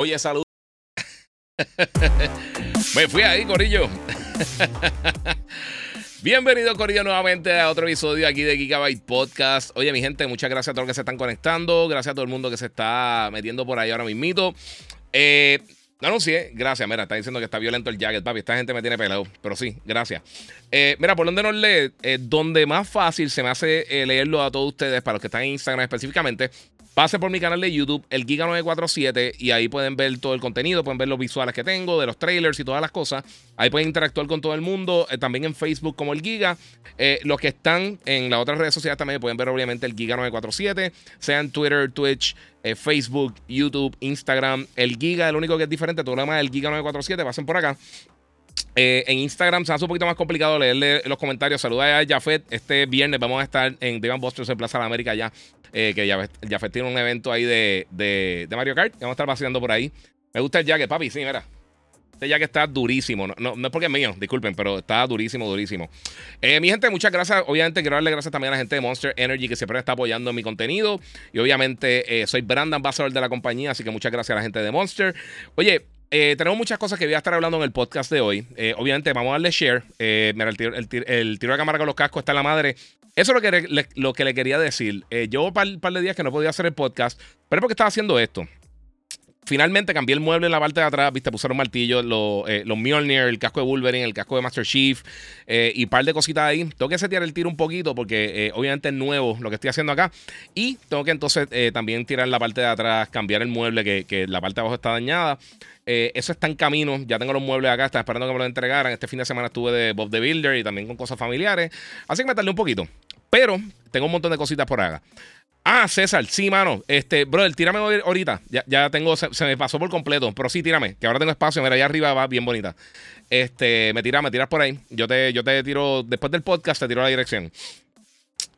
Oye, salud. Me fui ahí, Corillo. Bienvenido, Corillo, nuevamente a otro episodio aquí de Gigabyte Podcast. Oye, mi gente, muchas gracias a todos los que se están conectando. Gracias a todo el mundo que se está metiendo por ahí ahora mismito. Eh, no anuncié, gracias. Mira, está diciendo que está violento el jacket, papi. Esta gente me tiene pelado. Pero sí, gracias. Eh, mira, por donde nos lee, eh, donde más fácil se me hace eh, leerlo a todos ustedes, para los que están en Instagram específicamente, Pase por mi canal de YouTube, el Giga947, y ahí pueden ver todo el contenido, pueden ver los visuales que tengo, de los trailers y todas las cosas. Ahí pueden interactuar con todo el mundo, eh, también en Facebook como el Giga. Eh, los que están en las otras redes sociales también pueden ver obviamente el Giga947, sea en Twitter, Twitch, eh, Facebook, YouTube, Instagram. El Giga, el único que es diferente, todo lo demás el Giga947, pasen por acá. en Instagram se hace un poquito más complicado leerle los comentarios. Saluda a Jafet. Este viernes vamos a estar en Devan Busters en Plaza de América ya eh, que ya, ya tiene un evento ahí de, de, Mario Kart. Vamos a estar paseando por ahí. Me gusta el jacket, papi. Sí, mira. Este jacket está durísimo. No, no, es porque es mío, disculpen, pero está durísimo, durísimo. Eh, mi gente, muchas gracias. Obviamente, quiero darle gracias también a la gente de Monster Energy que siempre está apoyando mi contenido. Y obviamente, eh, soy brand ambassador de la compañía, así que muchas gracias a la gente de Monster. Oye, tenemos muchas cosas que voy a estar hablando en el podcast de hoy. obviamente, vamos a darle share. mira, el tiro, el, tiro, de cámara con los cascos está en la madre. Eso es lo que le, lo que le quería decir. Eh, yo un par, de días que no podía hacer el podcast, pero porque estaba haciendo esto. Finalmente cambié el mueble en la parte de atrás, viste, pusieron martillo, los, eh, los Mjolnir, el casco de Wolverine, el casco de Master Chief eh, y un par de cositas ahí. Tengo que setear el tiro un poquito porque obviamente es nuevo lo que estoy haciendo acá. Y tengo que entonces también tirar la parte de atrás, cambiar el mueble que, que la parte de abajo está dañada. Eso está en camino. Ya tengo los muebles acá. Estaba esperando que me lo entregaran. Este fin de semana estuve de Bob the Builder y también con cosas familiares. Así que me tardé un poquito. Pero tengo un montón de cositas por acá. Ah, César, sí, mano. Este, brother, tírame ahorita. Ya, ya tengo, se, me pasó por completo. Pero sí, tírame, que ahora tengo espacio. Mira, allá arriba va bien bonita. Este, me tiras, me tiras por ahí. Yo te, yo te tiro, después del podcast, te tiro la dirección.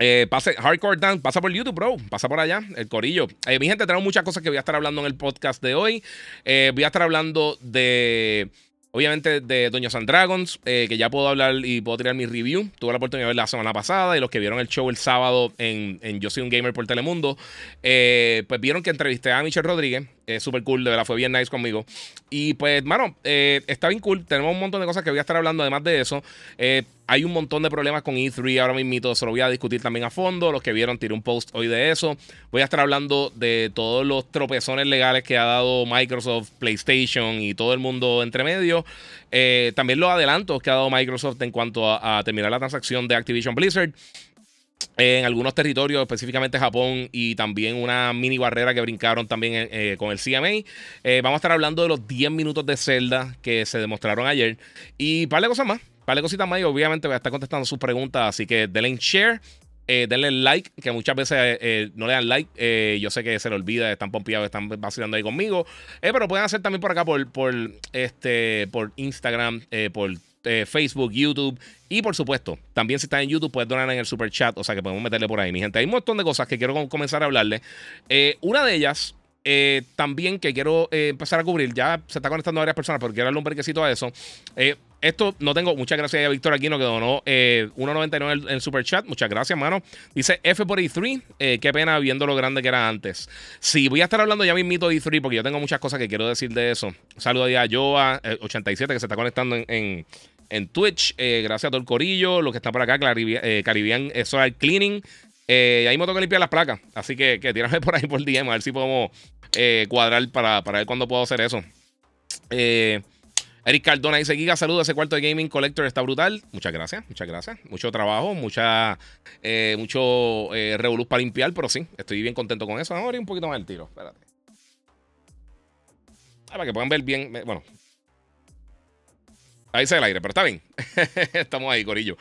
Eh, pase, Hardcore Down, pasa por YouTube, bro. Pasa por allá, el corillo. Eh, mi gente, tenemos muchas cosas que voy a estar hablando en el podcast de hoy. Eh, voy a estar hablando de Obviamente de Doños and Dragons, que ya puedo hablar y puedo tirar mi review. Tuve la oportunidad de ver la semana pasada y los que vieron el show el sábado en, Yo Soy un Gamer por Telemundo, pues vieron que entrevisté a Michelle Rodríguez. Es súper cool, de verdad, fue bien nice conmigo. Y pues, mano, está bien cool. Tenemos un montón de cosas que voy a estar hablando además de eso. Hay un montón de problemas con E3 ahora mismo, se lo voy a discutir también a fondo. Los que vieron, tiré un post hoy de eso. Voy a estar hablando de todos los tropezones legales que ha dado Microsoft, PlayStation y todo el mundo entre medio. Eh, también los adelantos que ha dado Microsoft en cuanto a, terminar la transacción de Activision Blizzard. en algunos territorios, específicamente Japón, y también una mini barrera que brincaron también eh, con el CMA. Eh, vamos a estar hablando de los 10 minutos de Zelda que se demostraron ayer. Y un par de cosas más, par de cositas más. Y obviamente voy a estar contestando sus preguntas. Así que denle share. Eh, denle like, que muchas veces eh, eh, no le dan like. Eh, yo sé que se le olvida, están pompeados, están vacilando ahí conmigo. pero pueden hacer también por acá, por, por, este, por Instagram, por Facebook, YouTube. Y por supuesto, también si están en YouTube, puedes donar en el super chat. O sea que podemos meterle por ahí, mi gente. Hay un montón de cosas que quiero comenzar a hablarle. una de ellas. también que quiero empezar a cubrir, ya se está conectando varias personas, pero quiero darle un brequecito a eso. Esto no tengo. Muchas gracias a Víctor Aquino que donó eh, 1.99 en el super chat. Muchas gracias, mano. Dice F por E3. Eh, qué pena viendo lo grande que era antes. Sí, voy a estar hablando ya mismito de E3 porque yo tengo muchas cosas que quiero decir de eso. Saludos a Joa87 eh, que se está conectando en, en, Twitch. Eh, gracias a todo el corillo. Lo que está por acá, Caribbean Solar Cleaning. ahí me toca limpiar las placas. Así que, que tírame por ahí por DM a ver si podemos cuadrar para, para ver cuándo puedo hacer eso. Eh. Eric Cardona dice: Giga, saludos. Ese cuarto de Gaming Collector está brutal. Muchas gracias, muchas gracias. Mucho trabajo, mucha, eh, mucho eh, revoluz para limpiar, pero sí, estoy bien contento con eso. Vamos a abrir un poquito más el tiro. Espérate. Ah, para que puedan ver bien. Bueno. Ahí se el aire, pero está bien. Estamos ahí, Corillo.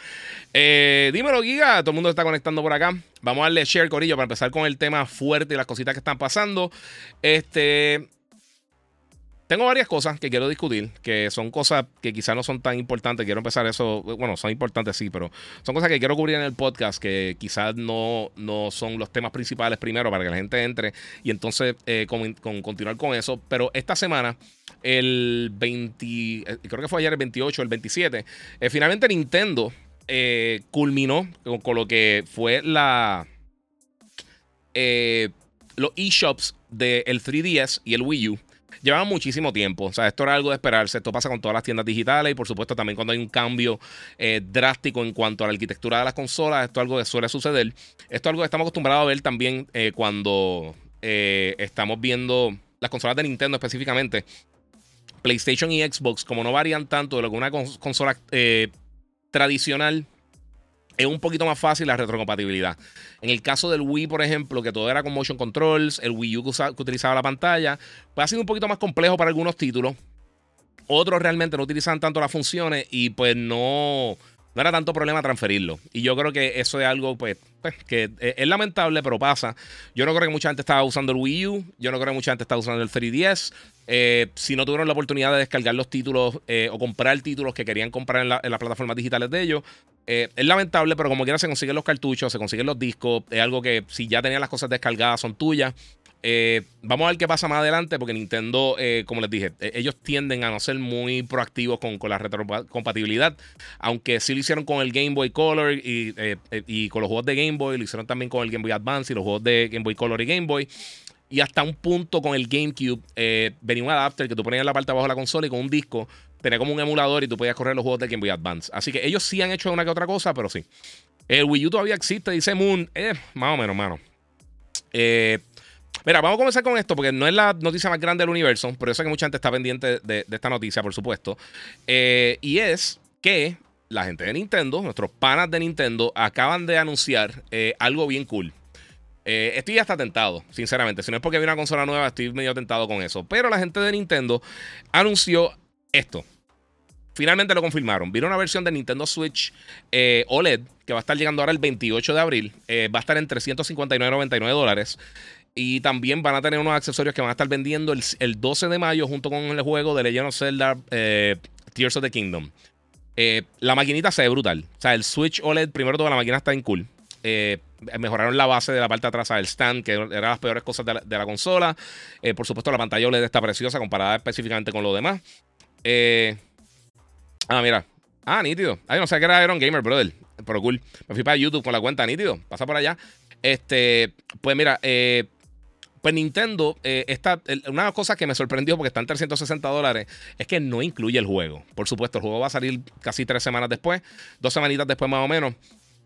Eh, dímelo, Giga. Todo el mundo está conectando por acá. Vamos a darle share, Corillo, para empezar con el tema fuerte y las cositas que están pasando. Este. Tengo varias cosas que quiero discutir, que son cosas que quizás no son tan importantes. Quiero empezar eso, bueno, son importantes sí, pero son cosas que quiero cubrir en el podcast que quizás no, no son los temas principales primero para que la gente entre y entonces eh, con, continuar con eso. Pero esta semana, el 20, eh, creo que fue ayer el 28, el 27, eh, finalmente Nintendo culminó con, lo que fue la... los eShops del 3DS y el Wii U. Llevaba muchísimo tiempo. O sea, esto era algo de esperarse. Esto pasa con todas las tiendas digitales y, por supuesto, también cuando hay un cambio eh, drástico en cuanto a la arquitectura de las consolas. Esto es algo que suele suceder. Esto es algo que estamos acostumbrados a ver también eh, cuando eh, estamos viendo las consolas de Nintendo específicamente. PlayStation y Xbox, como no varían tanto de lo que una consola tradicional es un poquito más fácil la retrocompatibilidad. En el caso del Wii, por ejemplo, que todo era con motion controls, el Wii U que, utilizaba la pantalla, pues ha sido un poquito más complejo para algunos títulos. Otros realmente no utilizaban tanto las funciones y pues no, no era tanto problema transferirlo. Y yo creo que eso es algo, pues, pues, que es lamentable, pero pasa. Yo no creo que mucha gente estaba usando el Wii U. Yo no creo que mucha gente estaba usando el 3DS. Eh, si no tuvieron la oportunidad de descargar los títulos eh, o comprar títulos que querían comprar en, las plataformas digitales de ellos, eh, es lamentable, pero como quiera se consiguen los cartuchos, se consiguen los discos. Es algo que si ya tenían las cosas descargadas son tuyas. Eh, vamos a ver qué pasa más adelante, porque Nintendo, eh, como les dije, e-, ellos tienden a no ser muy proactivos con, la retrocompatibilidad, aunque sí lo hicieron con el Game Boy Color y, eh, y, con los juegos de Game Boy, lo hicieron también con el Game Boy Advance y los juegos de Game Boy Color y Game Boy. Y hasta un punto con el GameCube, venía un adapter que tú ponías en la parte de abajo de la consola y con un disco tenía como un emulador y tú podías correr los juegos de Game Boy Advance. Así que ellos sí han hecho una que otra cosa, pero sí. El Wii U todavía existe, dice Moon. más o menos, mano. Eh, Mira, vamos a comenzar con esto porque no es la noticia más grande del universo, pero yo sé que mucha gente está pendiente de, esta noticia, por supuesto. Eh, y es que la gente de Nintendo, nuestros panas de Nintendo, acaban de anunciar eh, algo bien cool. Eh, estoy hasta tentado, sinceramente. Si no es porque viene una consola nueva, estoy medio tentado con eso. Pero la gente de Nintendo anunció esto. Finalmente lo confirmaron. Vino una versión de Nintendo Switch OLED que va a estar llegando ahora el 28 de abril. va a estar en 359.99 dólares. Y también van a tener unos accesorios que van a estar vendiendo el, 12 de mayo junto con el juego de Legend of Zelda eh, Tears of the Kingdom. Eh, la maquinita se ve brutal. O sea, el Switch OLED, primero toda la máquina está en cool. Eh, mejoraron la base de la parte de atrás del stand, que eran las peores cosas de la, consola. por supuesto, la pantalla OLED está preciosa comparada específicamente con lo demás. ah, mira. Ah, nítido. Ay, no sé qué era Iron Gamer, brother. Pero cool. Me fui para YouTube con la cuenta, nítido. Pasa por allá. Este, pues mira, eh, pues Nintendo, eh, está, una de las cosas que me sorprendió porque está en 360 dólares es que no incluye el juego. Por supuesto, el juego va a salir casi tres semanas después, dos semanitas después más o menos.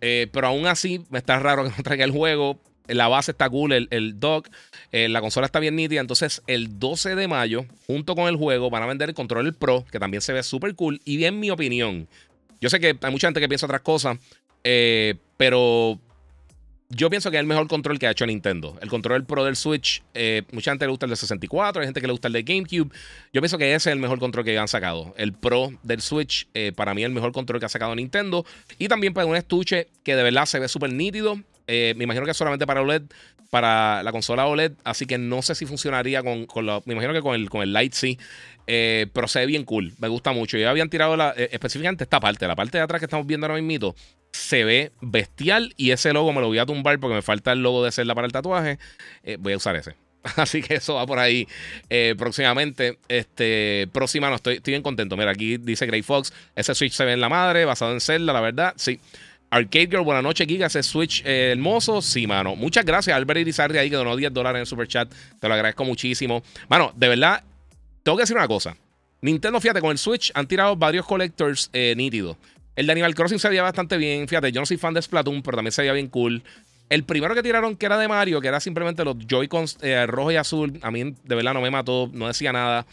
Eh, pero aún así, me está raro que no traiga el juego. La base está cool, el, el dock, eh, la consola está bien nítida. Entonces, el 12 de mayo, junto con el juego, van a vender el control Pro, que también se ve súper cool. Y en mi opinión, yo sé que hay mucha gente que piensa otras cosas, pero yo pienso que es el mejor control que ha hecho Nintendo. El control Pro del Switch, eh, mucha gente le gusta el de 64, hay gente que le gusta el de GameCube. Yo pienso que ese es el mejor control que han sacado. El Pro del Switch, eh, para mí, es el mejor control que ha sacado Nintendo. Y también para un estuche que de verdad se ve súper nítido. Eh, me imagino que es solamente para OLED, para la consola OLED. Así que no sé si funcionaría con, con Me imagino que con el, con el Light sí. pero se ve bien cool. Me gusta mucho. Ya habían tirado la, específicamente esta parte, la parte de atrás que estamos viendo ahora mismo se ve bestial y ese logo me lo voy a tumbar porque me falta el logo de Zelda para el tatuaje. Eh, voy a usar ese. Así que eso va por ahí eh, próximamente. Este, próxima, no estoy, estoy bien contento. Mira, aquí dice Grey Fox. Ese Switch se ve en la madre, basado en Zelda, la verdad. Sí. Arcade Girl, buenas noches, Giga. Ese Switch eh, hermoso. Sí, mano. Muchas gracias, Albert Irizarri, ahí que donó 10 dólares en el super chat. Te lo agradezco muchísimo. Mano, de verdad, tengo que decir una cosa. Nintendo, fíjate, con el Switch han tirado varios collectors nítidos. El de Animal Crossing se veía bastante bien. Fíjate, yo no soy fan de Splatoon, pero también se veía bien cool. El primero que tiraron, que era de Mario, que era simplemente los Joy-Cons eh, rojo y azul, a mí de verdad no me mató, no decía nada.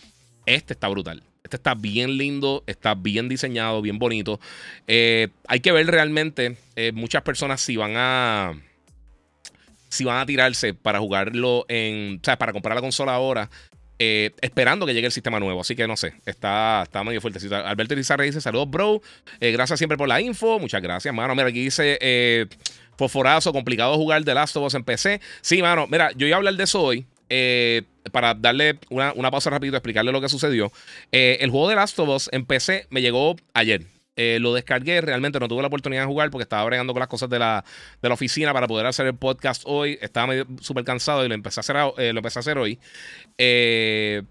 Este está brutal. Este está bien lindo, está bien diseñado, bien bonito. Eh, hay que ver realmente eh, muchas personas si van a. Si van a tirarse para jugarlo en. O sea, para comprar la consola ahora. Eh, esperando que llegue el sistema nuevo. Así que no sé, está, está medio fuertecito. Alberto Irizarre dice: Saludos, bro. Eh, gracias siempre por la info. Muchas gracias, mano. Mira, aquí dice: eh, Fosforazo, complicado jugar The Last of Us en PC. Sí, mano, mira, yo iba a hablar de eso hoy. para darle una, una pausa rapidito, explicarle lo que sucedió. el juego de Last of Us en PC me llegó ayer. Lo descargué, realmente no tuve la oportunidad de jugar porque estaba bregando con las cosas de la, de la oficina para poder hacer el podcast hoy. Estaba súper cansado y lo empecé a hacer, lo empecé a hacer hoy. Eh,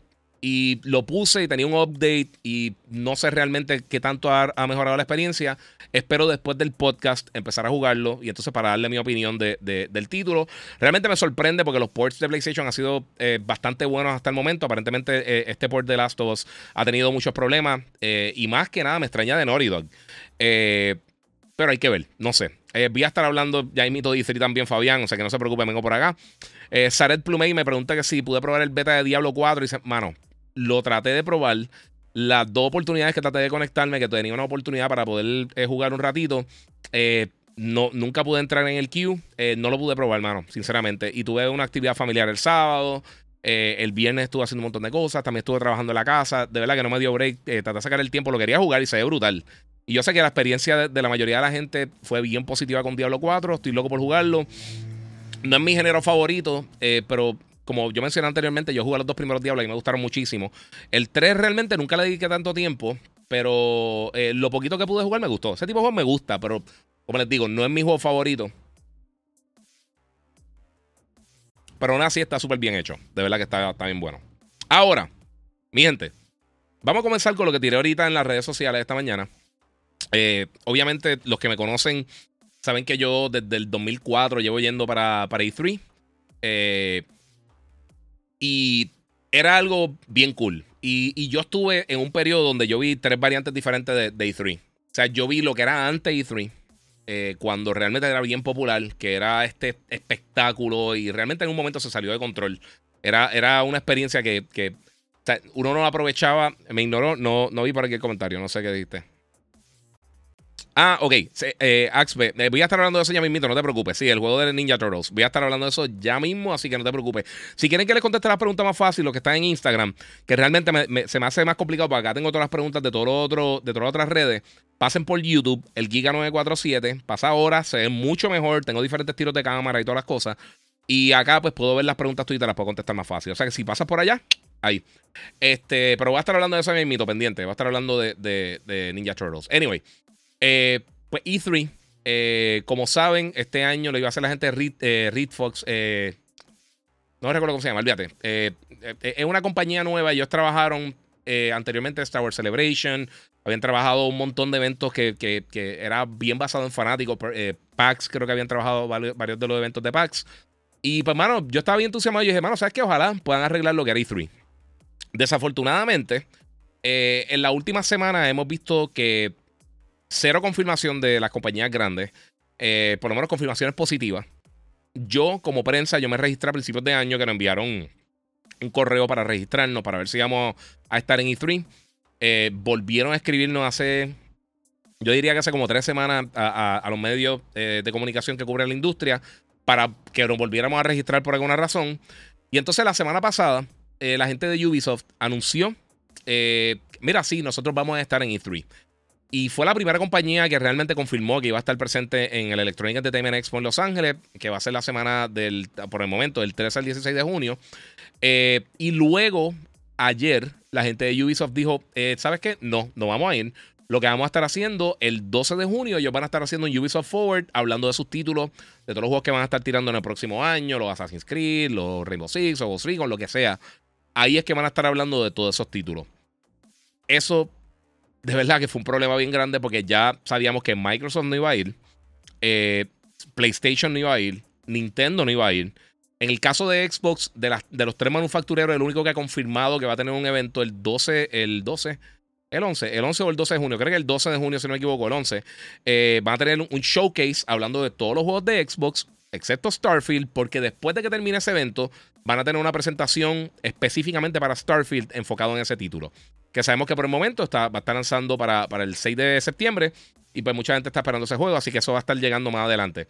y lo puse y tenía un update y no sé realmente qué tanto ha, mejorado la experiencia. Espero después del podcast empezar a jugarlo y entonces para darle mi opinión del título. Realmente me sorprende porque los ports de PlayStation han sido eh, bastante buenos hasta el momento. Aparentemente eh, este port de Last of Us ha tenido muchos problemas y más que nada me extraña de Naughty Dog. pero hay que ver, no sé. voy a estar hablando, ya imito dice también Fabián, o sea que no se preocupe, vengo por acá. Eh, Saret Plumey me pregunta que si pude probar el beta de Diablo 4 y dice, mano, lo traté de probar. Las dos oportunidades que traté de conectarme, que tenía una oportunidad para poder eh, jugar un ratito, eh, no, nunca pude entrar en el queue. no lo pude probar, mano, sinceramente. Y tuve una actividad familiar el sábado. el viernes estuve haciendo un montón de cosas. También estuve trabajando en la casa. De verdad que no me dio break. traté de sacar el tiempo. Lo quería jugar y se ve brutal. Y yo sé que la experiencia de, la mayoría de la gente fue bien positiva con Diablo 4. Estoy loco por jugarlo. No es mi género favorito, eh, pero como yo mencioné anteriormente, yo jugué los dos primeros Diablos y me gustaron muchísimo. El 3 realmente nunca le dediqué tanto tiempo, pero eh, lo poquito que pude jugar me gustó. Ese tipo de juego me gusta, pero como les digo, no es mi juego favorito. Pero aún así está súper bien hecho. De verdad que está, bien bueno. Ahora, mi gente, vamos a comenzar con lo que tiré ahorita en las redes sociales esta mañana. Eh, obviamente, los que me conocen Saben que yo desde el 2004 llevo yendo para, para E3. Eh, y era algo bien cool. Y, yo estuve en un periodo donde yo vi tres variantes diferentes de, E3. O sea, yo vi lo que era antes E3. Eh, cuando realmente era bien popular, que era este espectáculo y realmente en un momento se salió de control. Era, era una experiencia que, uno no aprovechaba. Me ignoró, no, no vi por aquí el comentario, no sé qué dijiste. Ah, ok. Eh, Axbe, eh, voy a estar hablando de eso ya mismo, no te preocupes. Sí, el juego de Ninja Turtles. Voy a estar hablando de eso ya mismo, así que no te preocupes. Si quieren que les conteste las preguntas más fáciles, los que están en Instagram, que realmente se me hace más complicado, porque acá tengo todas las preguntas de, todo de todas las otras redes, pasen por YouTube, el Giga947. Pasa ahora, se ve mucho mejor. Tengo diferentes tiros de cámara y todas las cosas. Y acá, pues puedo ver las preguntas tuyas y te las puedo contestar más fácil. O sea que si pasas por allá, ahí. Este, pero voy a estar hablando de eso en mito pendiente. Voy a estar hablando de Ninja Turtles. Anyway. Eh, pues E3, eh, como saben, este año lo iba a hacer la gente de Reed, eh, Fox. no recuerdo cómo se llama, olvídate. es una compañía nueva. Ellos trabajaron anteriormente en Star Wars Celebration. Habían trabajado un montón de eventos que, que, era bien basado en fanáticos. PAX, creo que habían trabajado varios, de los eventos de PAX. Y pues, mano, yo estaba bien entusiasmado y dije, mano, ¿sabes qué? Ojalá puedan arreglar lo que era E3. Desafortunadamente, en la última semana hemos visto que cero confirmación de las compañías grandes, eh, por lo menos confirmaciones positivas. Yo, como prensa, yo me registré a principios de año que nos enviaron un correo para registrarnos, para ver si íbamos a estar en E3. Eh, volvieron a escribirnos hace, yo diría que hace como tres semanas a, los medios eh, de comunicación que cubren la industria para que nos volviéramos a registrar por alguna razón. Y entonces la semana pasada, la gente de Ubisoft anunció, mira, sí, nosotros vamos a estar en E3. Y fue la primera compañía que realmente confirmó que iba a estar presente en el Electronic Entertainment Expo en Los Ángeles, que va a ser la semana del, por el momento, del 13 al 16 de junio. Eh, y luego, ayer, la gente de Ubisoft dijo, eh, ¿sabes qué? No, no vamos a ir. Lo que vamos a estar haciendo el 12 de junio, ellos van a estar haciendo un Ubisoft Forward, hablando de sus títulos, de todos los juegos que van a estar tirando en el próximo año, los Assassin's Creed, los Rainbow Six, o Ghost Recon, lo que sea. Ahí es que van a estar hablando de todos esos títulos. Eso de verdad que fue un problema bien grande porque ya sabíamos que Microsoft no iba a ir, eh, PlayStation no iba a ir, Nintendo no iba a ir. En el caso de Xbox, de, de los tres manufactureros, el único que ha confirmado que va a tener un evento el 12, el 12, el 11, el 11 o el 12 de junio, creo que el 12 de junio, si no me equivoco, el 11, eh, van a tener un showcase hablando de todos los juegos de Xbox, excepto Starfield, porque después de que termine ese evento, van a tener una presentación específicamente para Starfield enfocado en ese título que sabemos que por el momento está, va a estar lanzando para, para el 6 de septiembre. Y pues mucha gente está esperando ese juego, así que eso va a estar llegando más adelante.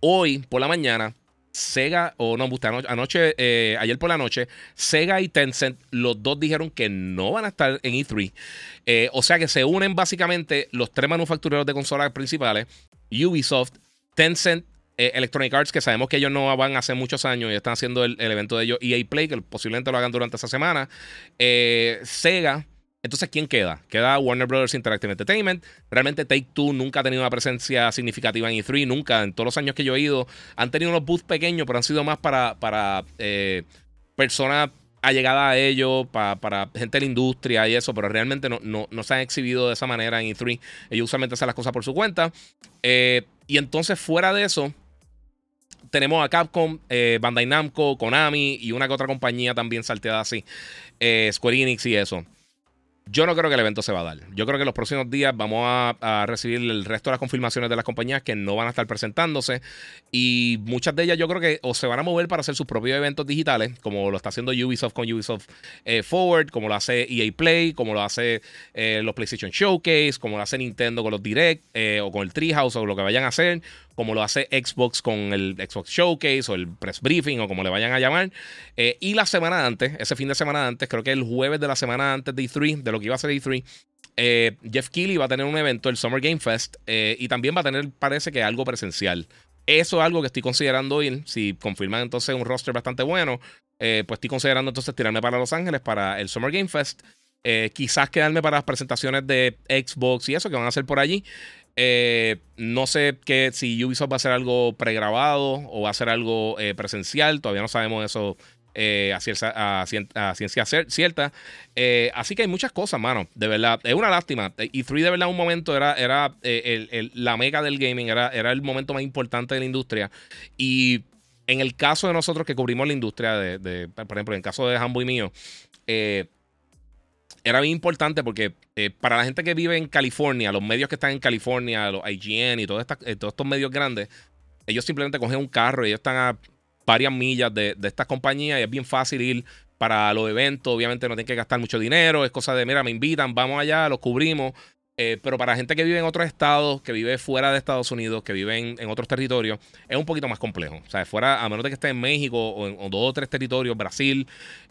Hoy, por la mañana, Sega, o no, anoche, eh, ayer por la noche, Sega y Tencent, los dos dijeron que no van a estar en E3. Eh, o sea que se unen básicamente los tres manufactureros de consolas principales, Ubisoft, Tencent Electronic Arts, que sabemos que ellos no van hace muchos años y están haciendo el, evento de ellos, EA Play, que posiblemente lo hagan durante esa semana. Sega entonces, ¿quién queda? Queda Warner Brothers Interactive Entertainment. Realmente Take Two nunca ha tenido una presencia significativa en E3, nunca. En todos los años que yo he ido, han tenido unos booths pequeños, pero han sido más para, para eh, personas allegadas a ellos, para, gente de la industria y eso, pero realmente no, no, se han exhibido de esa manera en E3. Ellos usualmente hacen las cosas por su cuenta. Eh, y entonces, fuera de eso, tenemos a Capcom, eh, Bandai Namco, Konami y una que otra compañía también salteada así, Square Enix y eso. Yo no creo que el evento se va a dar. Yo creo que los próximos días vamos a, recibir el resto de las confirmaciones de las compañías que no van a estar presentándose. Y muchas de ellas yo creo que o se van a mover para hacer sus propios eventos digitales, como lo está haciendo Ubisoft con Ubisoft eh, Forward, como lo hace EA Play, como lo hace eh, los PlayStation Showcase, como lo hace Nintendo con los Direct, eh, o con el Treehouse, o lo que vayan a hacer como lo hace Xbox con el Xbox Showcase o el Press Briefing o como le vayan a llamar. Eh, y la semana antes, ese fin de semana antes, creo que el jueves de la semana antes de E3, de lo que iba a ser E3, eh, Jeff Keighley va a tener un evento, el Summer Game Fest, eh, y también va a tener, parece que algo presencial. Eso es algo que estoy considerando ir. Si confirman entonces un roster bastante bueno, pues estoy considerando entonces tirarme para Los Ángeles para el Summer Game Fest. quizás quedarme para las presentaciones de Xbox y eso que van a hacer por allí. Eh, no sé que, si Ubisoft va a hacer algo pregrabado o va a hacer algo eh, presencial. Todavía no sabemos eso eh, a, ciencia, cierta. así que hay muchas cosas, mano. De verdad, es una lástima. Y 3 de verdad, un momento era, era la mega del gaming, era, era el momento más importante de la industria. Y en el caso de nosotros que cubrimos la industria, de, por ejemplo, en el caso de Hambo y mío, eh, era bien importante porque eh, para la gente que vive en California, los medios que están en California, los IGN y todos, eh, todos estos medios grandes, ellos simplemente cogen un carro y ellos están a varias millas de, de estas compañías y es bien fácil ir para los eventos. Obviamente no tienen que gastar mucho dinero, es cosa de, mira, me invitan, vamos allá, los cubrimos. Eh, pero para gente que vive en otros estados, que vive fuera de Estados Unidos, que vive en, otros territorios, es un poquito más complejo. O sea, fuera, a menos de que esté en México o en dos o tres territorios, Brasil,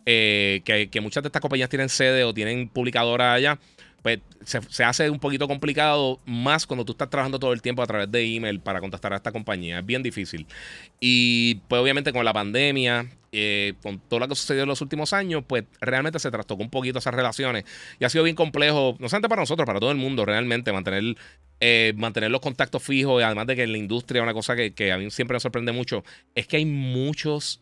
eh, que, muchas de estas compañías tienen sede o tienen publicadoras allá, pues se, hace un poquito complicado, más cuando tú estás trabajando todo el tiempo a través de email para contactar a esta compañía. Es bien difícil. Y pues obviamente con la pandemia eh, con todo lo que sucedió en los últimos años, pues realmente se trastocó un poquito esas relaciones. Y ha sido bien complejo, no solamente para nosotros, para todo el mundo, realmente, mantener, eh, mantener los contactos fijos. Y además de que en la industria, una cosa que, a mí siempre me sorprende mucho, es que hay muchos,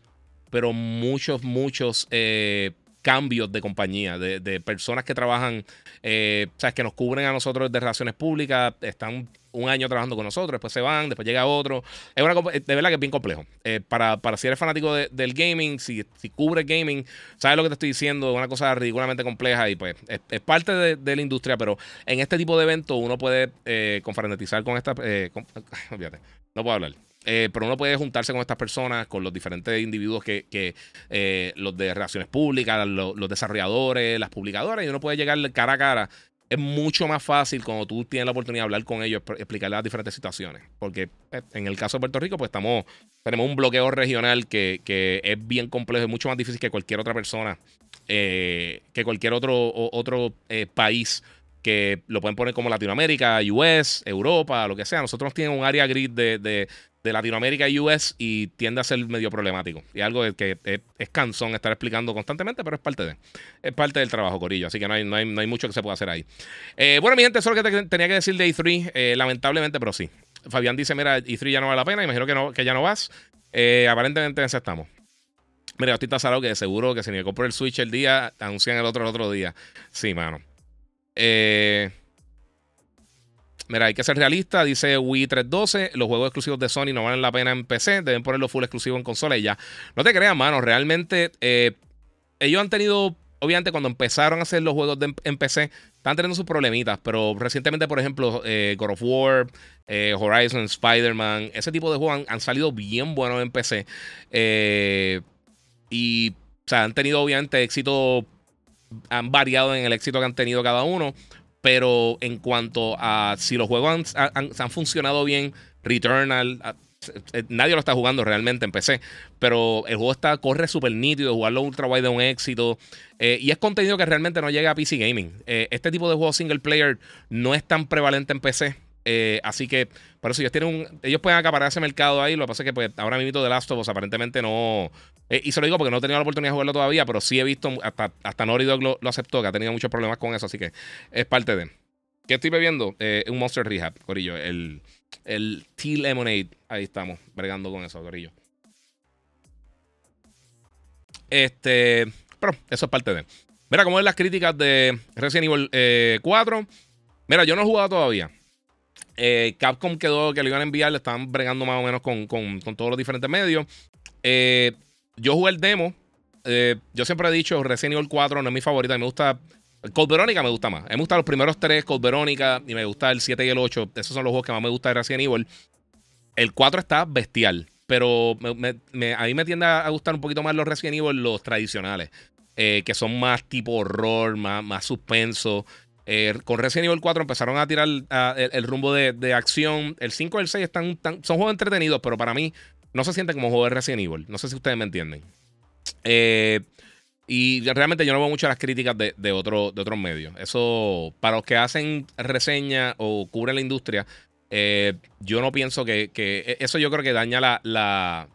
pero muchos, muchos. Eh, cambios de compañía, de, personas que trabajan, eh, sea, que nos cubren a nosotros de relaciones públicas, están un año trabajando con nosotros, después se van, después llega otro. Es una, de verdad que es bien complejo. Eh, para, para si eres fanático del gaming, si, si cubre gaming, sabes lo que te estoy diciendo, es una cosa ridículamente compleja y pues es, parte de, la industria, pero en este tipo de eventos uno puede eh, confraternizar con esta... Eh, no puedo hablar. Eh, pero uno puede juntarse con estas personas, con los diferentes individuos que, eh, los de relaciones públicas, los, desarrolladores, las publicadoras, y uno puede llegar cara a cara. Es mucho más fácil cuando tú tienes la oportunidad de hablar con ellos, explicarles las diferentes situaciones. Porque eh, en el caso de Puerto Rico, pues estamos, tenemos un bloqueo regional que, es bien complejo, es mucho más difícil que cualquier otra persona, que cualquier otro, otro país que lo pueden poner como Latinoamérica, US, Europa, lo que sea. Nosotros tenemos un área gris de Latinoamérica y US y tiende a ser medio problemático. Y algo que es, cansón estar explicando constantemente, pero es parte de. Es parte del trabajo, Corillo. Así que no hay, no hay, mucho que se pueda hacer ahí. Eh, bueno, mi gente, eso es lo que tenía que decir de E3. Eh, lamentablemente, pero sí. Fabián dice: Mira, E3 ya no vale la pena. Imagino que, no, que ya no vas. Eh, aparentemente estamos. Mira, estoy tasado que seguro que si me compro el Switch el día, anuncian el otro el otro día. Sí, mano. Eh. Mira, hay que ser realista, dice Wii 312, los juegos exclusivos de Sony no valen la pena en PC, deben ponerlo full exclusivo en consola y ya. No te creas, mano, realmente eh, ellos han tenido, obviamente cuando empezaron a hacer los juegos en PC, están teniendo sus problemitas, pero recientemente, por ejemplo, eh, God of War, eh, Horizon, Spider-Man, ese tipo de juegos han, salido bien buenos en PC. y, o sea, han tenido obviamente éxito, han variado en el éxito que han tenido cada uno. Pero en cuanto a si los juegos han, funcionado bien, Returnal, nadie lo está jugando realmente en PC, pero el juego está, corre súper nítido, jugarlo ultra wide es un éxito. y es contenido que realmente no llega a PC Gaming. este tipo de juego single player no es tan prevalente en PC. Así que, por eso ellos tienen un. Ellos pueden acaparar ese mercado ahí. Lo que pasa es que pues, ahora mismo de Last of Us aparentemente no. y se lo digo porque no he tenido la oportunidad de jugarlo todavía, pero sí he visto. Hasta, hasta Naughty Dog lo, lo aceptó, que ha tenido muchos problemas con eso. Así que es parte de. ¿Qué estoy bebiendo? Eh, un Monster Rehab, Corillo. El, el Tea Lemonade. Ahí estamos, bregando con eso, Corillo. Este. Pero eso es parte de. Mira, cómo es las críticas de Resident Evil 4. Eh, Mira, yo no he jugado todavía. Eh, Capcom quedó que le iban a enviar, le estaban bregando más o menos con, todos los diferentes medios. yo jugué el demo. yo siempre he dicho, Resident Evil 4 no es mi favorita. Me gusta Code Veronica me gusta más. Me gustan los primeros tres, Code Veronica, y me gusta el 7 y el 8. Esos son los juegos que más me gusta de Resident Evil. El 4 está bestial, pero a mí me tiende a gustar un poquito más los Resident Evil, los tradicionales, eh, que son más tipo horror, más, más suspenso. Eh, con Resident Evil 4 empezaron a tirar el, rumbo de, acción. El 5 y el 6 están, son juegos entretenidos, pero para mí no se sienten como juegos de Resident Evil. No sé si ustedes me entienden. Eh, y realmente yo no veo mucho las críticas de, de, otro, de otros medios. Eso, para los que hacen reseña o cubren la industria, eh, yo no pienso que, que, Eso yo creo que daña la,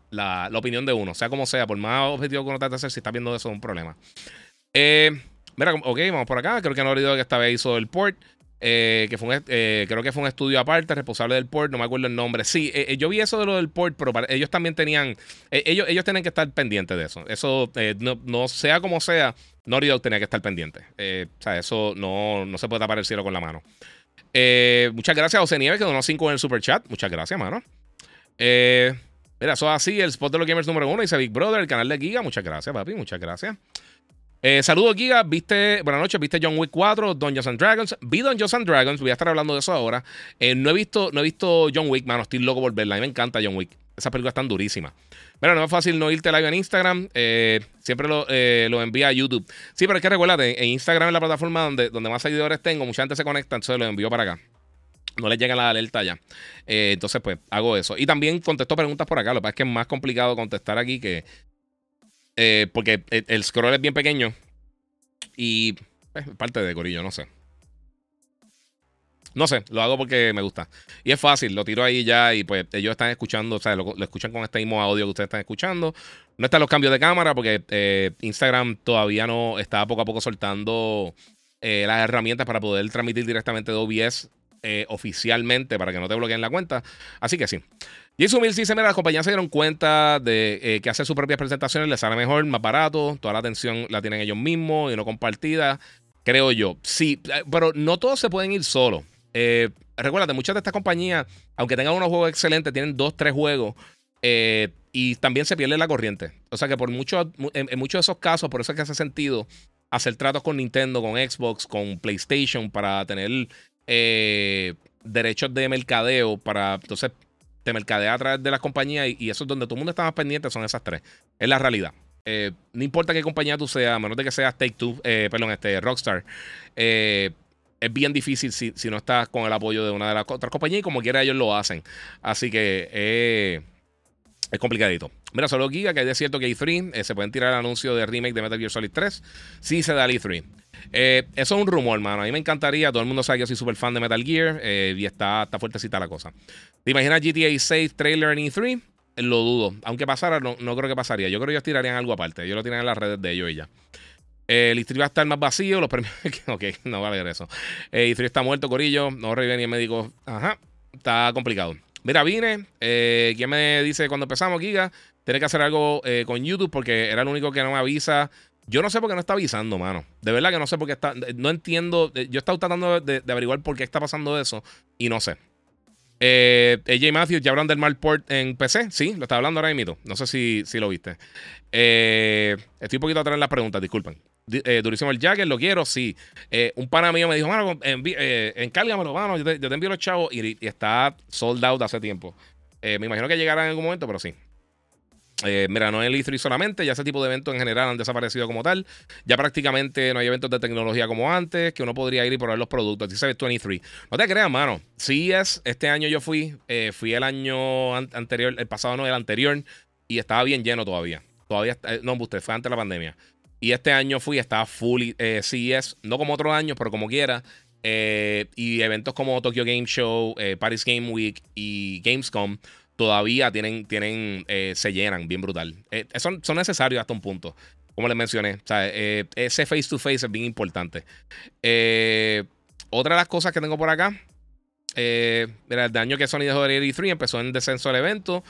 opinión de uno. Sea como sea, por más objetivo que uno trate de hacer, si está viendo eso es un problema. Eh, mira, ok, vamos por acá. Creo que no olvidado que esta vez hizo el port. Eh, que fue eh, creo que fue un estudio aparte, responsable del port, no me acuerdo el nombre. Sí, eh, yo vi eso de lo del port, pero ellos también tenían, ellos, ellos tienen que estar pendientes de eso. Eso, no, sea como sea, Naughty Dog tenía que estar pendiente. o sea, eso no, no se puede tapar el cielo con la mano. muchas gracias a José Nieves, que donó 5 en el super chat. Muchas gracias, mano. mira, eso así, el spot de los gamers número uno, dice Big Brother, el canal de Giga. Muchas gracias, papi, muchas gracias. Eh, saludos, Giga. ¿Viste, buenas noches, viste John Wick 4, Dungeons and Dragons. Vi Dungeons and Dragons, voy a estar hablando de eso ahora. Eh, no, he visto, no he visto John Wick, mano, estoy loco por verla. A mí me encanta John Wick. Esas películas están durísimas. Pero no es fácil no irte live en Instagram. Eh, siempre lo, lo, envía a YouTube. Sí, pero es que recuérdate, en Instagram es la plataforma donde, donde más seguidores tengo. Mucha gente se conecta, entonces lo envío para acá. No les llega la alerta ya. entonces, pues, hago eso. Y también contesto preguntas por acá. Lo que pasa es que es más complicado contestar aquí que. Porque el scroll es bien pequeño y eh, parte de Corillo, no sé. No sé, lo hago porque me gusta. Y es fácil, lo tiro ahí ya y pues ellos están escuchando, o sea, lo, escuchan con este mismo audio que ustedes están escuchando. No están los cambios de cámara porque eh, Instagram todavía no está poco a poco soltando eh, las herramientas para poder transmitir directamente de OBS oficialmente para que no te bloqueen la cuenta. Así que sí. Jason Mills dice: Mira, las compañías se dieron cuenta de eh, que hacer sus propias presentaciones les sale mejor, más barato, toda la atención la tienen ellos mismos y no compartida. Creo yo. Sí, eh, pero no todos se pueden ir solos. Eh, recuérdate, muchas de estas compañías, aunque tengan unos juegos excelentes, tienen dos, tres juegos. y también se pierde la corriente. O sea que por mucho, en, muchos de esos casos, por eso es que hace sentido hacer tratos con Nintendo, con Xbox, con PlayStation para tener derechos de mercadeo para entonces te mercadea a través de las compañías y, eso es donde todo el mundo está más pendiente, son esas tres. Es la realidad. Eh, no importa qué compañía tú seas, a menos de que seas Take Two, eh, perdón, este, Rockstar, eh, es bien difícil si, no estás con el apoyo de una de las otras compañías y como quiera ellos lo hacen. Así que es complicadito. Mira, solo Giga, que es cierto que E3 se pueden tirar el anuncio de remake de Metal Gear Solid 3. Sí se da el E3. eso es un rumor, hermano. A mí me encantaría. Todo el mundo sabe que yo soy súper fan de Metal Gear y está, está fuertecita la cosa. ¿Te imaginas GTA 6 trailer en E3? Lo dudo. Aunque pasara, no, creo que pasaría. Yo creo que ellos tirarían algo aparte. Ellos lo tiran en las redes de ellos y ya. el E3 va a estar más vacío. Los premios. ok, no vale eso. El E3 está muerto, Corillo. No revive ni el médico. Ajá. Está complicado. Mira, vine. Eh, ¿Quién me dice cuando empezamos, Giga? Tiene que hacer algo eh, con YouTube porque era el único que no me avisa. Yo no sé por qué no está avisando, mano. De verdad que no sé por qué está. No entiendo. Yo he estado tratando de averiguar por qué está pasando eso y no sé. Eh, AJ Matthews, ya hablan del Malport en PC. Sí, lo estaba hablando ahora mismo. No sé si, si lo viste. Eh, estoy un poquito atrás en las preguntas, disculpen. Eh, durísimo el Jagger, lo quiero, sí. Eh, un pana mío me dijo, mano, encárgamelo, mano, yo te, yo te, envío los chavos y, está sold out hace tiempo. me imagino que llegará en algún momento, pero sí. Eh, mira, no el E3 solamente, ya ese tipo de eventos en general han desaparecido como tal. Ya prácticamente no hay eventos de tecnología como antes, que uno podría ir y probar los productos. Dice 23. No te creas, mano. Sí es, este año yo fui, eh, fui el año anterior, el pasado no, el anterior, y estaba bien lleno todavía. Todavía, eh, no, usted fue antes de la pandemia. Y este año fui, estaba full eh, CES, no como otros años, pero como quiera. y eventos como Tokyo Game Show, Paris Game Week y Gamescom todavía tienen, tienen eh, se llenan bien brutal. Eh, son, son, necesarios hasta un punto, como les mencioné. Eh, ese face to face es bien importante. otra de las cosas que tengo por acá, mira, el daño que Sony dejó de E3 empezó en descenso del evento.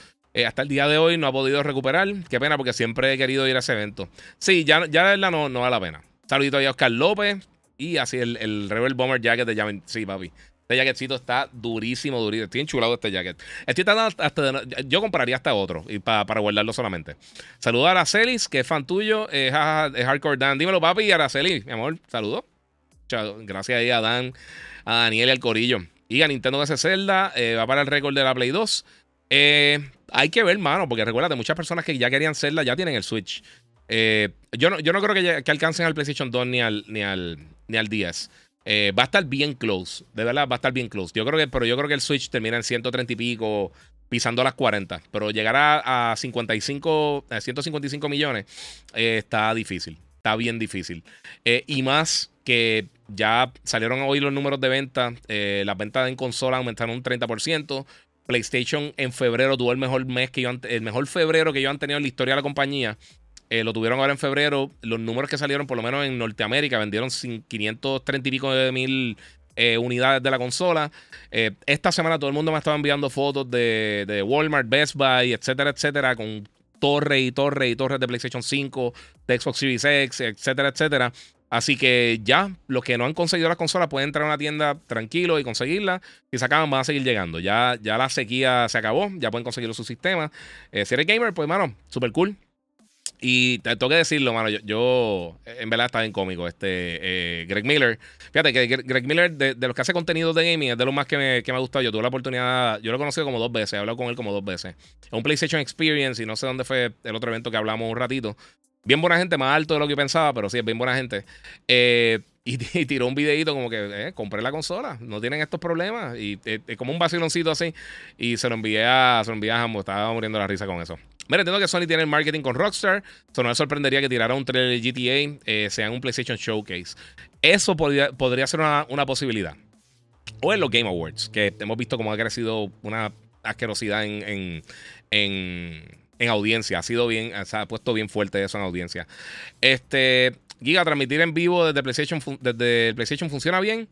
hasta el día de hoy no ha podido recuperar. Qué pena, porque siempre he querido ir a ese evento. Sí, ya, ya la verdad no, no vale la pena. Saludito a Oscar López y así el, el Rebel Bomber Jacket de Jamin. Sí, papi. Este jacketcito está durísimo, durísimo. Estoy enchulado este jacket. Estoy hasta yo compraría hasta otro y para guardarlo solamente. Saludos a Aracelis, que es fan tuyo. Eh, Hardcore Dan. Dímelo, papi. Y Araceli, mi amor, saludos. Gracias a Dan, a Daniel y al Corillo. Y a Nintendo DS Zelda. Eh, va para el récord de la Play 2. Eh, hay que ver, mano, porque recuerda, muchas personas que ya querían Zelda ya tienen el Switch. yo, no, yo no creo que, que, alcancen al PlayStation 2 ni al, ni al, ni al 10. Eh, va a estar bien close, de verdad, va a estar bien close. Yo creo que, pero yo creo que el Switch termina en 130 y pico, pisando las 40. Pero llegar a, 55, a 155 millones eh, está difícil. Está bien difícil. Eh, y más que ya salieron hoy los números de venta. las ventas en consola aumentaron un 30%. PlayStation en febrero tuvo el mejor mes que yo, el mejor febrero que yo han tenido en la historia de la compañía. Eh, lo tuvieron ahora en febrero. Los números que salieron, por lo menos en Norteamérica, vendieron 530 y pico de mil eh, unidades de la consola. Eh, esta semana todo el mundo me estaba enviando fotos de, Walmart, Best Buy, etcétera, etcétera, con torres y torres y torres de PlayStation 5, de Xbox Series X, etcétera, etcétera. Así que ya, los que no han conseguido las consolas pueden entrar a una tienda tranquilo y conseguirla. Si se acaban, van a seguir llegando. Ya, ya la sequía se acabó, ya pueden conseguirlo su sistema. si eres gamer, pues, mano, super cool. Y te tengo que decirlo, mano, yo, en verdad está bien cómico. Este eh, Greg Miller. Fíjate que Greg Miller, de, los que hace contenido de gaming, es de los más que me, que me ha gustado. Yo tuve la oportunidad, yo lo he conocido como dos veces, he hablado con él como dos veces. Es un PlayStation Experience y no sé dónde fue el otro evento que hablamos un ratito. Bien buena gente, más alto de lo que pensaba, pero sí, es bien buena gente. Eh, y, tiró un videito como que eh, compré la consola, no tienen estos problemas. Y es como un vaciloncito así. Y se lo envié a, se lo envié a estaba muriendo la risa con eso. Mira, entiendo que Sony tiene el marketing con Rockstar. Eso no me sorprendería que tirara un trailer de GTA, eh, sea en un PlayStation Showcase. Eso podría, podría ser una, posibilidad. O en los Game Awards, que hemos visto cómo ha crecido una asquerosidad en, en, audiencia. Ha sido bien, se ha puesto bien fuerte eso en audiencia. Este, Giga, transmitir en vivo desde PlayStation, desde PlayStation funciona bien.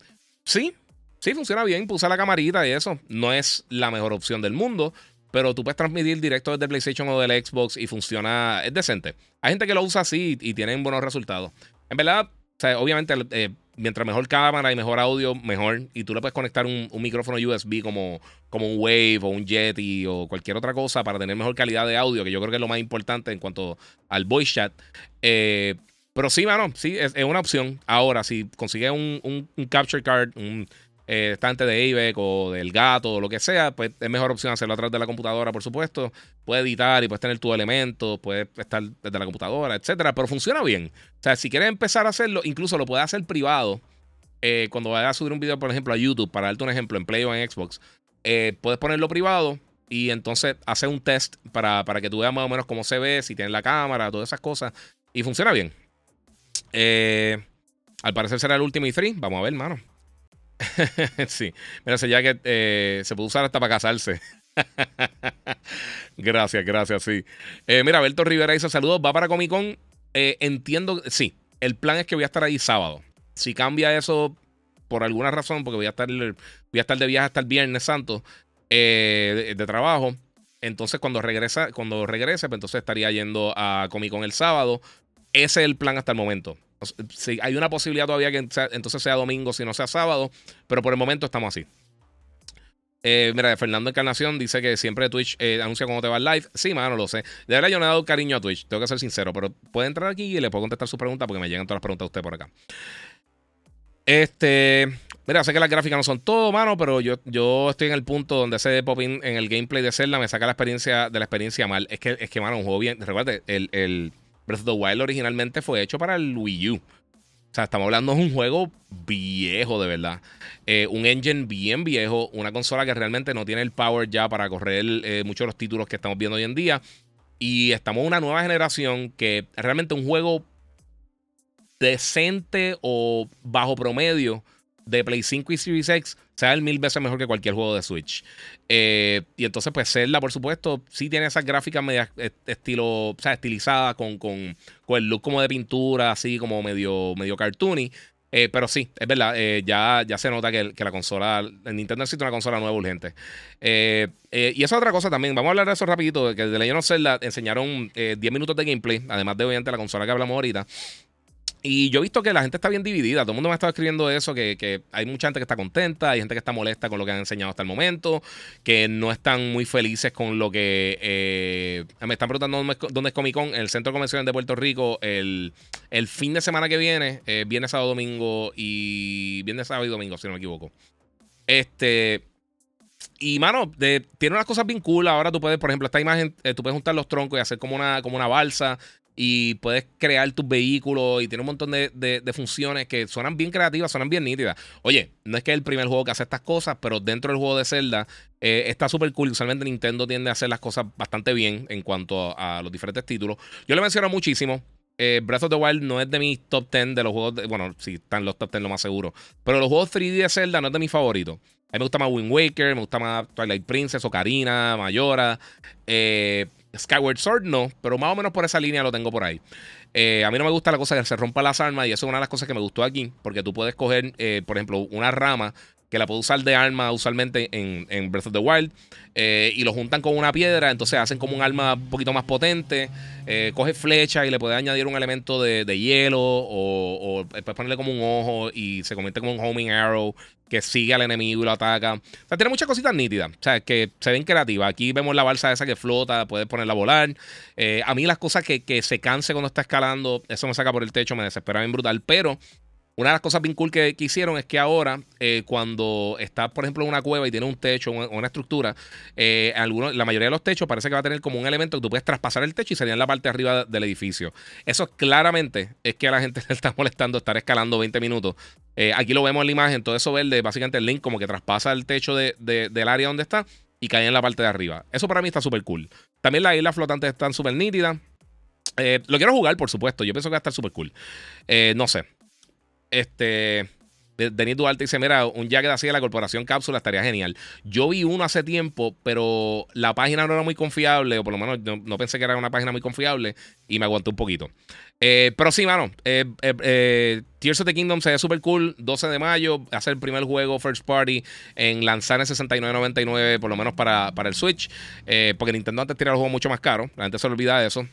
Sí, sí, funciona bien. Puse la camarita y eso. No es la mejor opción del mundo pero tú puedes transmitir directo desde PlayStation o del Xbox y funciona, es decente. Hay gente que lo usa así y, tienen buenos resultados. En verdad, obviamente, eh, mientras mejor cámara y mejor audio, mejor. Y tú le puedes conectar un, micrófono USB como, como un Wave o un Yeti o cualquier otra cosa para tener mejor calidad de audio, que yo creo que es lo más importante en cuanto al voice chat. Eh, pero sí, mano, sí, es, una opción. Ahora, si consigues un, capture card, un eh, estante de Avex o del gato o lo que sea, pues es mejor opción hacerlo a través de la computadora, por supuesto. Puedes editar y puedes tener tus elementos, puedes estar desde la computadora, etcétera, pero funciona bien. O sea, si quieres empezar a hacerlo, incluso lo puedes hacer privado. Eh, cuando vayas a subir un video, por ejemplo, a YouTube, para darte un ejemplo, en Play o en Xbox, eh, puedes ponerlo privado y entonces hacer un test para, para, que tú veas más o menos cómo se ve, si tienes la cámara, todas esas cosas. Y funciona bien. Al parecer será el último y 3 Vamos a ver, hermano. sí, mira, ese jacket eh, se puede usar hasta para casarse. gracias, gracias, sí. Eh, mira, Alberto Rivera dice saludos, va para Comic Con. Eh, entiendo, sí, el plan es que voy a estar ahí sábado. Si cambia eso por alguna razón, porque voy a estar, voy a estar de viaje hasta el Viernes Santo de, trabajo. Entonces, cuando regresa, cuando regrese, pues entonces estaría yendo a Comic Con el sábado. Ese es el plan hasta el momento. Sí, hay una posibilidad todavía que entonces sea domingo, si no sea sábado, pero por el momento estamos así. Eh, mira, Fernando Encarnación dice que siempre Twitch eh, anuncia cuando te va live. Sí, mano, lo sé. De verdad, yo no he dado cariño a Twitch, tengo que ser sincero, pero puede entrar aquí y le puedo contestar su pregunta porque me llegan todas las preguntas de usted por acá. Este, Mira, sé que las gráficas no son todo, mano, pero yo, yo estoy en el punto donde ese pop-in en el gameplay de Zelda me saca la experiencia de la experiencia mal. Es que, es que mano, un juego bien. Recuerda, el, el Breath of the Wild originalmente fue hecho para el Wii U. O sea, estamos hablando de un juego viejo, de verdad. Eh, un engine bien viejo, una consola que realmente no tiene el power ya para correr eh, muchos de los títulos que estamos viendo hoy en día. Y estamos en una nueva generación que realmente un juego decente o bajo promedio de Play 5 y Series X sea el mil veces mejor que cualquier juego de Switch. Eh, y entonces, pues Zelda, por supuesto, sí tiene esas gráficas media estilo, o sea, estilizadas con, con, con, el look como de pintura, así como medio, medio cartoony. Eh, pero sí, es verdad, eh, ya, ya se nota que, que, la consola, el Nintendo necesita una consola nueva urgente. y esa otra cosa también, vamos a hablar de eso rapidito, que de Legend of Zelda enseñaron 10 minutos de gameplay, además de obviamente la consola que hablamos ahorita. Y yo he visto que la gente está bien dividida. Todo el mundo me ha estado escribiendo eso, que, hay mucha gente que está contenta, hay gente que está molesta con lo que han enseñado hasta el momento, que no están muy felices con lo que... Eh, me están preguntando dónde, es Comic Con, el Centro de Convenciones de Puerto Rico, el, fin de semana que viene, eh, viernes, sábado, domingo y... Viernes, sábado y domingo, si no me equivoco. Este... Y, mano, tiene unas cosas bien. Ahora tú puedes, por ejemplo, esta imagen, eh, tú puedes juntar los troncos y hacer como una, como una balsa y puedes crear tus vehículos y tiene un montón de, funciones que suenan bien creativas, suenan bien nítidas. Oye, no es que es el primer juego que hace estas cosas, pero dentro del juego de Zelda eh, está súper cool. Usualmente Nintendo tiende a hacer las cosas bastante bien en cuanto a, los diferentes títulos. Yo le menciono muchísimo. Eh, Breath of the Wild no es de mis top 10 de los juegos. bueno, sí, están los top 10 lo más seguro. Pero los juegos 3D de Zelda no es de mis favoritos. A mí me gusta más Wind Waker, me gusta más Twilight Princess, Ocarina, Mayora. Eh, Skyward Sword no, pero más o menos por esa línea lo tengo por ahí. Eh, a mí no me gusta la cosa que se rompa las armas y eso es una de las cosas que me gustó aquí, porque tú puedes coger, eh, por ejemplo, una rama que la puedo usar de arma usualmente en, Breath of the Wild, eh, y lo juntan con una piedra, entonces hacen como un arma un poquito más potente, eh, coge flecha y le puede añadir un elemento de, hielo o, puedes ponerle como un ojo y se convierte como un homing arrow que sigue al enemigo y lo ataca. O sea, tiene muchas cositas nítidas, o sea, que se ven creativas. Aquí vemos la balsa esa que flota, puedes ponerla a volar. Eh, a mí las cosas que, que se canse cuando está escalando, eso me saca por el techo, me desespera bien brutal, pero una de las cosas bien cool que, hicieron es que ahora, eh, cuando estás, por ejemplo, en una cueva y tiene un techo o una, estructura, eh, la mayoría de los techos parece que va a tener como un elemento que tú puedes traspasar el techo y sería en la parte de arriba del edificio. Eso claramente es que a la gente le está molestando estar escalando 20 minutos. Eh, aquí lo vemos en la imagen, todo eso verde, básicamente el link como que traspasa el techo del área donde está y cae en la parte de arriba. Eso para mí está súper cool. También las islas flotantes están súper nítidas. lo quiero jugar, por supuesto. Yo pienso que va a estar súper cool. no sé. Este. Denis Duarte dice: Mira, un jacket así de la corporación Cápsula estaría genial. Yo vi uno hace tiempo, pero la página no era muy confiable, o por lo menos no, pensé que era una página muy confiable, y me aguanté un poquito. Eh, pero sí, mano. Eh, eh, Tears of the Kingdom se ve súper cool. 12 de mayo, hacer el primer juego first party en lanzar en 69.99, por lo menos para, para el Switch. Porque Nintendo antes tiraba los juegos mucho más caros. La gente se olvida de eso.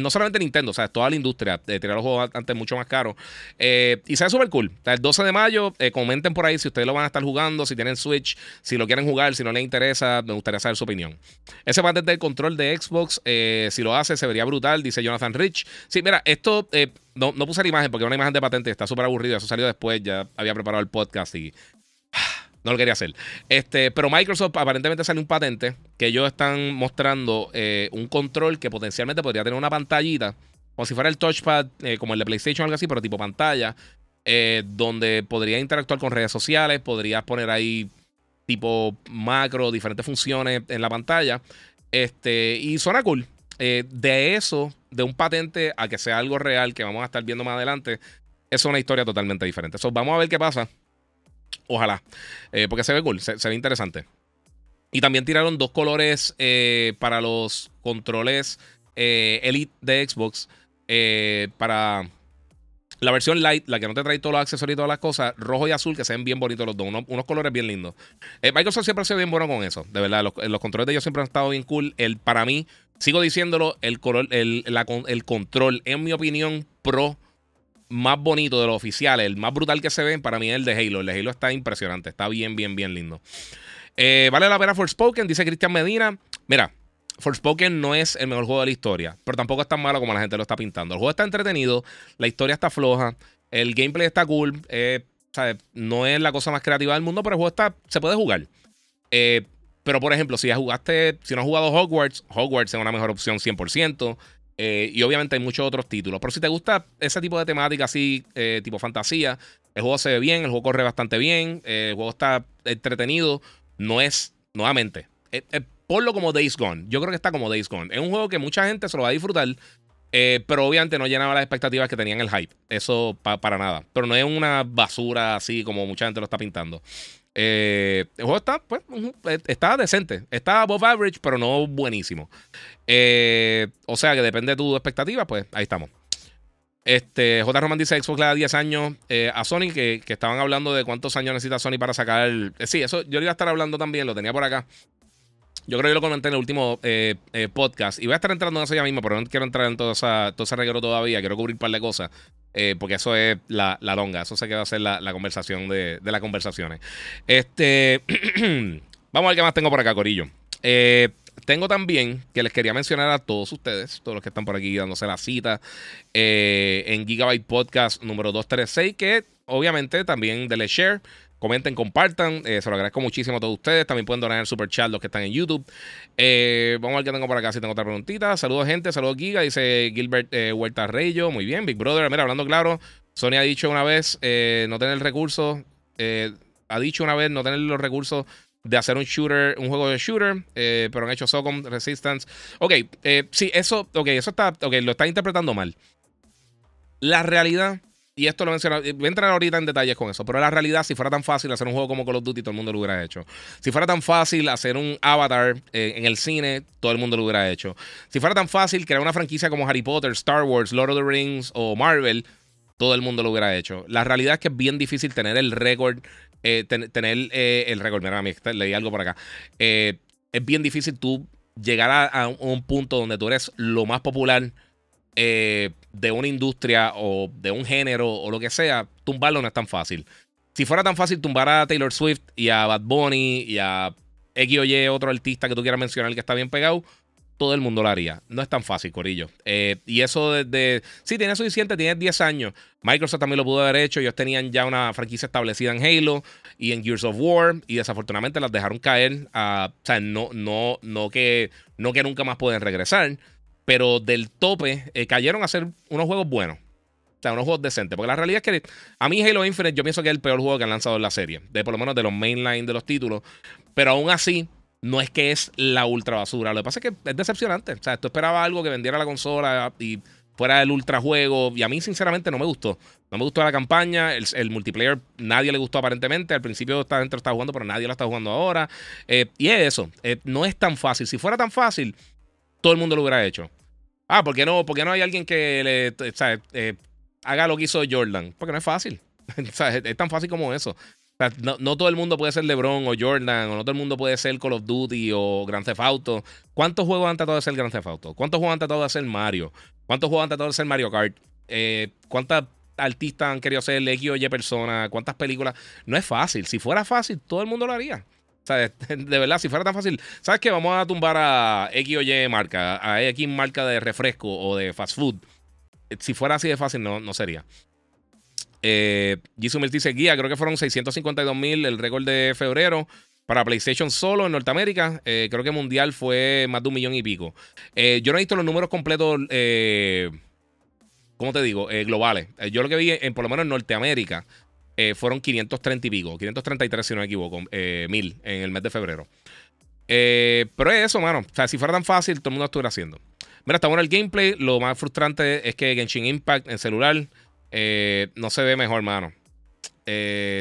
No solamente Nintendo, o sea, toda la industria tirar los juegos antes mucho más caros. Y se ve súper cool. el 12 de mayo, comenten por ahí si ustedes lo van a estar jugando, si tienen Switch, si lo quieren jugar, si no les interesa, me gustaría saber su opinión. Ese patente del control de Xbox, si lo hace, se vería brutal, dice Jonathan Rich. Sí, mira, esto no, no puse la imagen porque una imagen de patente está súper aburrida. Eso salió después, ya había preparado el podcast y no lo quería hacer. Este, pero Microsoft aparentemente sale un patente que ellos están mostrando eh, un control que potencialmente podría tener una pantallita, como si fuera el touchpad, eh, como el de PlayStation o algo así, pero tipo pantalla, eh, donde podría interactuar con redes sociales, podrías poner ahí tipo macro, diferentes funciones en la pantalla. Este, y suena cool. de eso de un patente a que sea algo real que vamos a estar viendo más adelante, es una historia totalmente diferente. So, vamos a ver qué pasa. Ojalá. Eh, porque se ve cool, se, ve interesante. Y también tiraron dos colores eh, para los controles eh, Elite de Xbox. para la versión light, la que no te trae todos los accesorios y todas las cosas, rojo y azul, que se ven bien bonitos los dos, unos, colores bien lindos. Microsoft siempre ha sido bien bueno con eso, de verdad. Los, los, controles de ellos siempre han estado bien cool. El, para mí, Sigo diciéndolo, el, el, el control, en mi opinión, pro más bonito de los oficiales, el más brutal que se ve, para mí es el de Halo. El de Halo está impresionante, está bien, bien, bien lindo. Eh, vale la pena Forspoken, dice Cristian Medina. Mira, Forspoken no es el mejor juego de la historia, pero tampoco es tan malo como la gente lo está pintando. El juego está entretenido, la historia está floja, el gameplay está cool. Eh, no es la cosa más creativa del mundo, pero el juego está, se puede jugar. Eh, pero, por ejemplo, si ya jugaste, si no has jugado Hogwarts, Hogwarts es una mejor opción 100%. Eh, y obviamente hay muchos otros títulos. Pero si te gusta ese tipo de temática así, tipo fantasía, el juego se ve bien, el juego corre bastante bien, el juego está entretenido. No es, nuevamente, ponlo como Days Gone. Yo creo que está como Days Gone. Es un juego que mucha gente se lo va a disfrutar. pero obviamente no llenaba las expectativas que tenían el hype. Eso para nada. Pero no es una basura así como mucha gente lo está pintando. Eh, el juego está, pues, eh, está decente. Está above average, pero no buenísimo. Eh, o sea que depende de tu expectativa, pues ahí estamos. Este, J. Roman dice Xbox le da 10 años a Sony, que, estaban hablando de cuántos años necesita Sony para sacar. El, sí, eso yo le iba a estar hablando también, lo tenía por acá. Yo creo que lo comenté en el último podcast. Y voy a estar entrando en eso ya mismo, pero no quiero entrar en todo, esa, todo ese reguero todavía. Quiero cubrir un par de cosas. Eh, porque eso es la, longa. Eso se queda a ser la, conversación de, de, las conversaciones. Este. Vamos a ver qué más tengo por acá, Corillo. Eh, tengo también que les quería mencionar a todos ustedes, todos los que están por aquí dándose la cita, eh, en Gigabyte Podcast número 236, que obviamente también denle share Comenten, compartan. Eh, se lo agradezco muchísimo a todos ustedes. También pueden donar el super chat los que están en YouTube. Eh, vamos a ver qué tengo por acá. Si tengo otra preguntita. Saludos, gente. Saludos, Giga. Dice Gilbert eh, Huerta Reyo. Muy bien, Big Brother. Mira, hablando claro. Sony ha dicho una vez no tener recursos. ha dicho una vez no tener los recursos de hacer un shooter, un juego de shooter, pero han hecho SOCOM Resistance. Ok, sí, eso, ok, eso está, ok, lo está interpretando mal. La realidad y esto lo menciono, voy a entrar ahorita en detalles con eso, pero la realidad, si fuera tan fácil hacer un juego como Call of Duty, todo el mundo lo hubiera hecho. Si fuera tan fácil hacer un Avatar eh, en el cine, todo el mundo lo hubiera hecho. Si fuera tan fácil crear una franquicia como Harry Potter, Star Wars, Lord of the Rings o Marvel, todo el mundo lo hubiera hecho. La realidad es que es bien difícil tener el récord, eh, tener eh, el récord, mira, leí algo por acá. es bien difícil tú llegar a un punto donde tú eres lo más popular eh, de una industria o de un género o lo que sea, tumbarlo no es tan fácil. Si fuera tan fácil tumbar a Taylor Swift y a Bad Bunny y a X o otro artista que tú quieras mencionar que está bien pegado, todo el mundo lo haría. No es tan fácil, Corillo. Eh, y eso desde. Sí, tienes suficiente, tienes 10 años. Microsoft también lo pudo haber hecho. Ellos tenían ya una franquicia establecida en Halo y en Gears of War. Y desafortunadamente las dejaron caer. o sea, no, no, no, que, no que nunca más pueden regresar pero del tope eh, cayeron a hacer unos juegos buenos. O sea, unos juegos decentes. Porque la realidad es que a mí Halo Infinite yo pienso que es el peor juego que han lanzado en la serie. De por lo menos de los mainline de los títulos. Pero aún así, no es que es la ultra basura. Lo que pasa es que es decepcionante. O sea, tú esperabas algo que vendiera la consola y fuera el ultra juego. Y a mí, sinceramente, no me gustó. No me gustó la campaña. El, multiplayer, nadie le gustó aparentemente. Al principio esta gente estaba jugando, pero nadie lo está jugando ahora. Eh, y es eso. Eh, no es tan fácil. Si fuera tan fácil, todo el mundo lo hubiera hecho. Ah, ¿por qué no, por no hay alguien que le, eh, haga lo que hizo Jordan? Porque no es fácil. es, tan fácil como eso. no, todo el mundo puede ser LeBron o Jordan, o no todo el mundo puede ser Call of Duty o Grand Theft Auto. ¿Cuántos juegos han tratado de ser Grand Theft Auto? ¿Cuántos juegos han tratado de hacer Mario? ¿Cuántos juegos han tratado de ser Mario Kart? Eh, ¿Cuántas artistas han querido ser X o Y persona? ¿Cuántas películas? No es fácil. Si fuera fácil, todo el mundo lo haría. De verdad, si fuera tan fácil, ¿sabes qué? Vamos a tumbar a X o Y marca, a X marca de refresco o de fast food. Si fuera así de fácil, no, no sería. Eh, dice guía, creo que fueron 652 mil el récord de febrero para PlayStation solo en Norteamérica. Eh, creo que mundial fue más de un millón y pico. Eh, yo no he visto los números completos, eh, ¿cómo te digo? globales. yo lo que vi, en, por lo menos en Norteamérica, eh, fueron 530 y pico, 533 si no me equivoco, eh, mil en el mes de febrero. Eh, pero es eso, mano. O sea, si fuera tan fácil, todo el mundo estuviera haciendo. Mira, está bueno el gameplay. Lo más frustrante es que Genshin Impact en celular no se ve mejor, mano.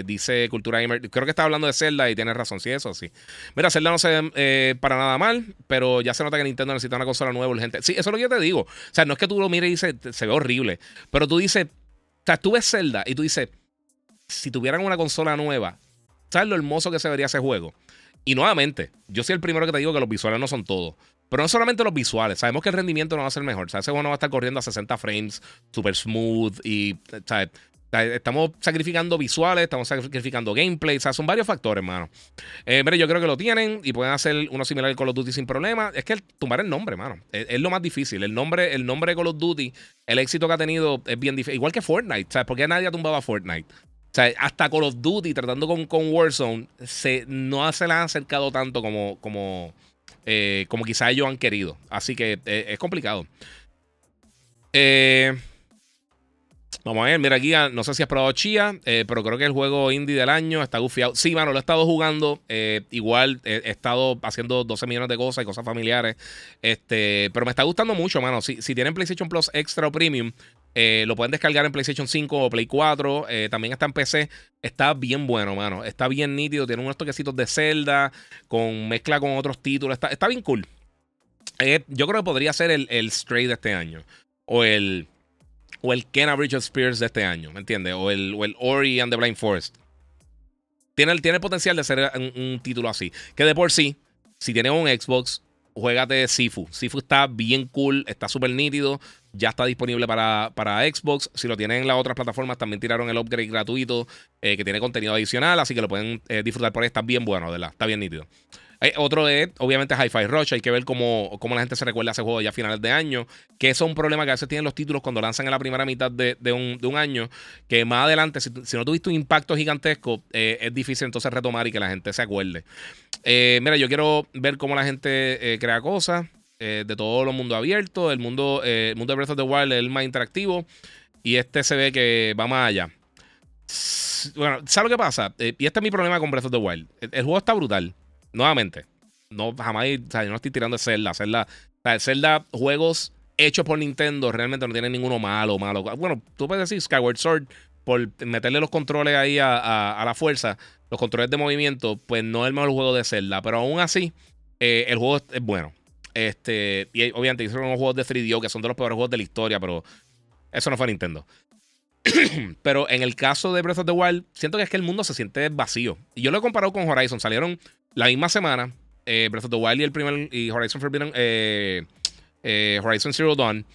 dice Cultura Gamer. Creo que está hablando de Zelda y tiene razón. Sí, eso sí. Mira, Zelda no se ve para nada mal, pero ya se nota que Nintendo necesita una consola nueva urgente. Sí, eso es lo que yo te digo. O sea, no es que tú lo mires y dices, se ve horrible. Pero tú dices, o sea, tú ves Zelda y tú dices, si tuvieran una consola nueva, ¿sabes lo hermoso que se vería ese juego? Y nuevamente, yo soy el primero que te digo que los visuales no son todo. Pero no solamente los visuales, sabemos que el rendimiento no va a ser mejor. ¿sabes? Ese juego no va a estar corriendo a 60 frames, super smooth y, ¿sabes? Estamos sacrificando visuales, estamos sacrificando gameplay, o sea, son varios factores, hermano. Eh, mire, yo creo que lo tienen y pueden hacer uno similar al Call of Duty sin problema. Es que tumbar el nombre, hermano, es, lo más difícil. El nombre, el nombre de Call of Duty, el éxito que ha tenido es bien difícil. Igual que Fortnite, ¿sabes? Porque nadie ha tumbado a Fortnite. O sea, hasta Call of Duty tratando con, con Warzone se, no se le han acercado tanto como, como, eh, como quizás ellos han querido. Así que eh, es complicado. Eh, Vamos a ver, mira aquí, no sé si has probado Chia, pero creo que el juego indie del año está gufiado. Sí, mano, lo he estado jugando. Igual he, estado haciendo 12 millones de cosas y cosas familiares. Este, pero me está gustando mucho, mano. Si, si tienen PlayStation Plus Extra o Premium, eh, lo pueden descargar en PlayStation 5 o Play 4. también está en PC. Está bien bueno, mano. Está bien nítido. Tiene unos toquecitos de Zelda con mezcla con otros títulos. Está, está bien cool. yo creo que podría ser el, el Stray de este año. O el o el Ken Bridge Spears de este año, ¿me entiendes? O el, o el Ori and the Blind Forest. Tiene el, tiene potencial de ser un, título así. Que de por sí, si tienes un Xbox, juégate Sifu. Sifu está bien cool, está súper nítido. Ya está disponible para, para, Xbox. Si lo tienen en las otras plataformas, también tiraron el upgrade gratuito eh, que tiene contenido adicional. Así que lo pueden eh, disfrutar por ahí. Está bien bueno, ¿verdad? Está bien nítido. Eh, otro es, obviamente, Hi-Fi Rush. Hay que ver cómo, cómo, la gente se recuerda a ese juego ya a finales de año. Que eso es un problema que a veces tienen los títulos cuando lanzan en la primera mitad de, un, año. Que más adelante, si, no tuviste un impacto gigantesco, es difícil entonces retomar y que la gente se acuerde. Mira, yo quiero ver cómo la gente crea cosas de todo el mundo abierto. El mundo, el mundo de Breath of the Wild es el más interactivo. Y este se ve que va más allá. Bueno, ¿sabes lo que pasa? y este es mi problema con Breath of the Wild. el juego está brutal nuevamente, no jamás, o sea, yo no estoy tirando de Zelda. Zelda, Zelda, juegos hechos por Nintendo realmente no tienen ninguno malo, malo. Bueno, tú puedes decir Skyward Sword por meterle los controles ahí a, la fuerza, los controles de movimiento, pues no es el mejor juego de Zelda, pero aún así, eh, el juego es, bueno. Este, y obviamente hicieron unos juegos de 3DO que son de los peores juegos de la historia, pero eso no fue Nintendo. pero en el caso de Breath of the Wild, siento que es que el mundo se siente vacío. Y yo lo he comparado con Horizon. Salieron la misma semana, eh, Breath of the Wild y el primer y Horizon Forbidden, eh, eh, Horizon Zero Dawn.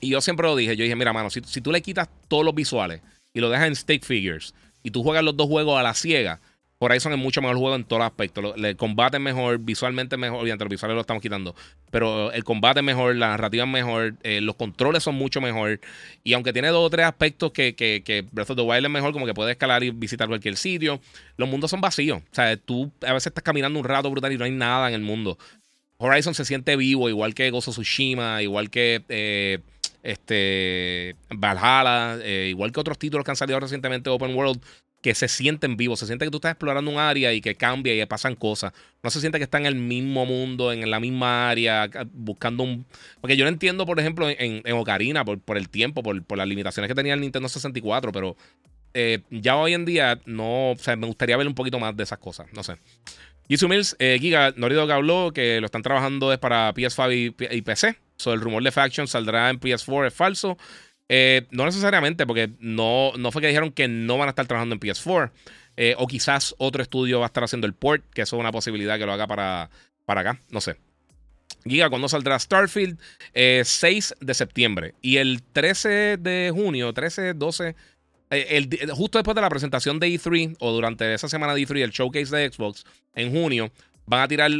Y yo siempre lo dije, yo dije, mira, mano, si, si tú le quitas todos los visuales y lo dejas en stick figures y tú juegas los dos juegos a la ciega, Horizon es mucho mejor juego en todos los aspectos. El combate es mejor, visualmente mejor. Obviamente, los visuales lo estamos quitando. Pero el combate es mejor, la narrativa es mejor, eh, los controles son mucho mejor. Y aunque tiene dos o tres aspectos que, que, Breath of the Wild es mejor, como que puedes escalar y visitar cualquier sitio, los mundos son vacíos. O sea, tú a veces estás caminando un rato brutal y no hay nada en el mundo. Horizon se siente vivo, igual que Gozo Tsushima, igual que eh, este Valhalla, eh, igual que otros títulos que han salido recientemente Open World que se sienten vivos, se siente que tú estás explorando un área y que cambia y pasan cosas. No se siente que está en el mismo mundo, en la misma área, buscando un... Porque yo lo entiendo, por ejemplo, en, Ocarina, por, por, el tiempo, por, por, las limitaciones que tenía el Nintendo 64, pero eh, ya hoy en día no, o sea, me gustaría ver un poquito más de esas cosas, no sé. Jisoo Mills, eh, Giga, Norido que habló que lo están trabajando es para PS5 y, PC. So, el rumor de Faction saldrá en PS4 es falso. Eh, no necesariamente, porque no, no fue que dijeron que no van a estar trabajando en PS4. Eh, o quizás otro estudio va a estar haciendo el port, que eso es una posibilidad que lo haga para, para acá. No sé. Giga, ¿cuándo saldrá Starfield? 6 eh, de septiembre. Y el 13 de junio, 13, 12, el, justo después de la presentación de E3, o durante esa semana de E3, el showcase de Xbox, en junio, van a tirar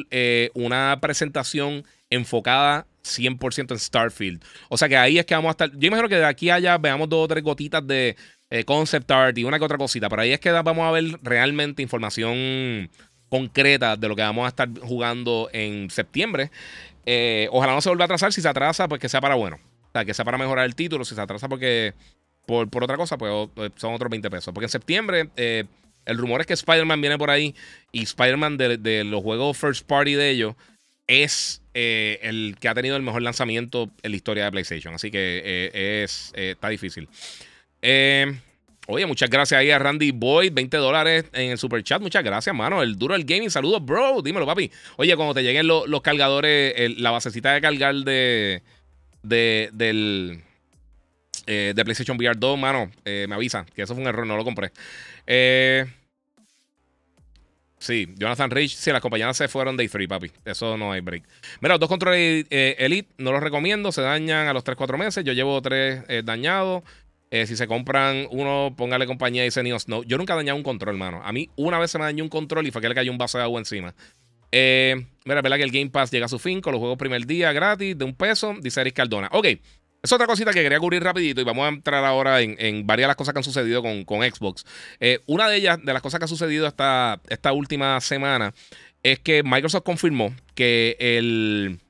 una presentación enfocada 100% en Starfield. O sea que ahí es que vamos a estar. Yo imagino que de aquí a allá veamos dos o tres gotitas de eh, concept art y una que otra cosita. Pero ahí es que vamos a ver realmente información concreta de lo que vamos a estar jugando en septiembre. Eh, ojalá no se vuelva a atrasar. Si se atrasa, pues que sea para bueno. O sea, que sea para mejorar el título. Si se atrasa porque por, por otra cosa, pues, pues son otros 20 pesos. Porque en septiembre, eh, el rumor es que Spider-Man viene por ahí. Y Spider-Man de, de, los juegos first party de ellos es eh, el que ha tenido el mejor lanzamiento en la historia de PlayStation. Así que eh, es, eh, está difícil. oye, muchas gracias ahí a Randy Boyd, 20 dólares en el super chat. Muchas gracias, mano. El duro del gaming. Saludos, bro. Dímelo, papi. Oye, cuando te lleguen los cargadores, la basecita de cargar de, de del de PlayStation VR 2, mano, me avisa que eso fue un error, no lo compré. Eh. Sí, Jonathan Rich, sí, las compañías se fueron de free, papi. Eso no hay break. Mira, los dos controles eh, Elite no los recomiendo, se dañan a los 3-4 meses. Yo llevo tres eh, dañados. Eh, si se compran uno, póngale compañía y Senios no. Yo nunca he dañado un control, hermano. A mí una vez se me dañó un control y fue que le un vaso de agua encima. mira, verdad que el Game Pass llega a su fin con los juegos primer día gratis de un peso, dice Eric Cardona. Ok, Es otra cosita que quería cubrir rapidito y vamos a entrar ahora en, varias de las cosas que han sucedido con, Xbox. Eh, una de ellas, de las cosas que ha sucedido esta, esta última semana, es que Microsoft confirmó que el,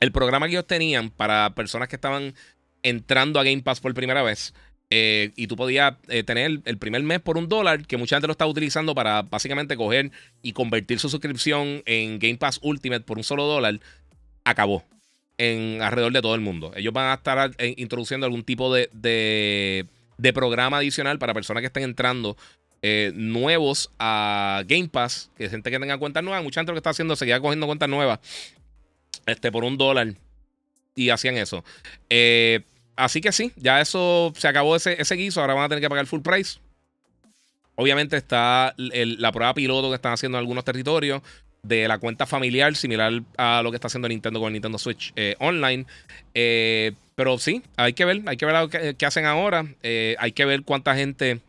el programa que ellos tenían para personas que estaban entrando a Game Pass por primera vez, eh, y tú podías eh, tener el primer mes por un dólar, que mucha gente lo está utilizando para básicamente coger y convertir su suscripción en Game Pass Ultimate por un solo dólar, acabó en alrededor de todo el mundo. Ellos van a estar eh, introduciendo algún tipo de, de, programa adicional para personas que estén entrando nuevos a Game Pass, que gente que tenga cuentas nuevas. Mucha gente lo que está haciendo se queda cogiendo cuentas nuevas este, por un dólar y hacían eso. Eh, así que sí, ya eso se acabó ese, ese guiso. Ahora van a tener que pagar full price. Obviamente está la prueba piloto que están haciendo en algunos territorios de la cuenta familiar, similar a lo que está haciendo Nintendo con el Nintendo Switch eh, Online. Eh, pero sí, hay que ver, hay que ver qué, hacen ahora. Eh, hay que ver cuánta gente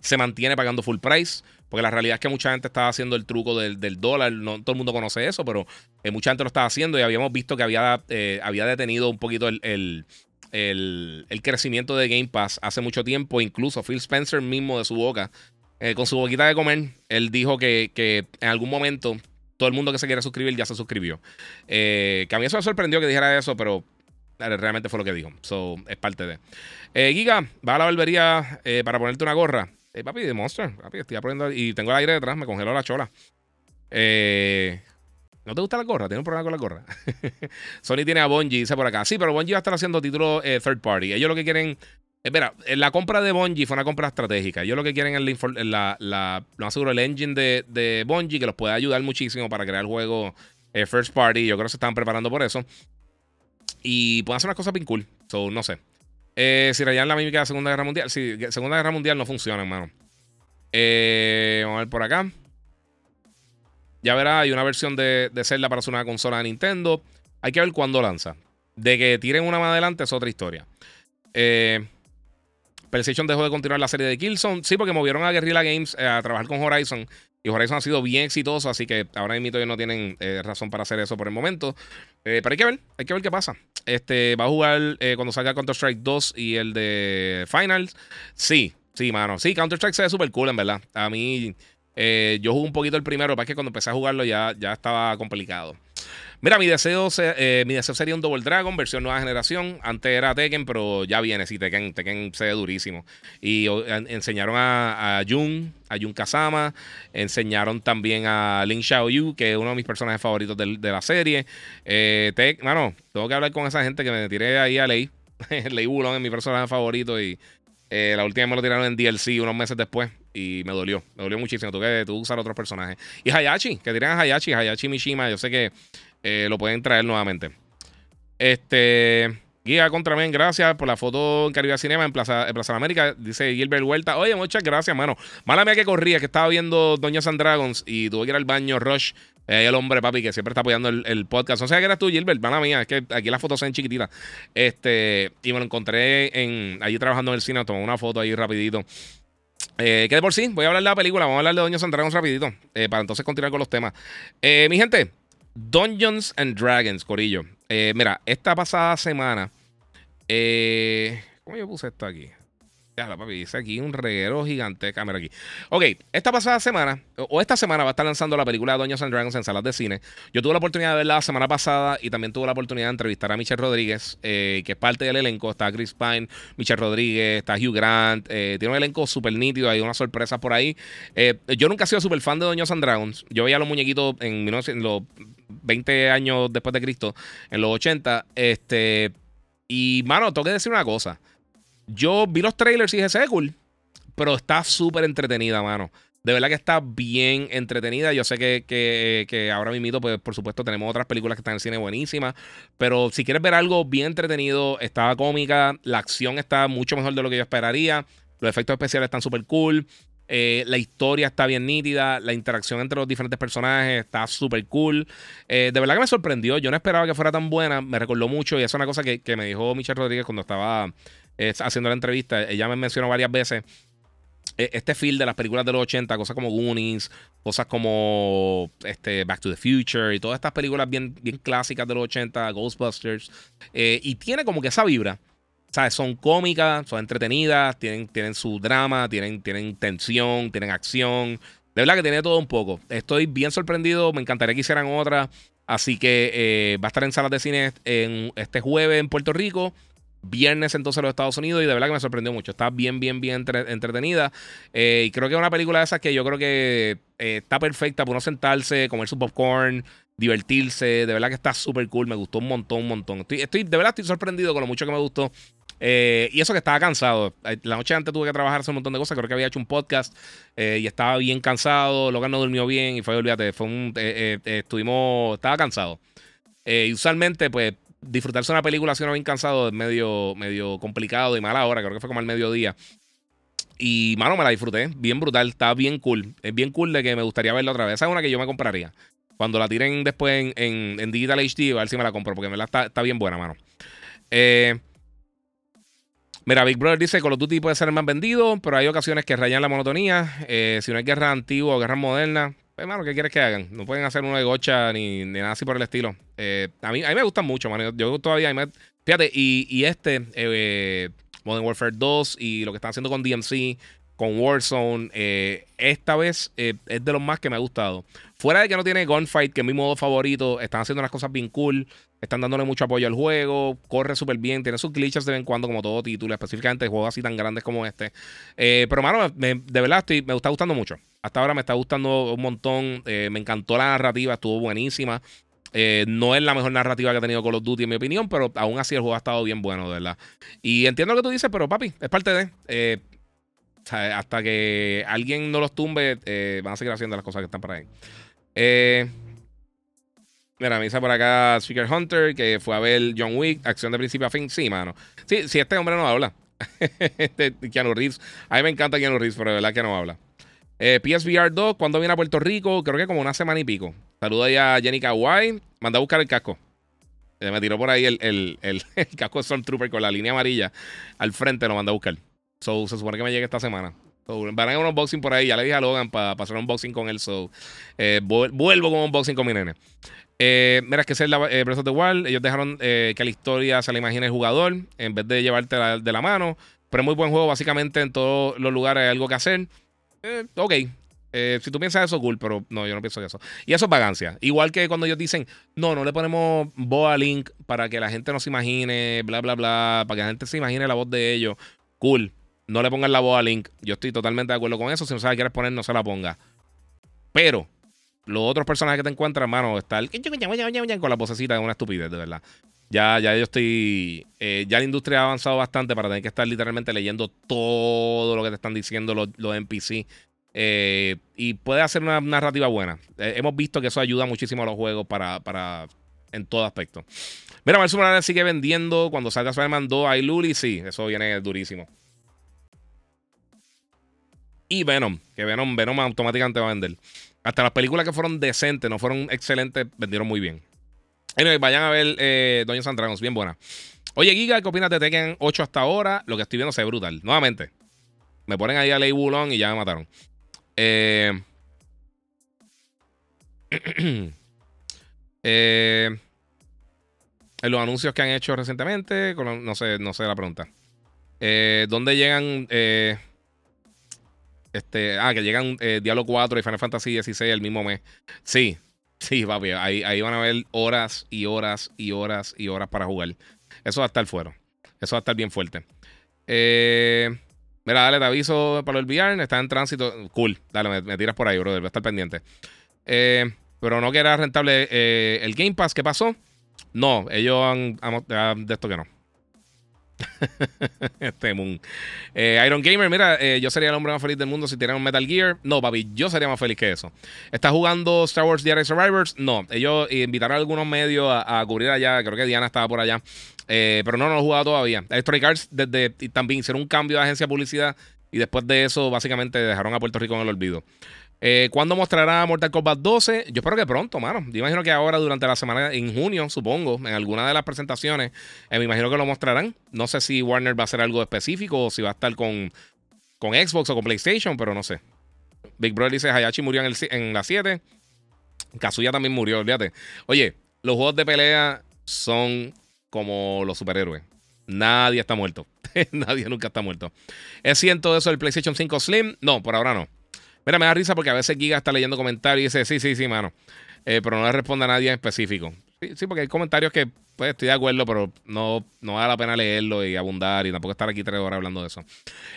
se mantiene pagando full price. Porque la realidad es que mucha gente estaba haciendo el truco del, dólar. No todo el mundo conoce eso, pero mucha gente lo estaba haciendo y habíamos visto que había, había detenido un poquito el, el, crecimiento de Game Pass hace mucho tiempo. Incluso Phil Spencer mismo de su boca, eh, con su boquita de comer, él dijo que, en algún momento todo el mundo que se quiere suscribir ya se suscribió. Eh, que a mí eso me sorprendió que dijera eso, pero realmente fue lo que dijo. So, es parte de. Eh, Giga, va a la barbería para ponerte una gorra. papi, de Monster. Papi, estoy poniendo. Y tengo el aire detrás, me congeló la chola. Eh. ¿No te gusta la gorra? ¿Tienes un problema con la gorra? Sony tiene a Bungie, dice por acá. Sí, pero Bungie va a estar haciendo títulos eh, third party. Ellos lo que quieren. Espera, eh, la compra de Bungie fue una compra estratégica. Ellos lo que quieren es la, la, lo más seguro, el engine de, de Bungie, que los puede ayudar muchísimo para crear el juego eh, first party. Yo creo que se están preparando por eso. Y pueden hacer unas cosas bien cool. So, no sé. si rayan la mímica de la Segunda Guerra Mundial. Sí, Segunda Guerra Mundial no funciona, hermano. vamos a ver por acá. Ya verá, hay una versión de, de Zelda para su nueva consola de Nintendo. Hay que ver cuándo lanza. De que tiren una más adelante es otra historia. Eh, PlayStation dejó de continuar la serie de Killzone. Sí, porque movieron a Guerrilla Games eh, a trabajar con Horizon. Y Horizon ha sido bien exitoso, así que ahora mismo ellos no tienen eh, razón para hacer eso por el momento. pero hay que ver, hay que ver qué pasa. Este, va a jugar cuando salga Counter-Strike 2 y el de Finals. Sí, sí, mano. Sí, Counter-Strike se ve súper cool, en verdad. A mí, eh, yo jugué un poquito el primero, pero es que cuando empecé a jugarlo ya, ya estaba complicado. Mira, mi deseo, eh, mi deseo sería un Double Dragon, versión nueva generación. Antes era Tekken, pero ya viene, sí, Tekken, Tekken se ve durísimo. Y enseñaron a, Jun, a Jun Kazama, enseñaron también a Lin Xiaoyu, que es uno de mis personajes favoritos de, la serie. Eh, Tek, mano, tengo que hablar con esa gente que me tiré ahí a Ley. Ley Wulong es mi personaje favorito y eh, la última me lo tiraron en DLC unos meses después y me dolió. Me dolió muchísimo. Tuve que usar otros personajes. Y Hayachi, que tiran a Hayachi, Hayachi Mishima. Yo sé que eh, lo pueden traer nuevamente. Este. Guía contra mí, gracias por la foto en Caribe Cinema en Plaza, en Plaza América. Dice Gilbert Huerta. Oye, muchas gracias, mano. Mala mía que corría, que estaba viendo Doña San Dragons y tuve que ir al baño Rush. Eh, el hombre, papi, que siempre está apoyando el, podcast. No sé qué eras tú, Gilbert, mala mía. Es que aquí las fotos son chiquititas. Este, y me lo encontré en, allí trabajando en el cine. Tomé una foto ahí rapidito. Eh, que de por sí, voy a hablar de la película. Vamos a hablar de Doña San Dragons rapidito. Eh, para entonces continuar con los temas. mi gente, Dungeons and Dragons, Corillo. Eh, mira, esta pasada semana. Eh, ¿Cómo yo puse esto aquí? Ya, papi, dice aquí un reguero gigante cámara aquí. Ok, esta pasada semana, o esta semana va a estar lanzando la película Dungeons and Dragons en salas de cine. Yo tuve la oportunidad de verla la semana pasada y también tuve la oportunidad de entrevistar a Michelle Rodríguez, eh, que es parte del elenco. Está Chris Pine, Michelle Rodríguez, está Hugh Grant. tiene un elenco súper nítido, hay unas sorpresas por ahí. yo nunca he sido súper fan de Dungeons and Dragons. Yo veía los muñequitos en, en los 20 años después de Cristo, en los 80. Este, y, mano, tengo que decir una cosa. Yo vi los trailers y dije, cool, pero está súper entretenida, mano. De verdad que está bien entretenida. Yo sé que, que, ahora mismo, pues, por supuesto, tenemos otras películas que están en cine buenísimas. Pero si quieres ver algo bien entretenido, está cómica. La acción está mucho mejor de lo que yo esperaría. Los efectos especiales están súper cool. Eh, la historia está bien nítida. La interacción entre los diferentes personajes está súper cool. Eh, de verdad que me sorprendió. Yo no esperaba que fuera tan buena. Me recordó mucho. Y es una cosa que, me dijo Michelle Rodríguez cuando estaba eh, haciendo la entrevista. Ella me mencionó varias veces. e, este feel de las películas de los 80, cosas como Goonies, cosas como este, Back to the Future y todas estas películas bien, bien clásicas de los 80, Ghostbusters. Eh, y tiene como que esa vibra. ¿Sabes? Son cómicas, son entretenidas, tienen, tienen su drama, tienen, tienen tensión, tienen acción. De verdad que tiene todo un poco. Estoy bien sorprendido, me encantaría que hicieran otra. Así que eh, va a estar en salas de cine en, este jueves en Puerto Rico viernes entonces en los Estados Unidos y de verdad que me sorprendió mucho. Está bien, bien, bien entretenida. Eh, y creo que es una película de esas que yo creo que eh, está perfecta para uno sentarse, comer su popcorn, divertirse. De verdad que está súper cool. Me gustó un montón, un montón. Estoy, estoy, de verdad estoy sorprendido con lo mucho que me gustó. Eh, y eso que estaba cansado. La noche antes tuve que trabajar hace un montón de cosas. Creo que había hecho un podcast y estaba bien cansado. Logan no durmió bien y fue, olvídate, fue estuvimos. Estaba cansado. y usualmente, pues disfrutarse una película si uno bien cansado es medio, medio complicado y mala hora. Creo que fue como al mediodía. Y, mano, me la disfruté. Bien brutal. Está bien cool. Es bien cool de que me gustaría verla otra vez. Esa es una que yo me compraría. Cuando la tiren después en, Digital HD, a ver si me la compro. Porque me la está, está bien buena, mano. Eh, mira, Big Brother dice: Call of Duty puede ser el más vendido, pero hay ocasiones que rayan la monotonía. Eh, si no hay guerra antigua o guerra moderna, hermano, ¿qué quieres que hagan? No pueden hacer uno de gocha ni, nada así por el estilo. Eh, a, mí, a me gustan mucho, man. Yo todavía. fíjate, y, este, eh, Modern Warfare 2 y lo que están haciendo con DMC, con Warzone, eh, esta vez es de los más que me ha gustado. Fuera de que no tiene Gunfight, que es mi modo favorito, están haciendo unas cosas bien cool. Están dándole mucho apoyo al juego. Corre súper bien. Tiene sus glitches de vez en cuando, como todo título. Específicamente juegos así tan grandes como este. pero, mano, de verdad estoy, me está gustando mucho. Hasta ahora me está gustando un montón. Eh, me encantó la narrativa, estuvo buenísima. Eh, no es la mejor narrativa que ha tenido Call of Duty, en mi opinión, pero aún así el juego ha estado bien bueno, de verdad. Y entiendo lo que tú dices, pero papi, es parte de. Eh, hasta que alguien no los tumbe, van a seguir haciendo las cosas que están por ahí. mira, me dice por acá Speaker Hunter que fue a ver John Wick, acción de principio a fin. Sí, mano. Sí, si este hombre no habla. Este, Keanu Reeves. A mí me encanta Keanu Reeves, pero de verdad que no habla. Eh, PSVR 2, cuando viene a Puerto Rico? Creo que como una semana y pico. Saluda ahí a Jenny Kawai. Manda a buscar el casco. Eh, me tiró por ahí el, el, el, casco de Stormtrooper con la línea amarilla al frente. Lo manda a buscar. So, se supone que me llegue esta semana. van a ir un unboxing por ahí. Ya le dije a Logan para hacer un unboxing con él. So, eh, vuelvo con un unboxing con mi nene. Eh, mira, es que es el eh, Breath of the Wild. Ellos dejaron que la historia se la imagine el jugador en vez de llevarte de la mano. Pero es muy buen juego. Básicamente en todos los lugares hay algo que hacer. Eh, ok. Eh, si tú piensas eso, cool, pero no, yo no pienso eso. Y eso es vagancia. Igual que cuando ellos dicen, no, no le ponemos voz a Link para que la gente no se imagine, bla, bla, bla, para que la gente se imagine la voz de ellos. Cool. No le pongan la voz a Link. Yo estoy totalmente de acuerdo con eso. Si no sabes quieres poner, no se la ponga. Pero los otros personajes que te encuentras, hermano, está el con la vocecita de una estupidez, de verdad. Ya, ya yo estoy. Eh, ya la industria ha avanzado bastante para tener que estar literalmente leyendo todo lo que te están diciendo los, los NPC. Eh, y puede hacer una narrativa buena. Eh, hemos visto que eso ayuda muchísimo a los juegos para, para en todo aspecto. Mira, Morales sigue vendiendo. Cuando salga Spider-Man 2, hay Luli. Sí, eso viene durísimo. Y Venom, que Venom, Venom automáticamente va a vender. Hasta las películas que fueron decentes, no fueron excelentes, vendieron muy bien. Anyway, vayan a ver eh, Doña bien buena. Oye, Giga, ¿qué opinas de Tekken 8 hasta ahora? Lo que estoy viendo se brutal. Nuevamente, me ponen ahí a Ley Bulon y ya me mataron. Eh, eh, los anuncios que han hecho recientemente, no sé, no sé la pregunta. Eh, ¿Dónde llegan? Eh, este, ah, que llegan eh, Diablo 4 y Final Fantasy 16 el mismo mes. Sí, Sí, papi, ahí, ahí van a ver horas y horas y horas y horas para jugar. Eso va a estar fuera. Eso va a estar bien fuerte. Eh, mira, dale, te aviso para el VR. Está en tránsito. Cool. Dale, me, tiras por ahí, brother. Voy a estar pendiente. Eh, pero no que era rentable el Game Pass. ¿Qué pasó? No, ellos han, han de esto que no. este Moon. Eh, Iron Gamer, mira, eh, yo sería el hombre más feliz del mundo si tuviera un Metal Gear. No, papi, yo sería más feliz que eso. ¿Estás jugando Star Wars Jedi Survivors? No, ellos invitaron a algunos medios a, cubrir allá. Creo que Diana estaba por allá. Eh, pero no, no lo he jugado todavía. Electronic Arts desde, también hicieron un cambio de agencia de publicidad y después de eso, básicamente dejaron a Puerto Rico en el olvido. Eh, ¿Cuándo mostrará Mortal Kombat 12? Yo espero que pronto, mano. Yo imagino que ahora, durante la semana, en junio, supongo, en alguna de las presentaciones, eh, me imagino que lo mostrarán. No sé si Warner va a hacer algo específico o si va a estar con, con Xbox o con PlayStation, pero no sé. Big Brother dice Hayachi murió en, en la 7. Kazuya también murió, olvídate. Oye, los juegos de pelea son como los superhéroes. Nadie está muerto. Nadie nunca está muerto. ¿Es cierto eso del PlayStation 5 Slim? No, por ahora no. Mira, me da risa porque a veces Giga está leyendo comentarios y dice, sí, sí, sí, mano. Eh, pero no le responde a nadie en específico. Sí, sí, porque hay comentarios que pues estoy de acuerdo, pero no, no vale la pena leerlo y abundar y tampoco estar aquí tres horas hablando de eso.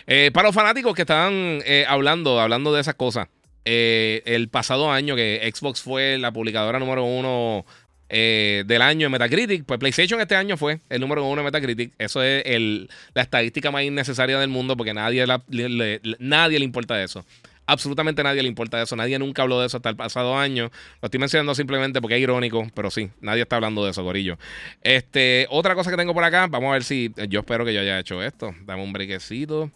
Eh, para los fanáticos que estaban eh, hablando, hablando de esas cosas, el pasado año que Xbox fue la publicadora número uno del año en Metacritic. Pues PlayStation este año fue el número uno en Metacritic. Eso es la estadística más innecesaria del mundo porque nadie, le, nadie le importa eso. Absolutamente nadie le importa eso. Nadie nunca habló de eso hasta el pasado año. Lo estoy mencionando simplemente porque es irónico, pero sí, nadie está hablando de eso, Gorillo. Este, otra cosa que tengo por acá, vamos a ver si. Yo espero que yo haya hecho esto. Dame un brequecito.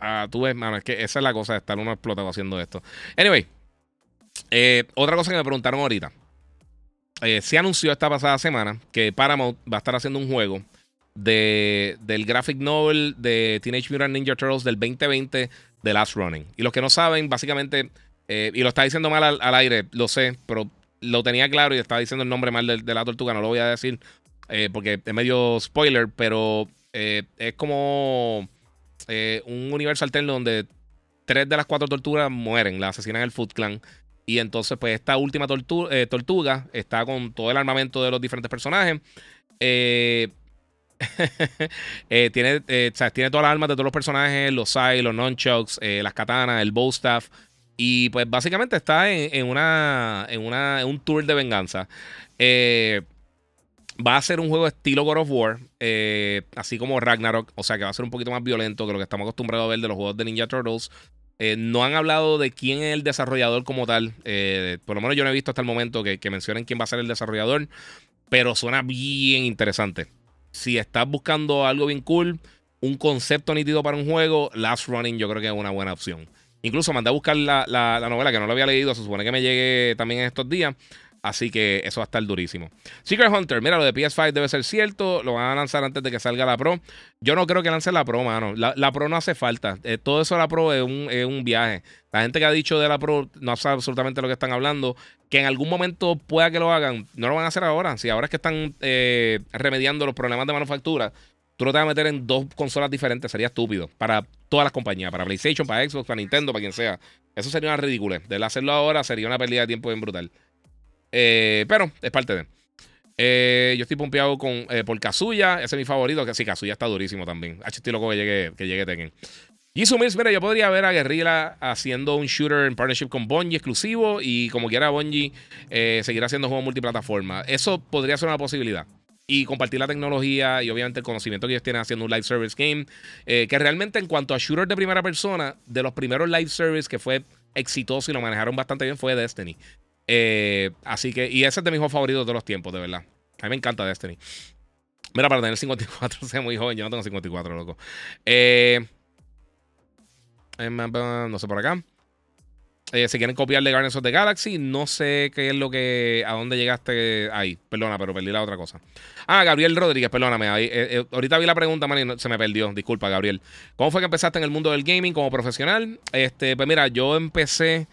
Ah, tú ves, mano, es que esa es la cosa de estar uno explotado haciendo esto. Anyway, eh, otra cosa que me preguntaron ahorita. Eh, se anunció esta pasada semana que Paramount va a estar haciendo un juego de, del graphic novel de Teenage Mutant Ninja Turtles del 2020 de Last Running. Y los que no saben, básicamente, eh, y lo está diciendo mal al, aire, lo sé, pero lo tenía claro y estaba diciendo el nombre mal de, la tortuga, no lo voy a decir eh, porque es medio spoiler, pero es como un universo alterno donde tres de las cuatro tortugas mueren, la asesinan el Foot Clan. Y entonces, pues, esta última eh, tortuga está con todo el armamento de los diferentes personajes. Eh, eh, tiene, tiene todas las armas de todos los personajes: los sai, los nunchucks, las katanas, el bow staff. Y pues básicamente está en, una, en, una, un tour de venganza. va a ser un juego estilo God of War, así como Ragnarok. O sea que va a ser un poquito más violento que lo que estamos acostumbrados a ver de los juegos de Ninja Turtles. Eh, no han hablado de quién es el desarrollador como tal. Eh, por lo menos yo no he visto hasta el momento que, mencionen quién va a ser el desarrollador. Pero suena bien interesante. Si estás buscando algo bien cool, un concepto nítido para un juego, Last Running yo creo que es una buena opción. Incluso mandé a buscar la, la novela que no lo había leído. Se supone que me llegue también en estos días. Así que eso va a estar durísimo. Secret Hunter, mira, lo de PS5 debe ser cierto. Lo van a lanzar antes de que salga la Pro. Yo no creo que lance la Pro, mano. La, Pro no hace falta. Eh, todo eso de la Pro es un, viaje. La gente que ha dicho de la Pro no sabe absolutamente lo que están hablando. Que en algún momento pueda que lo hagan. No lo van a hacer ahora. Si ahora es que están eh, remediando los problemas de manufactura, tú no te vas a meter en dos consolas diferentes. Sería estúpido. Para todas las compañías. Para PlayStation, para Xbox, para Nintendo, para quien sea. Eso sería una ridícula. De hacerlo ahora sería una pérdida de tiempo bien brutal. Eh, pero es parte de. Eh, yo estoy pompeado con, eh, por Kazuya. Ese es mi favorito. Que sí, Kazuya está durísimo también. H, estoy loco que llegue, que llegue Tekken. Jisoo mira, yo podría ver a Guerrilla haciendo un shooter en partnership con Bungie exclusivo y como quiera Bungie seguir haciendo juegos multiplataforma. Eso podría ser una posibilidad. Y compartir la tecnología y obviamente el conocimiento que ellos tienen haciendo un live service game. que realmente en cuanto a shooter de primera persona, de los primeros live service que fue exitoso y lo manejaron bastante bien fue Destiny. Eh, así que, y ese es de mis juegos favoritos de todos los tiempos, de verdad. A mí me encanta Destiny. Mira, para tener 54, soy muy joven, yo no tengo 54, loco. Eh, eh no sé por acá. Eh, si quieren copiar de Guardians of the Galaxy, no sé qué es lo que. ¿A dónde llegaste ahí? Perdona, pero perdí la otra cosa. Ah, Gabriel Rodríguez, perdóname. Ahí, ahorita vi la pregunta, man, y se me perdió. Disculpa, Gabriel. ¿Cómo fue que empezaste en el mundo del gaming como profesional? Este, pues mira, yo empecé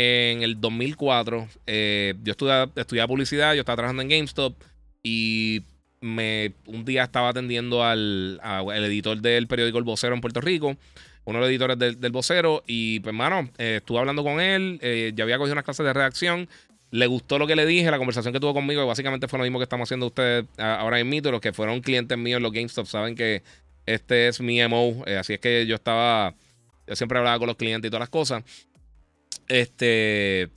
en el 2004. Eh, yo estudiaba, estudiaba, publicidad, yo estaba trabajando en GameStop y me, un día estaba atendiendo al, editor del periódico El Vocero en Puerto Rico, uno de los editores del, Vocero, y pues, hermano, eh, estuve hablando con él, eh, ya había cogido unas clases de redacción. Le gustó lo que le dije, la conversación que tuvo conmigo, básicamente fue lo mismo que estamos haciendo ustedes ahora en Mito. Los que fueron clientes míos en los GameStop saben que este es mi MO. así es que yo estaba, yo siempre hablaba con los clientes y todas las cosas. Este.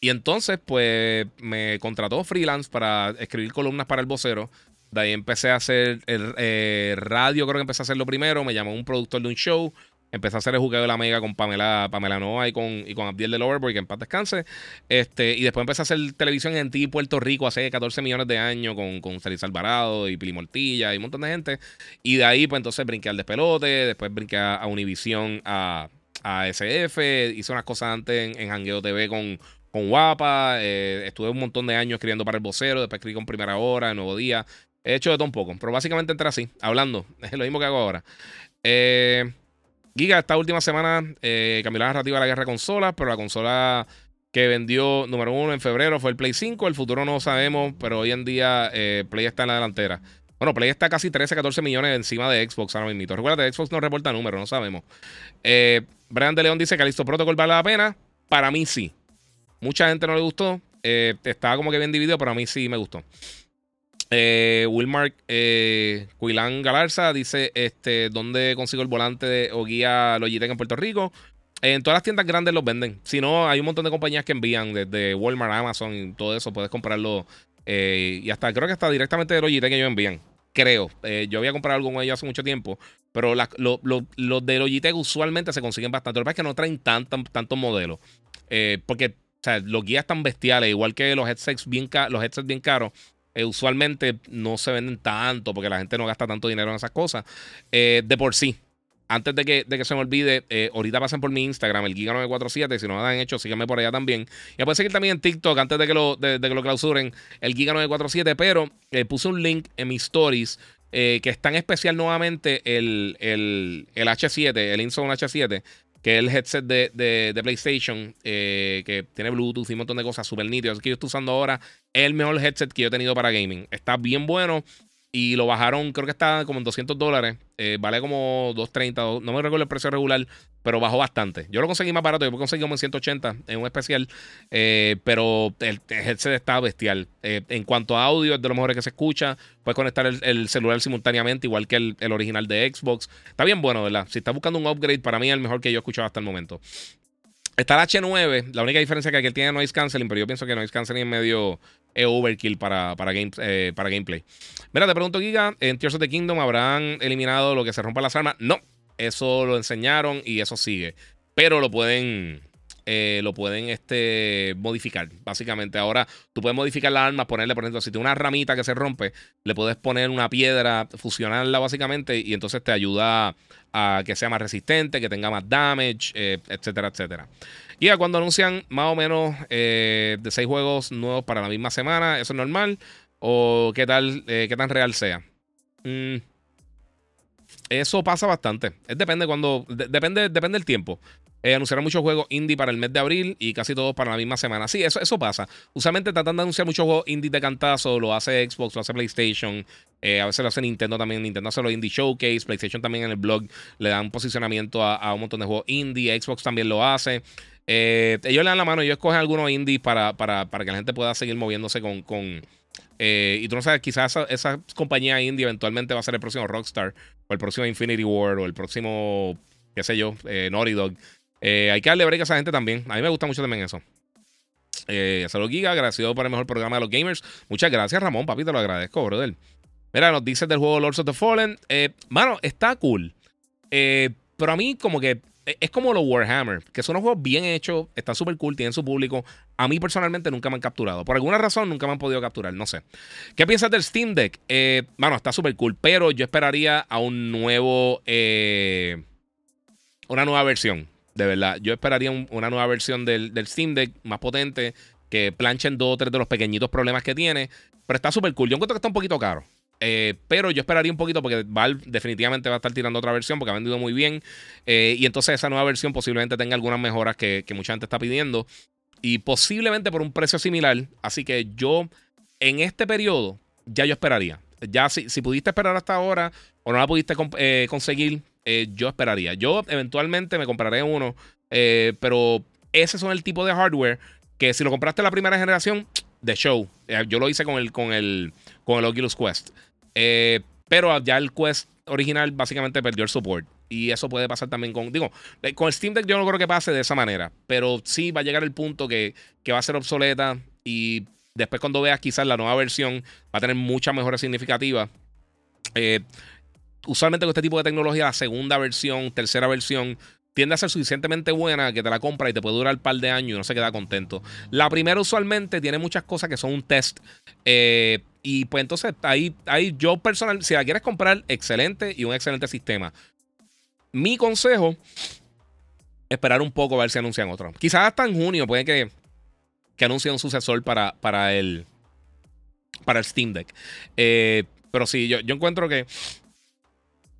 Y entonces, pues, me contrató freelance para escribir columnas para el vocero. De ahí empecé a hacer el eh, radio, creo que empecé a hacerlo primero. Me llamó un productor de un show. Empecé a hacer el jugueo de la Mega con Pamela, Pamela Noa y con, y con Abdiel de Overboard, que en paz descanse. Este, y después empecé a hacer televisión en ti, Puerto Rico, hace 14 millones de años, con, con Celis Alvarado y Pili Mortilla y un montón de gente. Y de ahí, pues entonces brinqué al despelote, después brinqué a, a Univision a a SF, hice unas cosas antes en, en TV con, con Guapa, eh, estuve un montón de años escribiendo para el vocero, después escribí con Primera Hora, Nuevo Día, he hecho de todo un poco, pero básicamente entré así, hablando, es lo mismo que hago ahora. Eh, Giga, esta última semana eh, cambió la narrativa de la guerra de consolas, pero la consola que vendió número uno en febrero fue el Play 5. El futuro no lo sabemos, pero hoy en día eh, Play está en la delantera. Bueno, Play está casi 13, 14 millones encima de Xbox ahora mismo. Recuerda, Xbox no reporta números, no sabemos. Eh, Brian de León dice que Listo Protocol vale la pena. Para mí sí. Mucha gente no le gustó. Eh, estaba como que bien dividido, pero a mí sí me gustó. Eh, Wilmark eh, Galarza dice: este, ¿Dónde consigo el volante de, o guía Logitech en Puerto Rico? En todas las tiendas grandes los venden. Si no, hay un montón de compañías que envían desde Walmart, Amazon y todo eso. Puedes comprarlo. Eh, y hasta creo que hasta directamente de Logitech que ellos envían. Creo. Eh, yo había comprado algo con ellos hace mucho tiempo. Pero los de Logitech usualmente se consiguen bastante. Lo que pasa es que no traen tantos modelos. porque los guías están bestiales. Igual que los headsets bien, los headsets bien caros eh, usualmente no se venden tanto porque la gente no gasta tanto dinero en esas cosas. Eh, de por sí. Antes de que, de que se me olvide, eh, ahorita pasen por mi Instagram, el Giga947. Si no lo han hecho, síganme por allá también. Y pueden seguir también en TikTok antes de que lo, de, que lo clausuren, el Giga947. Pero puse un link en mis stories que está en especial nuevamente el, el, el H7, el Inzone H7 que es el headset de, PlayStation, eh, que tiene Bluetooth y un montón de cosas súper nítidas. Que yo estoy usando ahora el mejor headset que yo he tenido para gaming. Está bien bueno. Y lo bajaron, creo que está como en 200 dólares. Eh, vale como 230. No me recuerdo el precio regular, pero bajó bastante. Yo lo conseguí más barato. Yo lo conseguí como en 180 en un especial. Eh, pero el, headset está bestial. Eh, en cuanto a audio, es de lo mejor que se escucha. Puedes conectar el, celular simultáneamente, igual que el, original de Xbox. Está bien bueno, ¿verdad? Si estás buscando un upgrade, para mí es el mejor que yo he escuchado hasta el momento. Está el H9. La única diferencia que, que tiene noise canceling, pero yo pienso que noise canceling es medio overkill para, para, eh, para gameplay. Mira, te pregunto, Giga, en Tears of the Kingdom habrán eliminado lo que se rompa las armas. No, eso lo enseñaron y eso sigue. Pero lo pueden. Eh, lo pueden este, modificar, básicamente. Ahora tú puedes modificar las armas, ponerle, por ejemplo, si tiene una ramita que se rompe, le puedes poner una piedra, fusionarla básicamente, y entonces te ayuda a que sea más resistente, que tenga más damage, eh, etcétera, etcétera. Y a cuando anuncian más o menos eh, de seis juegos nuevos para la misma semana, ¿eso es normal? ¿O qué tal, qué tan real sea? Mm, eso pasa bastante. Es depende cuando. depende, depende del tiempo. Eh, muchos juegos indie para el mes de abril y casi todos para la misma semana. Sí, eso, eso pasa. Usualmente tratan de anunciar muchos juegos indie de cantazo. Lo hace Xbox, lo hace PlayStation. a veces lo hace Nintendo también. Nintendo hace los Indie Showcase. PlayStation también en el blog le dan posicionamiento a, un montón de juegos indie. Xbox también lo hace. Eh, ellos le dan la mano, ellos escogen algunos indies para, para, para, que la gente pueda seguir moviéndose con eh, y tú no sabes, quizás esa, compañía indie eventualmente va a ser el próximo Rockstar, o el próximo Infinity War, o el próximo, qué sé yo, eh, Naughty Dog. hay que darle break a esa gente también. A mí me gusta mucho también eso. Eh, Saludos Giga, agradecido por el mejor programa de los gamers. Muchas gracias, Ramón, papi, te lo agradezco, brother. Mira, nos dices del juego Lords of the Fallen. mano, está cool. pero a mí, como que es como los Warhammer, que son unos juegos bien hechos, están súper cool, tienen su público. A mí personalmente nunca me han capturado. Por alguna razón nunca me han podido capturar, no sé. ¿Qué piensas del Steam Deck? Eh, bueno, está súper cool, pero yo esperaría a un nuevo... Eh, una nueva versión, de verdad. Yo esperaría una nueva versión del, del, Steam Deck más potente, que planchen dos o tres de los pequeñitos problemas que tiene. Pero está súper cool. Yo encuentro que está un poquito caro. Eh, pero yo esperaría un poquito porque Valve definitivamente va a estar tirando otra versión porque ha vendido muy bien. Eh, y entonces esa nueva versión posiblemente tenga algunas mejoras que, mucha gente está pidiendo. Y posiblemente por un precio similar. Así que yo en este periodo ya yo esperaría. Ya si, si pudiste esperar hasta ahora o no la pudiste eh, conseguir, yo esperaría. Yo eventualmente me compraré uno. pero ese son el tipo de hardware que si lo compraste la primera generación, de show. Yo lo hice con el, con el, con el Oculus Quest. Eh, pero ya el Quest original básicamente perdió el support. Y eso puede pasar también con. Digo, con el Steam Deck yo no creo que pase de esa manera. Pero sí va a llegar el punto que, va a ser obsoleta. Y después, cuando veas quizás la nueva versión, va a tener muchas mejoras significativas. Eh, usualmente con este tipo de tecnología, la segunda versión, tercera versión, tiende a ser suficientemente buena que te la compra y te puede durar un par de años y no se queda contento. La primera usualmente tiene muchas cosas que son un test. Eh, y pues entonces ahí, ahí yo personal, si la quieres comprar, excelente y un excelente sistema. Mi consejo, esperar un poco a ver si anuncian otro. Quizás hasta en junio puede que, que anuncien un sucesor para, para, el, para el Steam Deck. Eh, pero sí, yo, yo encuentro que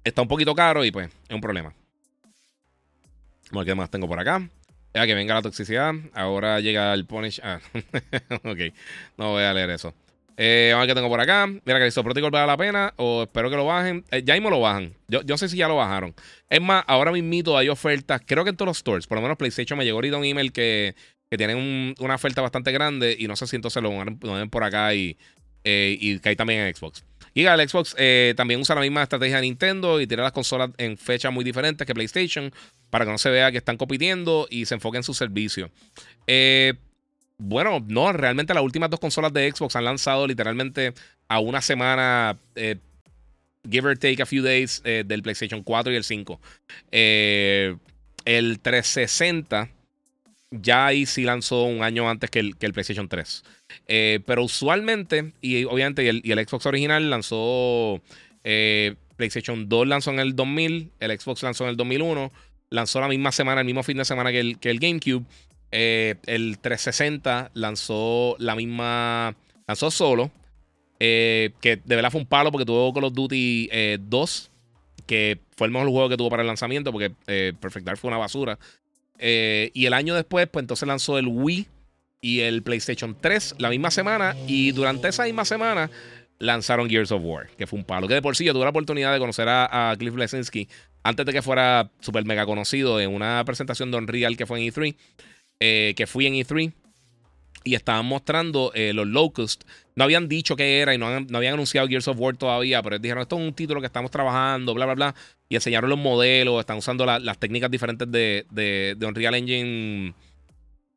está un poquito caro y pues es un problema. Vamos a ver qué más tengo por acá. Ya que venga la toxicidad. Ahora llega el punish. Ah, ok. No voy a leer eso. Eh, vamos a ver qué tengo por acá. Mira que el isoprótico vale la pena. O espero que lo bajen. Eh, ya mismo lo bajan. Yo, yo sé si ya lo bajaron. Es más, ahora mismo hay ofertas. Creo que en todos los stores. Por lo menos PlayStation me llegó ahorita un email que, que tienen una oferta bastante grande. Y no sé si entonces lo ven por acá y, eh, y que hay también en Xbox. Y el Xbox eh, también usa la misma estrategia de Nintendo y tiene las consolas en fechas muy diferentes que PlayStation para que no se vea que están compitiendo y se enfoque en su servicio. Eh, bueno, no, realmente las últimas dos consolas de Xbox han lanzado literalmente a una semana, eh, give or take a few days, del PlayStation 4 y el 5. el 360 ya ahí sí lanzó un año antes que el, que el PlayStation 3. Eh, pero usualmente, y obviamente, y el, Xbox original lanzó. Eh, PlayStation 2 lanzó en el 2000, el Xbox lanzó en el 2001, lanzó la misma semana, el mismo fin de semana que el, que el GameCube. Eh, el 360 lanzó la misma. Lanzó solo. que de verdad fue un palo porque tuvo Call of Duty 2. Que fue el mejor juego que tuvo para el lanzamiento. Porque Perfect Dark fue una basura. y el año después, pues entonces lanzó el Wii y el PlayStation 3 la misma semana. Y durante esa misma semana lanzaron Gears of War, que fue un palo. Que de por sí yo tuve la oportunidad de conocer a, Cliff Lesinski antes de que fuera súper mega conocido en una presentación de Unreal que fue en E3, eh, que fui en E3. Y estaban mostrando eh, los Locust. No habían dicho qué era y no, habían anunciado Gears of War todavía, pero dijeron, esto es un título que estamos trabajando, bla, bla, bla. Y enseñaron los modelos, están usando las técnicas diferentes de, de, de Unreal Engine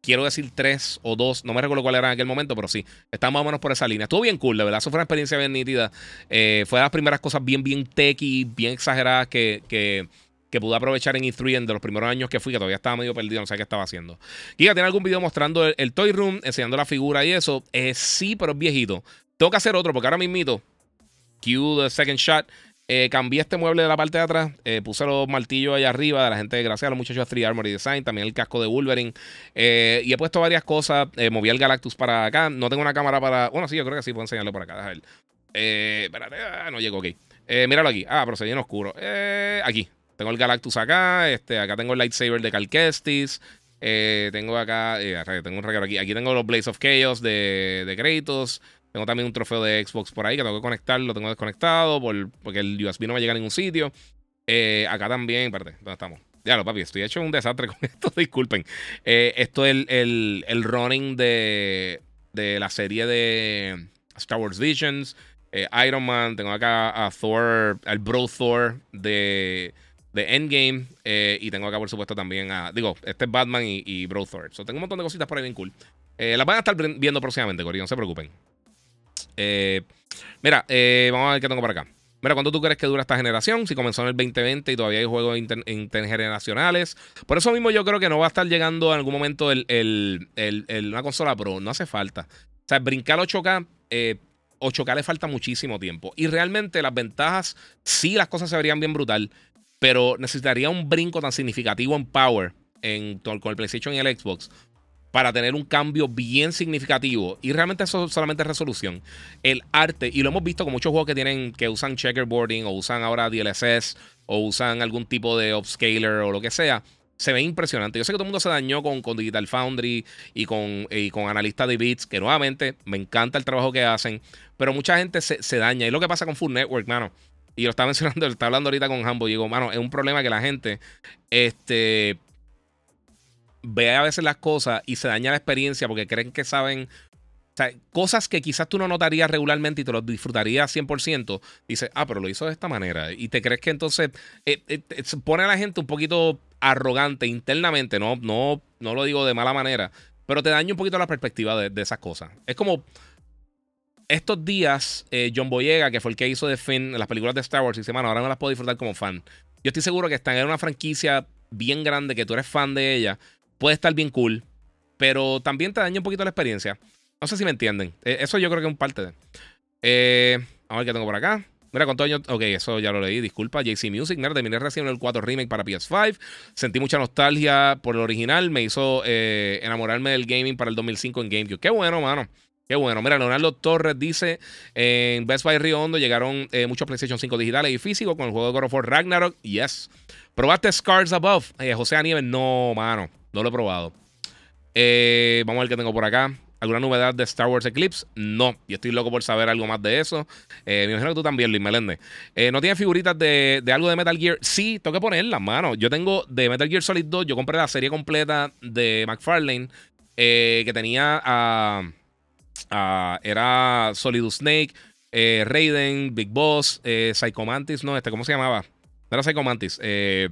quiero decir tres o dos, no me recuerdo cuál era en aquel momento, pero sí, está más o menos por esa línea. Estuvo bien cool, de verdad, eso fue una experiencia bien nítida. Eh, fue de las primeras cosas bien, bien techy, bien exageradas que, que, pude aprovechar en E3 en de los primeros años que fui, que todavía estaba medio perdido, no sé qué estaba haciendo. Giga, ¿tiene algún video mostrando el, Toy Room, enseñando la figura y eso? Eh, sí, pero es viejito. Tengo que hacer otro, porque ahora mismito, Q, the second shot, eh, cambié este mueble de la parte de atrás. Eh, puse los martillos allá arriba de la gente, gracias a los muchachos de Free Armory Design. También el casco de Wolverine. Eh, y he puesto varias cosas. moví el Galactus para acá. No tengo una cámara para. Bueno, sí, yo creo que sí puedo enseñarlo por acá. Déjame ver. espérate, ah, no llego, ok. míralo aquí. Ah, pero se viene oscuro. aquí. Tengo el Galactus acá. Este, acá tengo el lightsaber de Cal Kestis. tengo acá. tengo un regalo aquí. Aquí tengo los Blaze of Chaos de, de Kratos. Tengo también un trofeo de Xbox por ahí que tengo que conectar, lo tengo desconectado por, porque el USB no me llega a ningún sitio. Eh, acá también, espérate, ¿dónde estamos? Ya papi, estoy hecho un desastre con esto, disculpen. Eh, esto es el, el, running de, de, la serie de Star Wars Visions, eh, Iron Man, tengo acá a Thor, al Bro Thor de, de Endgame, y tengo acá, por supuesto, también a, digo, este es Batman y, Bro Thor. So, tengo un montón de cositas por ahí bien cool. las van a estar viendo próximamente, Corillo, no se preocupen. Eh, mira, eh, vamos a ver qué tengo por acá. Mira, ¿cuánto tú crees que dura esta generación? Si comenzó en el 2020 y todavía hay juegos intergeneracionales. Por eso mismo yo creo que no va a estar llegando en algún momento el, una consola Pro. No hace falta. O sea, brincar 8K, 8K eh, le falta muchísimo tiempo. Y realmente las ventajas, sí, las cosas se verían bien brutal. Pero necesitaría un brinco tan significativo en power en, con el PlayStation y el Xbox para tener un cambio bien significativo. Y realmente eso solamente es resolución. El arte, y lo hemos visto con muchos juegos que tienen, que usan checkerboarding, o usan ahora DLSS, o usan algún tipo de upscaler o lo que sea. Se ve impresionante. Yo sé que todo el mundo se dañó con, con Digital Foundry y con, y con analistas de bits, que nuevamente me encanta el trabajo que hacen, pero mucha gente se, se daña. Y lo que pasa con Full Network, mano. Y lo estaba mencionando, lo estaba hablando ahorita con Hambo. Digo, mano, es un problema que la gente este, ve a veces las cosas y se daña la experiencia porque creen que saben. O sea, cosas que quizás tú no notarías regularmente y te lo disfrutarías 100%, dices, ah, pero lo hizo de esta manera. Y te crees que entonces eh, eh, eh, pone a la gente un poquito arrogante internamente, no, no, no lo digo de mala manera, pero te daña un poquito la perspectiva de, esas cosas. Es como estos días, John Boyega, que fue el que hizo de Finn las películas de Star Wars, dice, mano, ahora no las puedo disfrutar como fan. Yo estoy seguro que están en una franquicia bien grande, que tú eres fan de ella, puede estar bien cool, pero también te daña un poquito la experiencia. No sé si me entienden. Eh, eso yo creo que es un parte de. Eh, a ver qué tengo por acá. Mira, cuántos años. Ok, eso ya lo leí. Disculpa. JC Music, nerd. Terminé recién el 4 Remake para PS5. Sentí mucha nostalgia por el original. Me hizo eh, enamorarme del gaming para el 2005 en GameCube. Qué bueno, mano. Qué bueno. Mira, Leonardo Torres dice: En Best Buy Río Hondo llegaron eh, muchos PlayStation 5 digitales y físicos con el juego de God of War Ragnarok. Yes. ¿Probaste Scars Above? Eh, José Anieves, no, mano. No lo he probado. Eh, vamos a ver qué tengo por acá. ¿Alguna novedad de Star Wars Eclipse? No. Y estoy loco por saber algo más de eso. me imagino que tú también, Luis Melende. ¿No tienes figuritas de, de, algo de Metal Gear? Sí, tengo que ponerlas, mano. Yo tengo de Metal Gear Solid 2. Yo compré la serie completa de McFarlane. que tenía a. era Solidus Snake, eh, Raiden, Big Boss, eh, Psycho Mantis, no, este, ¿cómo se llamaba? No era Psycho Mantis. Eh,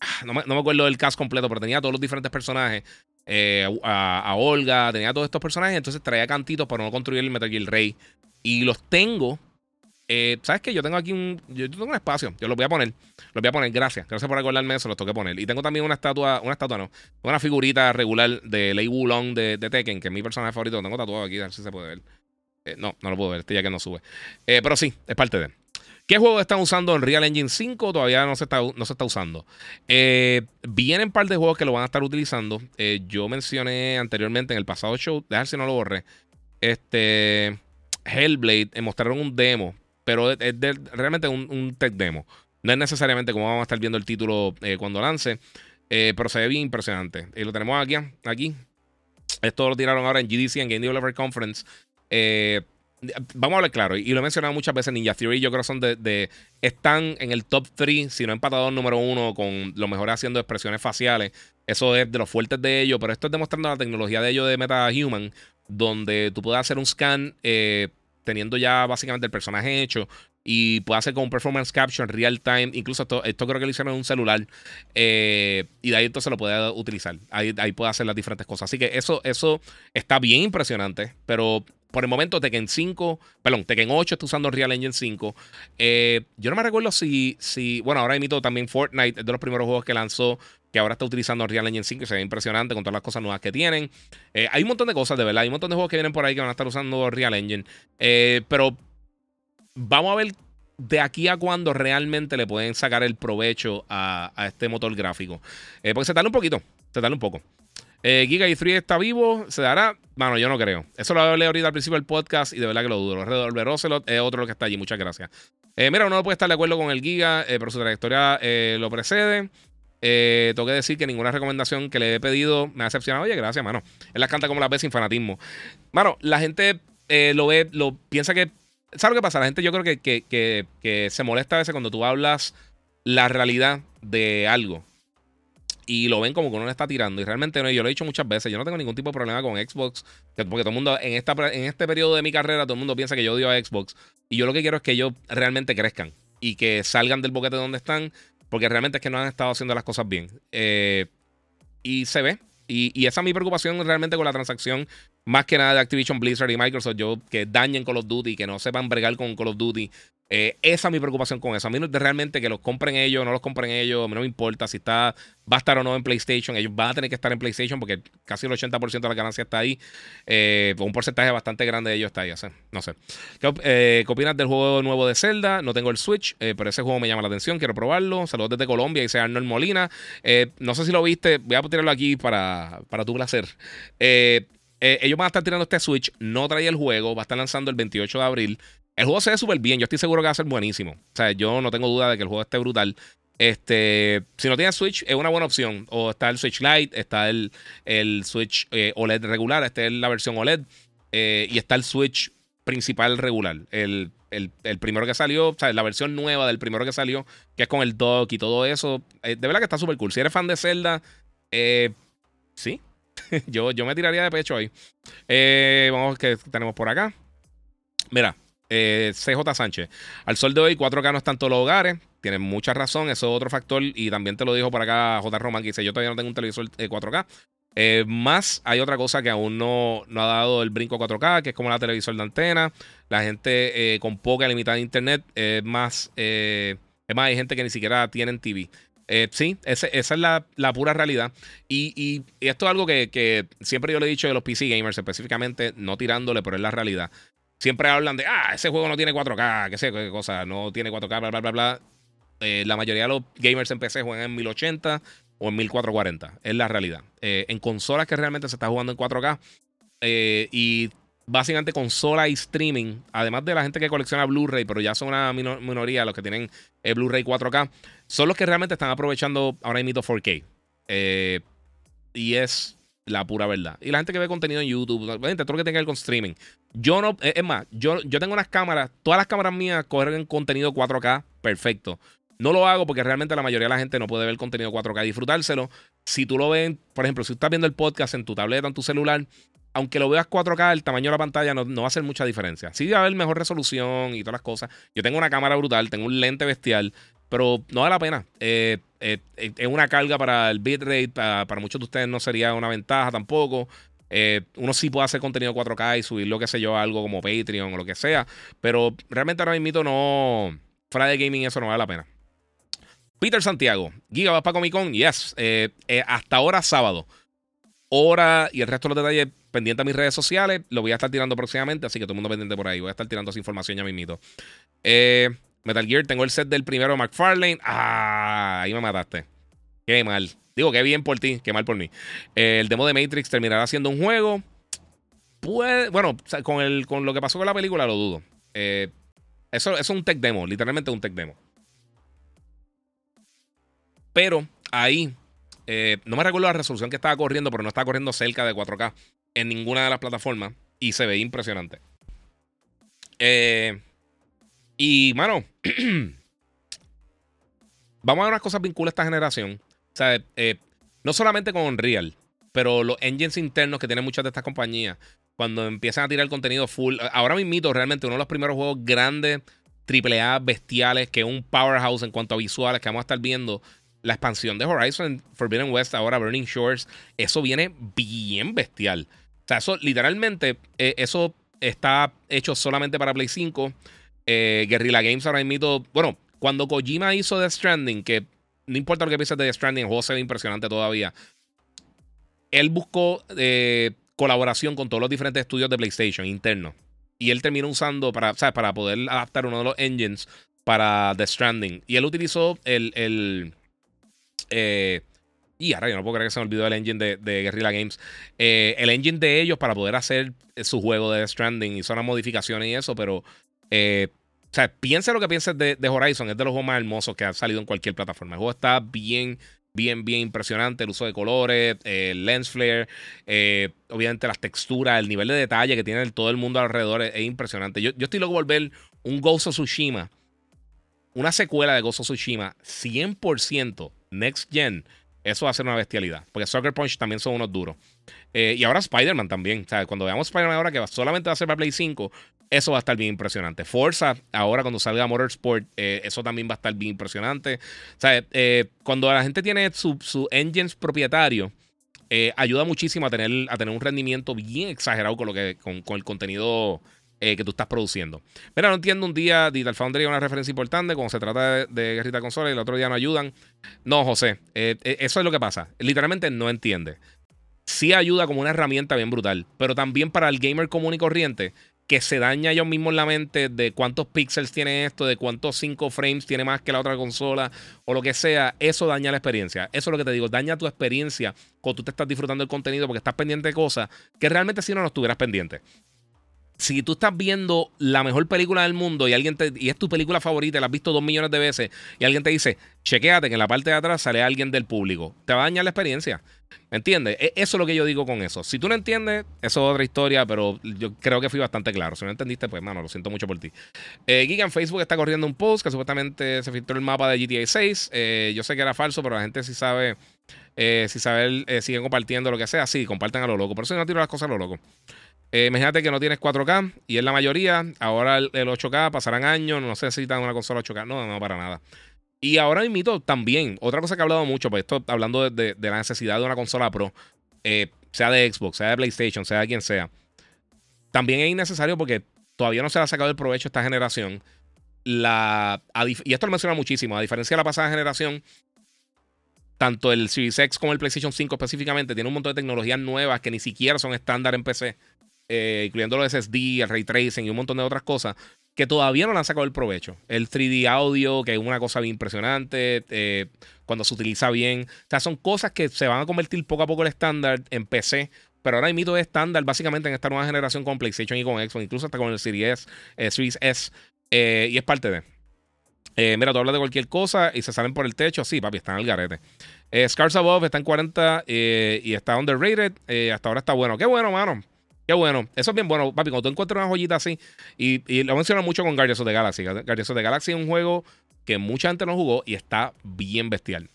ah, no, me, no, me, acuerdo del cast completo, pero tenía todos los diferentes personajes. Eh, a, Olga, tenía todos estos personajes. Entonces traía cantitos para no construir el Metal Gear Rey. Y los tengo. ¿Sabes qué? Yo tengo aquí un. Yo tengo un espacio. Yo los voy a poner. Los voy a poner. Gracias. Gracias por acordarme eso. Los tengo que poner. Y tengo también una estatua. Una estatua, no. Una figurita regular de Lei Wulong de, de Tekken, que es mi personaje favorito. Lo tengo tatuado aquí. A ver si se puede ver. Eh, no, no lo puedo ver, este ya que no sube. Eh, pero sí, es parte de. ¿Qué juego están usando en Real Engine 5? Todavía no se está, no se está usando. Eh, vienen un par de juegos que lo van a estar utilizando. yo mencioné anteriormente en el pasado show, déjame si no lo borré. Este. Hellblade, mostraron un demo, pero es, realmente un, un, tech demo. No es necesariamente como vamos a estar viendo el título cuando lance, pero se ve bien impresionante. Y lo tenemos aquí, aquí. Esto lo tiraron ahora en GDC, en Game Developer Conference. Eh, vamos a hablar claro, y lo he mencionado muchas veces, Ninja Theory yo creo son de, están en el top 3, si no empatador número uno, con lo mejor haciendo expresiones faciales. Eso es de los fuertes de ellos, pero esto es demostrando la tecnología de ellos de MetaHuman, donde tú puedes hacer un scan eh, teniendo ya básicamente el personaje hecho y puede hacer con un performance capture real time. Incluso esto, esto creo que lo hicieron en un celular. Eh, y de ahí entonces lo puede utilizar. Ahí, ahí puede hacer las diferentes cosas. Así que eso, eso está bien impresionante. Pero por el momento Tekken 5, perdón, Tekken 8 está usando Real Engine 5. Eh, yo no me recuerdo si, si, bueno, ahora imito también Fortnite, es de los primeros juegos que lanzó, que ahora está utilizando Real Engine 5, y se ve impresionante con todas las cosas nuevas que tienen. Eh, hay un montón de cosas, de verdad, hay un montón de juegos que vienen por ahí que van a estar usando Real Engine. Eh, pero vamos a ver de aquí a cuándo realmente le pueden sacar el provecho a, a este motor gráfico. porque se tarda un poquito, se tarda un poco. Eh, Giga y 3 está vivo, se dará. Bueno, yo no creo. Eso lo hablé ahorita al principio del podcast y de verdad que lo dudo. Redolver Ocelot es otro que está allí. Muchas gracias. Eh, mira, uno no puede estar de acuerdo con el Giga, eh, pero su trayectoria lo precede. tengo que decir que ninguna recomendación que le he pedido me ha decepcionado. Oye, gracias, mano. Él las canta como las ve sin fanatismo. Mano, la gente lo ve, lo piensa que. ¿Sabes lo que pasa? La gente yo creo que, que, que se molesta a veces cuando tú hablas la realidad de algo y lo ven como que uno le está tirando. Y realmente no, yo lo he dicho muchas veces, yo no tengo ningún tipo de problema con Xbox, porque todo el mundo, en, esta, en este periodo de mi carrera, todo el mundo piensa que yo odio a Xbox. Y yo lo que quiero es que ellos realmente crezcan y que salgan del boquete donde están, porque realmente es que no han estado haciendo las cosas bien. Eh, y se ve. Y, y, esa es mi preocupación realmente con la transacción, más que nada de Activision Blizzard y Microsoft, yo que dañen Call of Duty, que no sepan bregar con Call of Duty, eh, esa es mi preocupación con eso. A mí no, realmente que los compren ellos, no los compren ellos, a mí no me importa si está, va a estar o no en PlayStation. Ellos van a tener que estar en PlayStation porque casi el 80% de la ganancia está ahí. Eh, un porcentaje bastante grande de ellos está ahí. no sé. Eh, ¿Qué, opinas del juego nuevo de Zelda? No tengo el Switch, pero ese juego me llama la atención. Quiero probarlo. Saludos desde Colombia, dice Arnold Molina. no sé si lo viste. Voy a tirarlo aquí para, para tu placer. Ellos van a estar tirando este Switch. No traía el juego. Va a estar lanzando el 28 de abril. El juego se ve súper bien. Yo estoy seguro que va a ser buenísimo. O sea, yo no tengo duda de que el juego esté brutal. Este, si no tienes Switch, es una buena opción. O está el Switch Lite, está el, el Switch eh, OLED regular, esta es la versión OLED. Eh, y está el Switch principal regular. El, primero que salió, o sea, la versión nueva del primero que salió, que es con el dock y todo eso. Eh, de verdad que está súper cool. Si eres fan de Zelda, sí. yo, yo me tiraría de pecho ahí. vamos, que tenemos por acá. Mira, eh, CJ Sánchez. Al sol de hoy, 4K no están todos los hogares. Tienen mucha razón. Eso es otro factor. Y también te lo dijo por acá J. Roman, que dice: Yo todavía no tengo un televisor 4K. Eh, más hay otra cosa que aún no, no, ha dado el brinco 4K, que es como la televisor de antena. La gente eh, con poca limitada internet es más. es más, hay gente que ni siquiera tienen TV. Sí, esa es la, pura realidad. Y, esto es algo que, que, siempre yo le he dicho de los PC gamers, específicamente, no tirándole, pero es la realidad siempre hablan de, ah, ese juego no tiene 4K, qué sé, qué cosa, no tiene 4K, bla, bla, bla, bla. Eh, la mayoría de los gamers en PC juegan en 1080 o en 1440, es la realidad. Eh, en consolas que realmente se está jugando en 4K eh, y básicamente consola y streaming, además de la gente que colecciona Blu-ray, pero ya son una minoría los que tienen el Blu-ray 4K, son los que realmente están aprovechando ahora mismo 4K. Eh, y es la pura verdad. Y la gente que ve contenido en YouTube, gente, todo lo que tenga que ver con streaming. Yo no, es más, yo, yo tengo unas cámaras, todas las cámaras mías corren contenido 4K, perfecto. No lo hago porque realmente la mayoría de la gente no puede ver contenido 4K y disfrutárselo. Si tú lo ves, por ejemplo, si estás viendo el podcast en tu tableta, en tu celular, aunque lo veas 4K, el tamaño de la pantalla no, va a hacer mucha diferencia. Sí va a haber mejor resolución y todas las cosas. Yo tengo una cámara brutal, tengo un lente bestial, pero no vale la pena. Eh, eh, eh, es una carga para el bitrate, para, para, muchos de ustedes no sería una ventaja tampoco. uno sí puede hacer contenido 4K y subir lo que sé yo, algo como Patreon o lo que sea, pero realmente ahora mismo no. Friday Gaming eso no vale la pena. Peter Santiago, Giga, ¿vas para Comic Con? Yes. hasta ahora sábado. Hora y el resto de los detalles pendiente a mis redes sociales. Lo voy a estar tirando próximamente, así que todo el mundo pendiente por ahí. Voy a estar tirando esa información ya mismito. Eh, Metal Gear, tengo el set del primero McFarlane. Ah, ahí me mataste. Qué mal. Digo, qué bien por ti, qué mal por mí. Eh, el demo de Matrix terminará siendo un juego. Puede, bueno, con, el, con lo que pasó con la película lo dudo. Eh, eso, eso es un tech demo, literalmente un tech demo. Pero ahí, no me recuerdo la resolución que estaba corriendo, pero no estaba corriendo cerca de 4K en ninguna de las plataformas y se ve impresionante. Eh, y, mano, vamos a ver unas cosas vinculadas a esta generación. O sea, eh, no solamente con Unreal, pero los engines internos que tienen muchas de estas compañías, cuando empiezan a tirar contenido full. Ahora mismo, realmente, uno de los primeros juegos grandes, AAA, bestiales, que es un powerhouse en cuanto a visuales que vamos a estar viendo. La expansión de Horizon Forbidden West, ahora Burning Shores, eso viene bien bestial. O sea, eso literalmente, eh, eso está hecho solamente para Play 5. Eh, Guerrilla Games ahora mismo, bueno, cuando Kojima hizo The Stranding, que no importa lo que pienses de The Stranding, el juego se ve impresionante todavía. Él buscó eh, colaboración con todos los diferentes estudios de PlayStation internos. Y él terminó usando para, ¿sabes? para poder adaptar uno de los engines para The Stranding. Y él utilizó el, el y ahora yo no puedo creer que se me olvidó el engine de, Guerrilla Games. Eh, el engine de ellos para poder hacer su juego de Stranding. Hizo unas modificaciones y eso, pero. Eh, o sea, piense lo que pienses de, Horizon. Es de los juegos más hermosos que ha salido en cualquier plataforma. El juego está bien, bien, bien impresionante. El uso de colores, el lens flare, eh, obviamente las texturas, el nivel de detalle que tiene todo el mundo alrededor es, impresionante. Yo, yo, estoy loco por ver un Ghost of Tsushima, una secuela de Ghost of Tsushima 100% next gen eso va a ser una bestialidad. Porque Sucker Punch también son unos duros. Eh, y ahora Spider-Man también. Sea, cuando veamos Spider-Man ahora que solamente va a ser para Play 5, eso va a estar bien impresionante. Forza, ahora cuando salga Motorsport, eh, eso también va a estar bien impresionante. Eh, cuando la gente tiene su, su engines propietario, ayuda muchísimo a tener, a tener un rendimiento bien exagerado con, lo que, con, con el contenido eh, que tú estás produciendo. Mira, no entiendo un día Digital Foundry es una referencia importante cuando se trata de, de guerrita consola y el otro día no ayudan. No, José, eh, eh, eso es lo que pasa. Literalmente no entiende. Sí ayuda como una herramienta bien brutal, pero también para el gamer común y corriente que se daña ellos mismos la mente de cuántos píxeles tiene esto, de cuántos 5 frames tiene más que la otra consola o lo que sea, eso daña la experiencia. Eso es lo que te digo, daña tu experiencia cuando tú te estás disfrutando del contenido porque estás pendiente de cosas que realmente si no, no estuvieras pendiente si tú estás viendo la mejor película del mundo y alguien te, y es tu película favorita, la has visto dos millones de veces, y alguien te dice, chequéate que en la parte de atrás sale alguien del público, te va a dañar la experiencia. ¿Me entiendes? E, eso es lo que yo digo con eso. Si tú no entiendes, eso es otra historia, pero yo creo que fui bastante claro. Si no entendiste, pues, mano, lo siento mucho por ti. Eh, en Facebook está corriendo un post que supuestamente se filtró el mapa de GTA 6. Eh, yo sé que era falso, pero la gente sí sabe, eh, si sabe, eh, siguen compartiendo lo que sea. Sí, compartan a lo loco. Por eso no tiro las cosas a lo loco. Eh, imagínate que no tienes 4K y es la mayoría. Ahora el, 8K pasarán años, no necesitan una consola 8K. No, no, para nada. Y ahora mismo también, otra cosa que he hablado mucho, pues esto hablando de, la necesidad de una consola Pro, eh, sea de Xbox, sea de PlayStation, sea de quien sea, también es innecesario porque todavía no se le ha sacado el provecho esta generación. La, y esto lo menciona muchísimo, a diferencia de la pasada generación, tanto el Series X como el PlayStation 5 específicamente tiene un montón de tecnologías nuevas que ni siquiera son estándar en PC. Eh, incluyendo los SSD, el ray tracing y un montón de otras cosas, que todavía no han sacado el provecho. El 3D audio, que es una cosa bien impresionante, eh, cuando se utiliza bien. O sea, son cosas que se van a convertir poco a poco el estándar en PC pero ahora el mito es estándar básicamente en esta nueva generación con PlayStation y con Xbox, incluso hasta con el Series S, Series S, y es parte de. Eh, mira, tú hablas de cualquier cosa y se salen por el techo. Sí, papi, están al garete. Eh, Scars Above está en 40 eh, y está underrated. hasta ahora está bueno. Qué bueno, mano. Qué bueno. Eso es bien bueno, papi. Cuando tú encuentras una joyita así, y, lo menciono mucho con Guardians of the Galaxy. Guardians of the Galaxy es un juego que mucha gente no jugó y está bien bestial.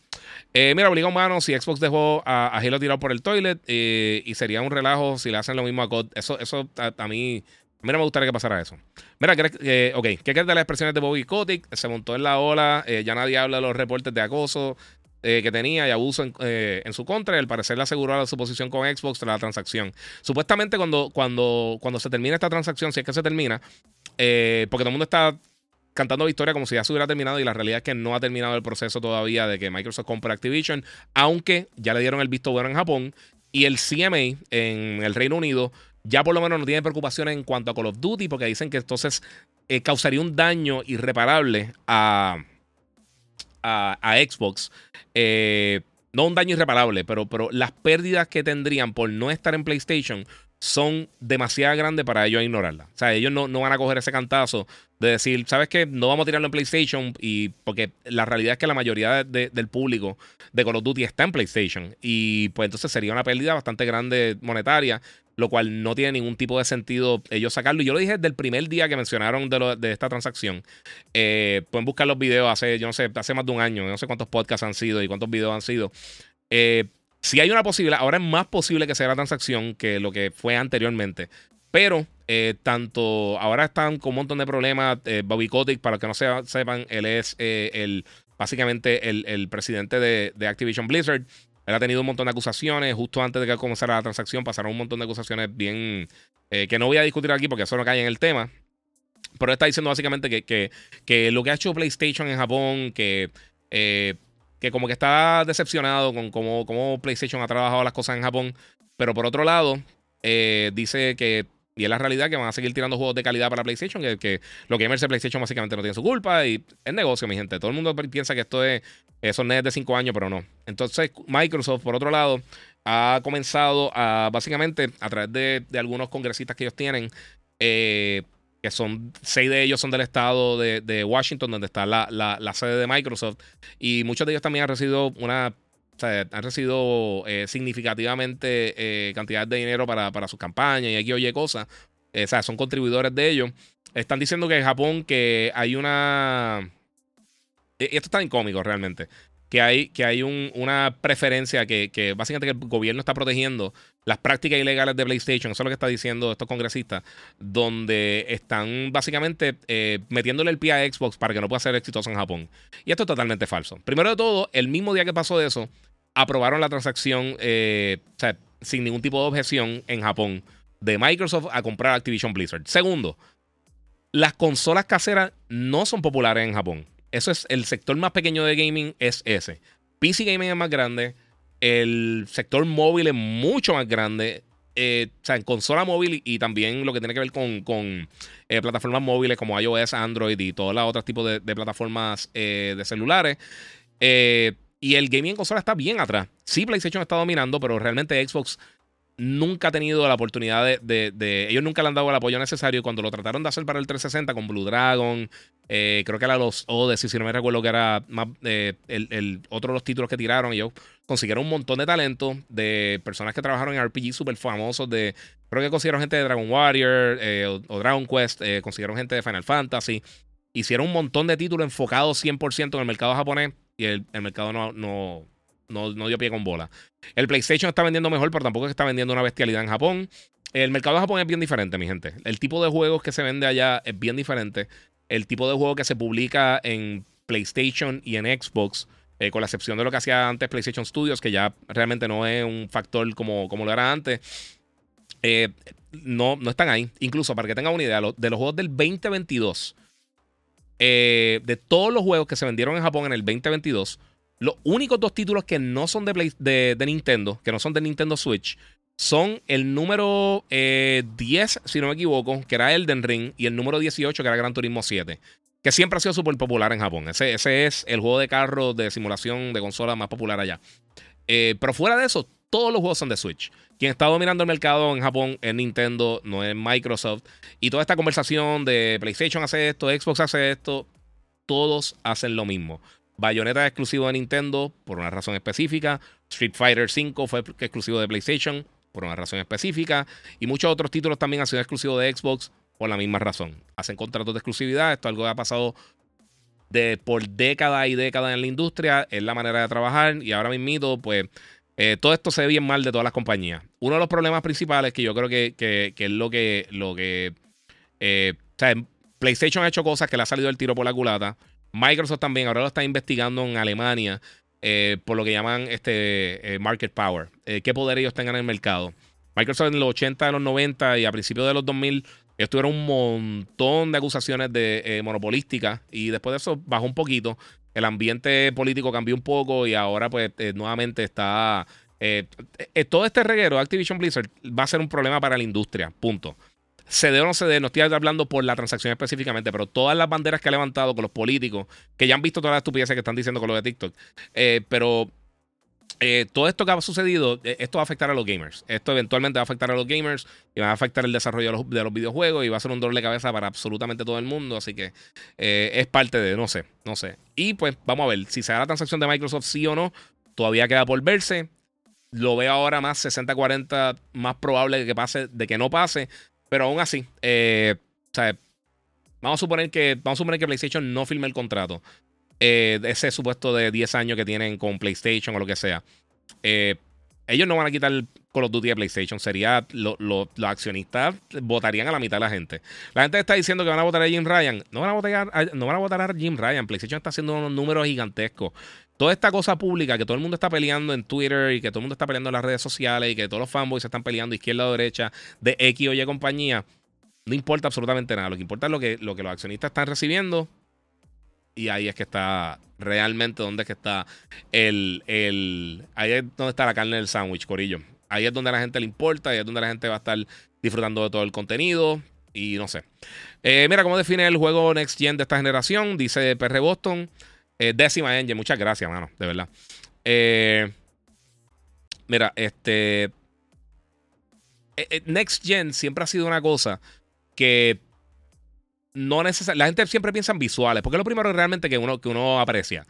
mira, obligado mano, si Xbox dejó a, Halo tirado por el toilet y sería un relajo si le hacen lo mismo a COD. Eso, eso a mí Mira, me gustaría que pasara eso. Mira, eh, ok, ¿qué crees de las expresiones de Bobby Kotick? Se montó en la ola, eh, ya nadie habla de los reportes de acoso eh, que tenía y abuso en, su contra. Y al parecer le aseguró su posición con Xbox tras la transacción. Supuestamente, cuando, cuando, cuando se termina esta transacción, si es que se termina, porque todo el mundo está cantando victoria como si ya se hubiera terminado y la realidad es que no ha terminado el proceso todavía de que Microsoft compre Activision, aunque ya le dieron el visto bueno en Japón y el CMA en el Reino Unido ya por lo menos no tiene preocupaciones en cuanto a Call of Duty, porque dicen que entonces eh, causaría un daño irreparable a, a, Xbox. Eh, no un daño irreparable, pero, pero las pérdidas que tendrían por no estar en PlayStation son demasiado grandes para ellos ignorarla. O sea, ellos no, no, van a coger ese cantazo de decir, ¿sabes qué? No vamos a tirarlo en PlayStation. Y porque la realidad es que la mayoría del público de Call of Duty está en PlayStation. Y pues entonces sería una pérdida bastante grande monetaria, lo cual no tiene ningún tipo de sentido ellos sacarlo. Y yo lo dije desde el primer día que mencionaron de, de esta transacción. Eh, pueden buscar los videos hace, yo no sé, hace más de un año. No sé cuántos podcasts han sido y cuántos videos han sido. Eh, si hay una posibilidad, ahora es más posible que sea la transacción que lo que fue anteriormente. Pero eh, tanto ahora están con un montón de problemas. Eh, Bobby Kotick, para que no sepan, él es eh, el básicamente el, presidente de, Activision Blizzard. Él ha tenido un montón de acusaciones. Justo antes de que comenzara la transacción, pasaron un montón de acusaciones bien. que no voy a discutir aquí porque eso no cae en el tema. Pero está diciendo básicamente que, lo que ha hecho PlayStation en Japón, que que como que está decepcionado con cómo, PlayStation ha trabajado las cosas en Japón. Pero por otro lado, eh, dice que, y es la realidad, que van a seguir tirando juegos de calidad para PlayStation, que, que los PlayStation básicamente no tienen su culpa. Y es negocio, mi gente. Todo el mundo piensa que esto es, son nenes de 5 años, pero no. Entonces, Microsoft, por otro lado, ha comenzado a, básicamente, a través de, de algunos congresistas que ellos tienen, eh, que son seis de ellos son del estado de, Washington, donde está la, sede de Microsoft. Y muchos de ellos también han recibido una. han recibido eh, significativamente eh, cantidades de dinero para, para sus campañas y aquí oye cosas. Eh, o sea, son contribuidores de ellos. Están diciendo que en Japón que hay una. Y esto está incómico realmente que hay, que hay una preferencia que, que, básicamente el gobierno está protegiendo las prácticas ilegales de PlayStation, eso es lo que está diciendo estos congresistas, donde están básicamente eh, metiéndole el pie a Xbox para que no pueda ser exitoso en Japón. Y esto es totalmente falso. Primero de todo, el mismo día que pasó eso, aprobaron la transacción eh, sin ningún tipo de objeción en Japón de Microsoft a comprar Activision Blizzard. Segundo, las consolas caseras no son populares en Japón. Eso es el sector más pequeño de gaming, es ese. PC gaming es más grande. El sector móvil es mucho más grande. Eh, o sea, en consola móvil y, también lo que tiene que ver con, eh, plataformas móviles como iOS, Android y todos los otros tipos de, plataformas eh, de celulares. y el gaming en consola está bien atrás. Sí, PlayStation está dominando, pero realmente Xbox nunca ha tenido la oportunidad de, Ellos nunca le han dado el apoyo necesario. Cuando lo trataron de hacer para el 360 con Blue Dragon, eh, creo que era los Odyssey, si no me recuerdo que era eh, el, otro de los títulos que tiraron. Ellos consiguieron un montón de talento de personas que trabajaron en RPG súper famosos. De, creo que consiguieron gente de Dragon Warrior eh, o, Dragon Quest, consiguieron gente de Final Fantasy. Hicieron un montón de títulos enfocados 100% en el mercado japonés y el, el mercado no, no no, dio pie con bola. El PlayStation está vendiendo mejor, pero tampoco es que está vendiendo una bestialidad en Japón. El mercado de Japón es bien diferente, mi gente. El tipo de juegos que se vende allá es bien diferente. El tipo de juego que se publica en PlayStation y en Xbox, eh, con la excepción de lo que hacía antes PlayStation Studios, que ya realmente no es un factor como, como lo era antes, eh, no, no están ahí. Incluso, para que tengan una idea, de los juegos del 2022, eh, de todos los juegos que se vendieron en Japón en el 2022, los únicos dos títulos que no son de, de, Nintendo, que no son de Nintendo Switch, son el número 10, eh, si no me equivoco, que era Elden Ring, y el número 18, que era Gran Turismo 7, que siempre ha sido súper popular en Japón. Ese, ese, es el juego de carro de simulación de consola más popular allá. Eh, pero fuera de eso, todos los juegos son de Switch. Quien está dominando el mercado en Japón es Nintendo, no es Microsoft. Y toda esta conversación de PlayStation hace esto, Xbox hace esto, todos hacen lo mismo. Bayonetta es exclusivo de Nintendo por una razón específica. Street Fighter V fue exclusivo de PlayStation por una razón específica. Y muchos otros títulos también han sido exclusivos de Xbox por la misma razón. Hacen contratos de exclusividad. Esto es algo que ha pasado de por décadas y décadas en la industria. Es la manera de trabajar. Y ahora mismo, pues, eh, todo esto se ve bien mal de todas las compañías. Uno de los problemas principales que yo creo que, es lo que. Lo que eh, o sea, PlayStation ha hecho cosas que le ha salido el tiro por la culata. Microsoft también ahora lo está investigando en Alemania eh, por lo que llaman este market power. qué poder ellos tengan en el mercado. Microsoft en los 80, de los 90 y a principios de los 2000 ellos tuvieron un montón de acusaciones de monopolística y después de eso bajó un poquito el ambiente político cambió un poco y ahora pues eh, nuevamente está... Eh, eh, todo este reguero Activision Blizzard va a ser un problema para la industria, punto. Cede o no cede, no estoy hablando por la transacción específicamente, pero todas las banderas que ha levantado con los políticos, que ya han visto todas las estupideces que están diciendo con lo de TikTok, pero eh, todo esto que ha sucedido, eh, esto va a afectar a los gamers. Esto eventualmente va a afectar a los gamers y va a afectar el desarrollo de los, videojuegos y va a ser un dolor de cabeza para absolutamente todo el mundo. Así que eh, es parte de, no sé, no sé. Y pues vamos a ver si se da la transacción de Microsoft sí o no. Todavía queda por verse. Lo veo ahora más 60-40, más probable que pase, de que no pase. Pero aún así, vamos a suponer que, vamos a suponer que PlayStation no firme el contrato. Eh, ese supuesto de 10 años que tienen con PlayStation o lo que sea. Eh, ellos no van a quitar Call of Duty de PlayStation. Sería los accionistas votarían a la mitad de la gente. La gente está diciendo que van a votar a Jim Ryan. No van a votar no van a, votar a Jim Ryan. PlayStation está haciendo unos números gigantescos. Toda esta cosa pública que todo el mundo está peleando en Twitter y que todo el mundo está peleando en las redes sociales y que todos los fanboys se están peleando izquierda o derecha de X o Y compañía. No importa absolutamente nada. Lo que importa es lo que, lo que los accionistas están recibiendo y ahí es que está realmente donde es que está el, el ahí es donde está la carne del sándwich, Corillo. Ahí es donde a la gente le importa, ahí es donde la gente va a estar disfrutando de todo el contenido y no sé. Eh, mira cómo define el juego Next Gen de esta generación, dice PR Boston. Eh, décima muchas gracias, mano, de verdad. Eh, mira, este... Next Gen siempre ha sido una cosa que no necesariamente. La gente siempre piensa en visuales, porque es lo primero realmente que uno, que uno aprecia.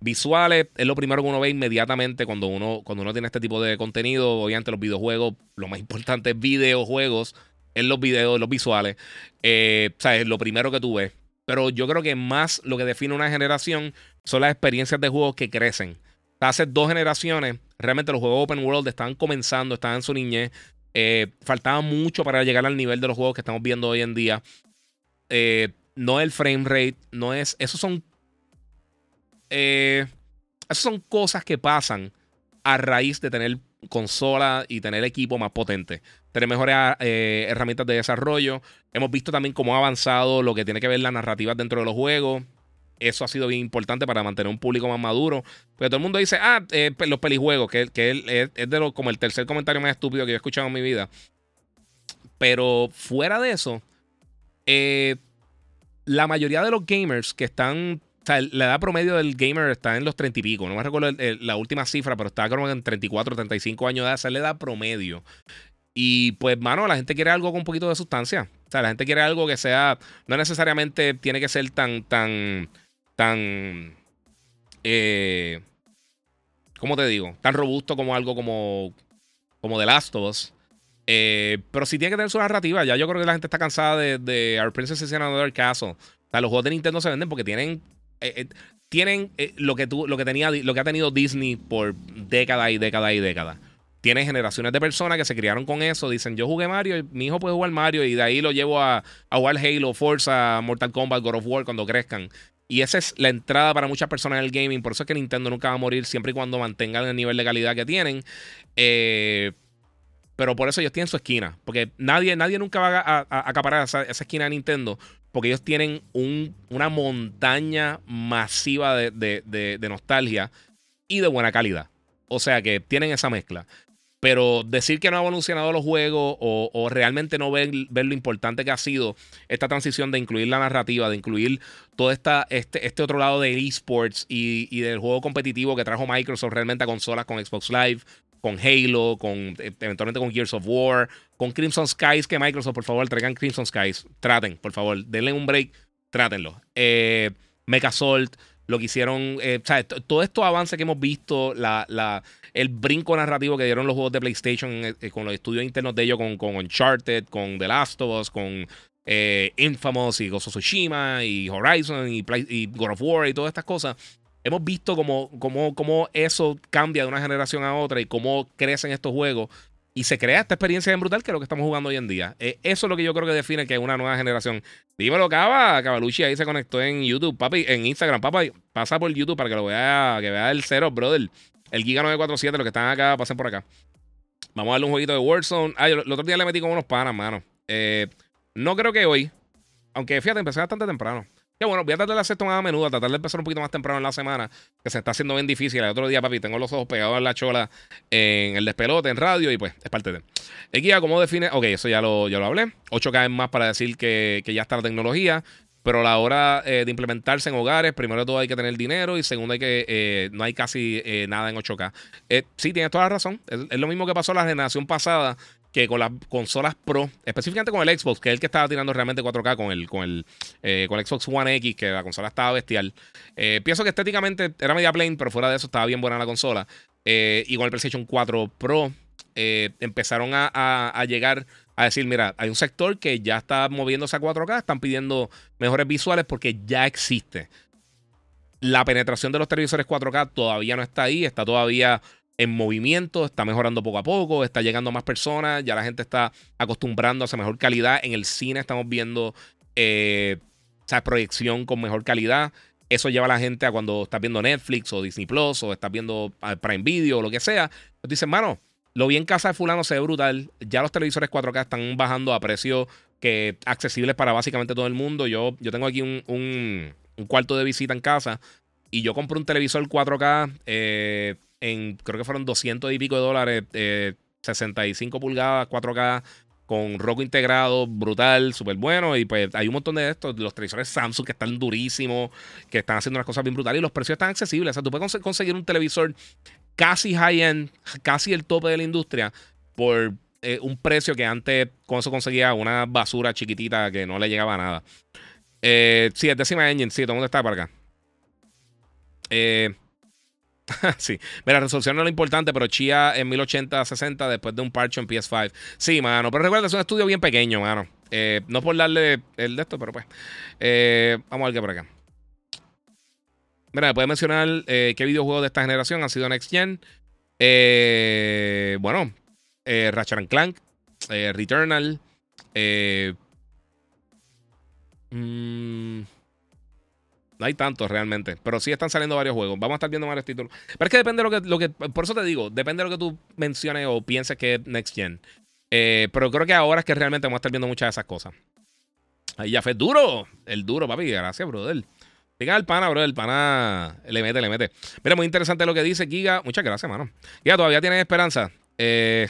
Visuales es lo primero que uno ve inmediatamente cuando uno, cuando uno tiene este tipo de contenido. Obviamente, los videojuegos, lo más importante es videojuegos, en los videos, los visuales. Eh, o sea, es lo primero que tú ves. Pero yo creo que más lo que define una generación son las experiencias de juegos que crecen. Hace dos generaciones, realmente los juegos open world estaban comenzando, estaban en su niñez. Eh, faltaba mucho para llegar al nivel de los juegos que estamos viendo hoy en día. Eh, no el frame rate, no es. Esos son. Eh, esas son cosas que pasan a raíz de tener consola y tener equipo más potente. Tener mejores eh, herramientas de desarrollo. Hemos visto también cómo ha avanzado lo que tiene que ver la narrativa dentro de los juegos. Eso ha sido bien importante para mantener un público más maduro. Pero todo el mundo dice, ah, los pelijuegos, que, que es, de como el tercer comentario más estúpido que yo he escuchado en mi vida. Pero fuera de eso, eh, la mayoría de los gamers que están. O sea, la edad promedio del gamer está en los 30 y pico. No me recuerdo la última cifra, pero está como en 34, 35 años de edad. Esa es la edad promedio. Y pues, mano, la gente quiere algo con un poquito de sustancia. O sea, la gente quiere algo que sea. No necesariamente tiene que ser tan. tan. tan. Eh, ¿Cómo te digo? Tan robusto como algo como. como The Last of Us. Eh, pero sí tiene que tener su narrativa. Ya yo creo que la gente está cansada de, de Our Princess is Another Castle. O sea, los juegos de Nintendo se venden porque tienen. Eh, eh, tienen lo, que tú, lo, que tenía, lo que ha tenido Disney por décadas y décadas y décadas. Tiene generaciones de personas que se criaron con eso. Dicen, yo jugué Mario, mi hijo puede jugar Mario y de ahí lo llevo a, a jugar Halo, Forza, Mortal Kombat, God of War cuando crezcan. Y esa es la entrada para muchas personas en el gaming. Por eso es que Nintendo nunca va a morir siempre y cuando mantengan el nivel de calidad que tienen. Eh, pero por eso ellos tienen su esquina. Porque nadie, nadie nunca va a, acaparar esa, esquina de Nintendo. Porque ellos tienen una montaña masiva de, nostalgia y de buena calidad. O sea que tienen esa mezcla. Pero decir que no ha evolucionado los juegos o, realmente no ver, lo importante que ha sido esta transición de incluir la narrativa, de incluir todo esta, este, este otro lado de esports y, y del juego competitivo que trajo Microsoft realmente a consolas con Xbox Live, con Halo, con eventualmente con Gears of War, con Crimson Skies, que Microsoft, por favor, traigan Crimson Skies. Traten, por favor, denle un break, trátenlo. Eh, Mecha lo que hicieron, eh, o sea, todo esto avance que hemos visto, la, la, el brinco narrativo que dieron los juegos de PlayStation eh, eh, con los estudios internos de ellos, con, con Uncharted, con The Last of Us, con Infamous y Ghost Tsushima y Horizon y, God of War y todas estas cosas. Hemos visto cómo, cómo, cómo eso cambia de una generación a otra y cómo crecen estos juegos y se crea esta experiencia bien brutal que es lo que estamos jugando hoy en día. Eh, eso es lo que yo creo que define que es una nueva generación. Dímelo, Cava. Cavalucci ahí se conectó en YouTube, papi, en Instagram. Papi, pasa por YouTube para que lo vea, que vea el cero, brother. El Giga 947, los que están acá, pasen por acá. Vamos a darle un jueguito de Warzone. Ah, el otro día le metí con unos panas, mano. Eh, no creo que hoy. Aunque fíjate, empecé bastante temprano. Que bueno, voy a tratar de hacer esto más a menudo, tratar de empezar un poquito más temprano en la semana, que se está haciendo bien difícil. El otro día, papi, tengo los ojos pegados en la chola en el despelote, en radio, y pues es parte de. El guía, ¿cómo define? Ok, eso ya lo, ya lo hablé. 8K es más para decir que, ya está la tecnología, pero a la hora eh, de implementarse en hogares, primero de todo hay que tener dinero y segundo hay que eh, no hay casi eh, nada en 8K. sí, tienes toda la razón. es, lo mismo que pasó la generación pasada que con las consolas Pro, específicamente con el Xbox, que es el que estaba tirando realmente 4K con el, con el, con el Xbox One X, que la consola estaba bestial. Pienso que estéticamente era media plain, pero fuera de eso estaba bien buena la consola. Y con el PlayStation 4 Pro empezaron a, llegar a decir, mira, hay un sector que ya está moviéndose a 4K, están pidiendo mejores visuales porque ya existe. La penetración de los televisores 4K todavía no está ahí, está todavía en movimiento, está mejorando poco a poco, está llegando a más personas, ya la gente está acostumbrando a esa mejor calidad. En el cine estamos viendo eh, esa proyección con mejor calidad. Eso lleva a la gente a cuando estás viendo Netflix o Disney Plus o estás viendo ah, Prime Video o lo que sea. Pues dicen, mano, lo vi en casa de fulano se ve brutal. Ya los televisores 4K están bajando a precios que accesibles para básicamente todo el mundo. Yo, yo tengo aquí un, un, cuarto de visita en casa y yo compré un televisor 4K eh, en, creo que fueron 200 y pico de dólares, 65 eh, pulgadas, 4K, con roco integrado, brutal, súper bueno. Y pues hay un montón de estos, los televisores Samsung que están durísimos, que están haciendo unas cosas bien brutales y los precios están accesibles. O sea, tú puedes conseguir un televisor casi high-end, casi el tope de la industria, por eh, un precio que antes con eso conseguía una basura chiquitita que no le llegaba a nada. Eh, sí, es décima engine, sí, todo el está para acá. Eh, sí. Mira, resolución no es lo importante, pero Chia en 1080-60 después de un parcho en PS5. Sí, mano. Pero recuerda, es un estudio bien pequeño, mano. No por darle el de esto, pero pues. Vamos a ver qué por acá. Mira, me puede mencionar eh, qué videojuegos de esta generación han sido Next Gen. bueno, Ratchet Clank, Returnal. Mmm. No hay tantos realmente, pero sí están saliendo varios juegos. Vamos a estar viendo varios títulos. Pero es que depende de lo que, lo que por eso te digo, depende de lo que tú menciones o pienses que es Next Gen. Eh, pero creo que ahora es que realmente vamos a estar viendo muchas de esas cosas. Ahí ya fue duro, el duro, papi. Gracias, brother. Diga el pana, bro. El pana le mete, le mete. Mira, muy interesante lo que dice Giga. Muchas gracias, mano. Giga, todavía tienes esperanza. Eh,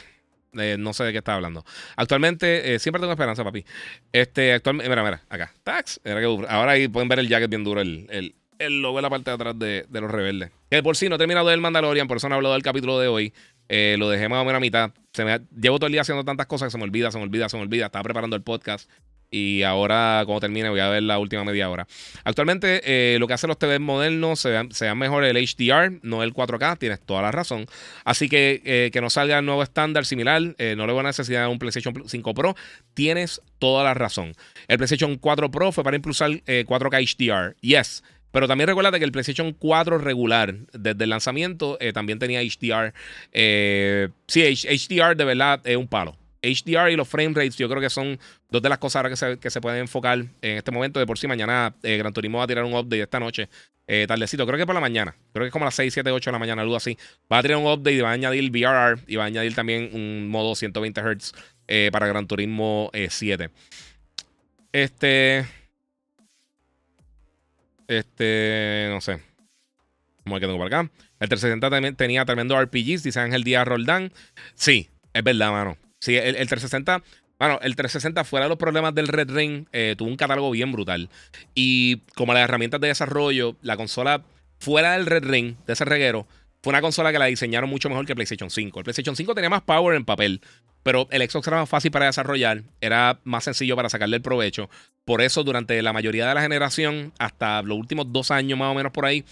eh, no sé de qué está hablando. Actualmente, eh, siempre tengo esperanza, papi. Este, actualmente, mira, mira, acá. Tax. Ahora ahí pueden ver el jacket bien duro, el, el, el logo en la parte de atrás de, los rebeldes. Que por si no he terminado del Mandalorian, por eso no he hablado del capítulo de hoy. Eh, lo dejé más o menos a mitad. Se me llevo todo el día haciendo tantas cosas que se me olvida, se me olvida, se me olvida. Estaba preparando el podcast. Y ahora, cuando termine, voy a ver la última media hora. Actualmente, eh, lo que hacen los TV modernos se vean, mejor el HDR, no el 4K. Tienes toda la razón. Así que eh, que no salga el nuevo estándar similar, eh, no le va a necesitar un PlayStation 5 Pro. Tienes toda la razón. El PlayStation 4 Pro fue para impulsar 4K HDR. Yes. Pero también recuerda que el PlayStation 4 regular, desde el lanzamiento, también tenía HDR. sí, HDR de verdad es un palo. HDR y los frame rates, yo creo que son dos de las cosas ahora que se, que se pueden enfocar en este momento. De por sí, mañana eh, Gran Turismo va a tirar un update esta noche, eh, tardecito. Creo que por la mañana. Creo que es como a las 6, 7, 8 de la mañana, algo así. Va a tirar un update y va a añadir VRR y va a añadir también un modo 120 Hz eh, para Gran Turismo 7. Este. Este. No sé. ¿Cómo que tengo por acá? El 360 también tenía tremendo RPGs, dice Ángel Díaz Roldán. Sí, es verdad, mano. Sí, el, 360. Bueno, el 360, fuera de los problemas del Red Ring, eh, tuvo un catálogo bien brutal. Y como las herramientas de desarrollo, la consola fuera del Red Ring, de ese reguero, fue una consola que la diseñaron mucho mejor que el PlayStation 5. El PlayStation 5 tenía más power en papel, pero el Xbox era más fácil para desarrollar, era más sencillo para sacarle el provecho. Por eso, durante la mayoría de la generación, hasta los últimos dos años más o menos por ahí,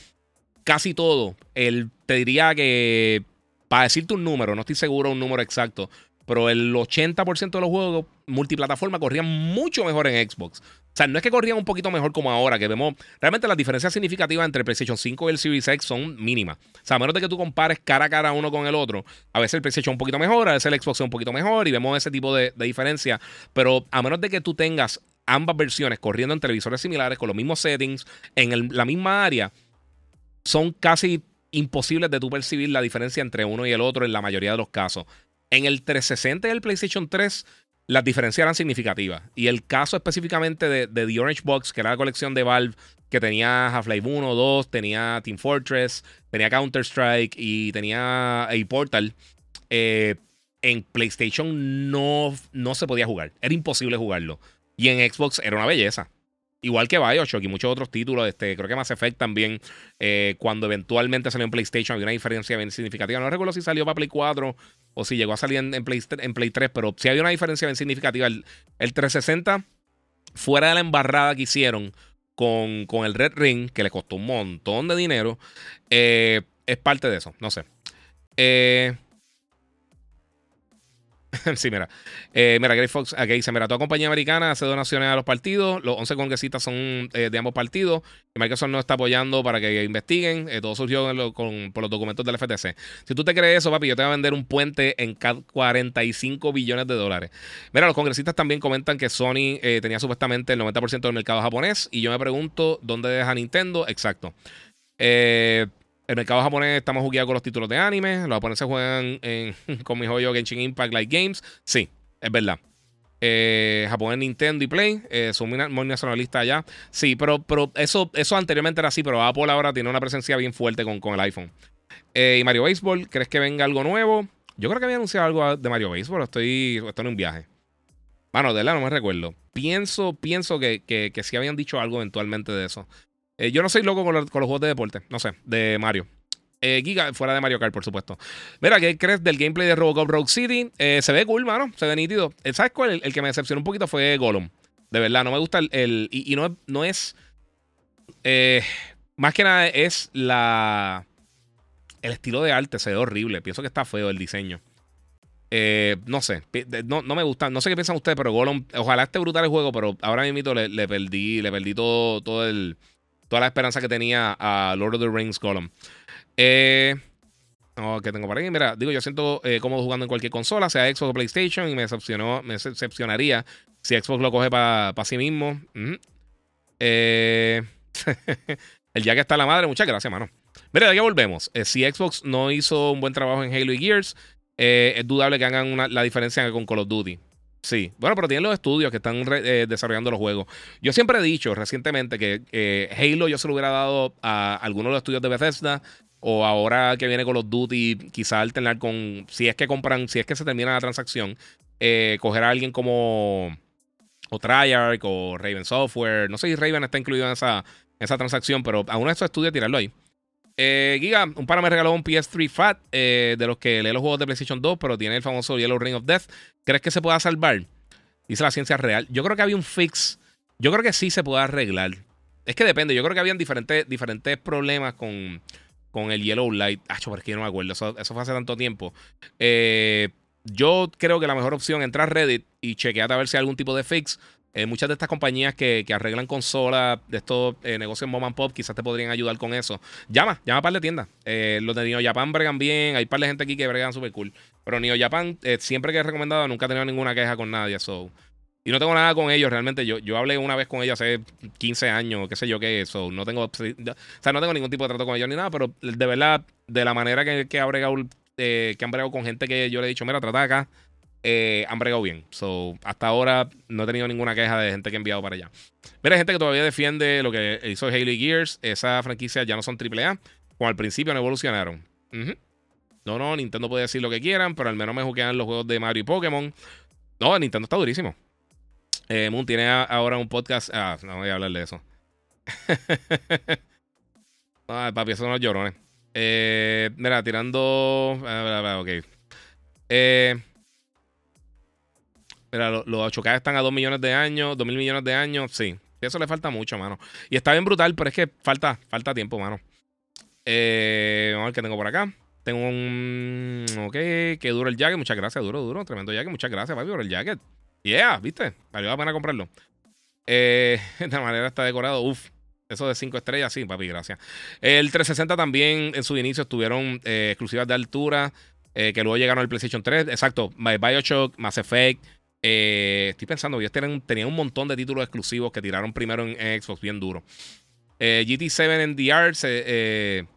casi todo, el, te diría que, para decirte un número, no estoy seguro un número exacto, pero el 80% de los juegos multiplataforma corrían mucho mejor en Xbox. O sea, no es que corrían un poquito mejor como ahora, que vemos. Realmente las diferencias significativas entre el PlayStation 5 y el Series X son mínimas. O sea, a menos de que tú compares cara a cara uno con el otro, a veces el PlayStation un poquito mejor, a veces el Xbox un poquito mejor y vemos ese tipo de, diferencia. Pero a menos de que tú tengas ambas versiones corriendo en televisores similares, con los mismos settings, en la misma área, son casi imposibles de tú percibir la diferencia entre uno y el otro en la mayoría de los casos. En el 360 y el PlayStation 3 las diferencias eran significativas. Y el caso específicamente de, The Orange Box, que era la colección de Valve que tenía Half-Life 1, 2, tenía Team Fortress, tenía Counter-Strike y tenía a Portal, eh, en PlayStation no, no se podía jugar. Era imposible jugarlo. Y en Xbox era una belleza. Igual que Bioshock y muchos otros títulos, este, creo que Mass Effect también, eh, cuando eventualmente salió en PlayStation, había una diferencia bien significativa. No recuerdo si salió para Play 4 o si llegó a salir en, Play, en Play 3, pero sí había una diferencia bien significativa. El, 360, fuera de la embarrada que hicieron con, con, el Red Ring, que le costó un montón de dinero, eh, es parte de eso, no sé. Eh, sí, mira. Eh, mira, Gray Fox aquí dice: Mira, toda compañía americana hace donaciones a los partidos. Los 11 congresistas son eh, de ambos partidos. Microsoft no está apoyando para que investiguen. Eh, todo surgió por los documentos del FTC. Si tú te crees eso, papi, yo te voy a vender un puente en 45 billones de dólares. Mira, los congresistas también comentan que Sony tenía supuestamente el 90% del mercado japonés. Y yo me pregunto: ¿dónde deja Nintendo? Exacto. Eh. El mercado japonés estamos jugueados con los títulos de anime. Los japoneses juegan con mi joyo Genshin Impact Like Games. Sí, es verdad. Eh, Japón Nintendo y Play. Eh, son muy nacionalistas allá. Sí, pero, pero eso, eso anteriormente era así. Pero Apple ahora tiene una presencia bien fuerte con, con el iPhone. Eh, y Mario Baseball, ¿crees que venga algo nuevo? Yo creo que había anunciado algo de Mario Baseball. Estoy, estoy en un viaje. Bueno, de verdad no me recuerdo. Pienso, pienso que, que, que sí habían dicho algo eventualmente de eso. Eh, yo no soy loco con, los juegos de deporte, no sé, de Mario. Eh, Giga, fuera de Mario Kart, por supuesto. Mira, ¿qué crees del gameplay de Robocop Rogue City? Eh, se ve cool, mano. Se ve nítido. ¿Sabes cuál? El, que me decepcionó un poquito fue Gollum. De verdad, no me gusta el. y, no, no es. más que nada es la. El estilo de arte se ve horrible. Pienso que está feo el diseño. no sé, no, me gusta, no sé qué piensan ustedes, pero Gollum, ojalá esté brutal el juego, pero ahora mismo le, le perdí, le perdí todo, todo el, toda la esperanza que tenía a Lord of the Rings Column. Eh, que tengo por ahí. Mira, digo, yo siento eh, cómodo jugando en cualquier consola, sea Xbox o PlayStation, y me decepcionó, me decepcionaría si Xbox lo coge para sí mismo. Eh, el ya que está la madre, muchas gracias, mano. Mira, ya volvemos. Eh, si Xbox no hizo un buen trabajo en Halo y Gears, es dudable que hagan la diferencia con Call of Duty. Sí, bueno, pero tienen los estudios que están eh, desarrollando los juegos. Yo siempre he dicho recientemente que Halo yo se lo hubiera dado a algunos de los estudios de Bethesda o ahora que viene con los Duty, quizá alternar con, si es que compran, si es que se termina la transacción, eh, coger a alguien como o Treyarch o Raven Software. No sé si Raven está incluido en esa, esa transacción, pero a uno de estos estudios tirarlo ahí. Eh, Giga, un pana me regaló un PS3 Fat eh, de los que lee los juegos de PlayStation 2, pero tiene el famoso Yellow Ring of Death. ¿Crees que se pueda salvar? Dice la ciencia real. Yo creo que había un fix. Yo creo que sí se puede arreglar. Es que depende. Yo creo que habían diferentes, diferentes problemas con, con el Yellow Light. Ah, porque yo no me acuerdo. Eso, fue hace tanto tiempo. Eh, yo creo que la mejor opción es entrar a Reddit y chequear a ver si hay algún tipo de fix. Eh, muchas de estas compañías que, arreglan consolas, de estos eh, negocios mom and pop, quizás te podrían ayudar con eso. Llama, llama a par de tiendas. Eh, los de Neo Japan bregan bien, hay par de gente aquí que bregan súper cool. Pero Neo Japan, siempre que he recomendado, nunca he tenido ninguna queja con nadie. So. Y no tengo nada con ellos, realmente. Yo, yo hablé una vez con ellos hace 15 años, qué sé yo qué, eso. No tengo, o sea, no tengo ningún tipo de trato con ellos ni nada, pero de verdad, de la manera que, que, ha bregado, que han bregado con gente que yo le he dicho, mira, trata acá eh, han bien. So, hasta ahora no he tenido ninguna queja de gente que ha enviado para allá. Pero hay gente que todavía defiende lo que hizo Halo Gears. Esa franquicia ya no son AAA. Como al principio no evolucionaron. No, no, Nintendo puede decir lo que quieran, pero al menos me juegan los juegos de Mario y Pokémon. No, Nintendo está durísimo. Eh, Moon tiene ahora un podcast. Ah, no voy a hablar de eso. Ay, papi, esos son los llorones. Eh, mira, tirando. Ok. Eh, los, los 8K están a 2 millones de años, 2 mil millones de años. Sí, eso le falta mucho, mano. Y está bien brutal, pero es que falta, falta tiempo, mano. Eh, vamos a ver qué tengo por acá. Tengo un. Ok, que duro el jacket. Muchas gracias, duro, duro. Tremendo jacket. Muchas gracias, papi, por el jacket. Yeah, ¿viste? Valió la pena comprarlo. Eh, de manera está decorado. Uf, eso de 5 estrellas, sí, papi, gracias. El 360 también en su inicio estuvieron eh, exclusivas de altura, eh, que luego llegaron al PlayStation 3. Exacto, Bioshock, Mass Effect. Eh, estoy pensando, ellos tenían, un montón de títulos exclusivos que tiraron primero en, Xbox bien duro. GT7 en VR se,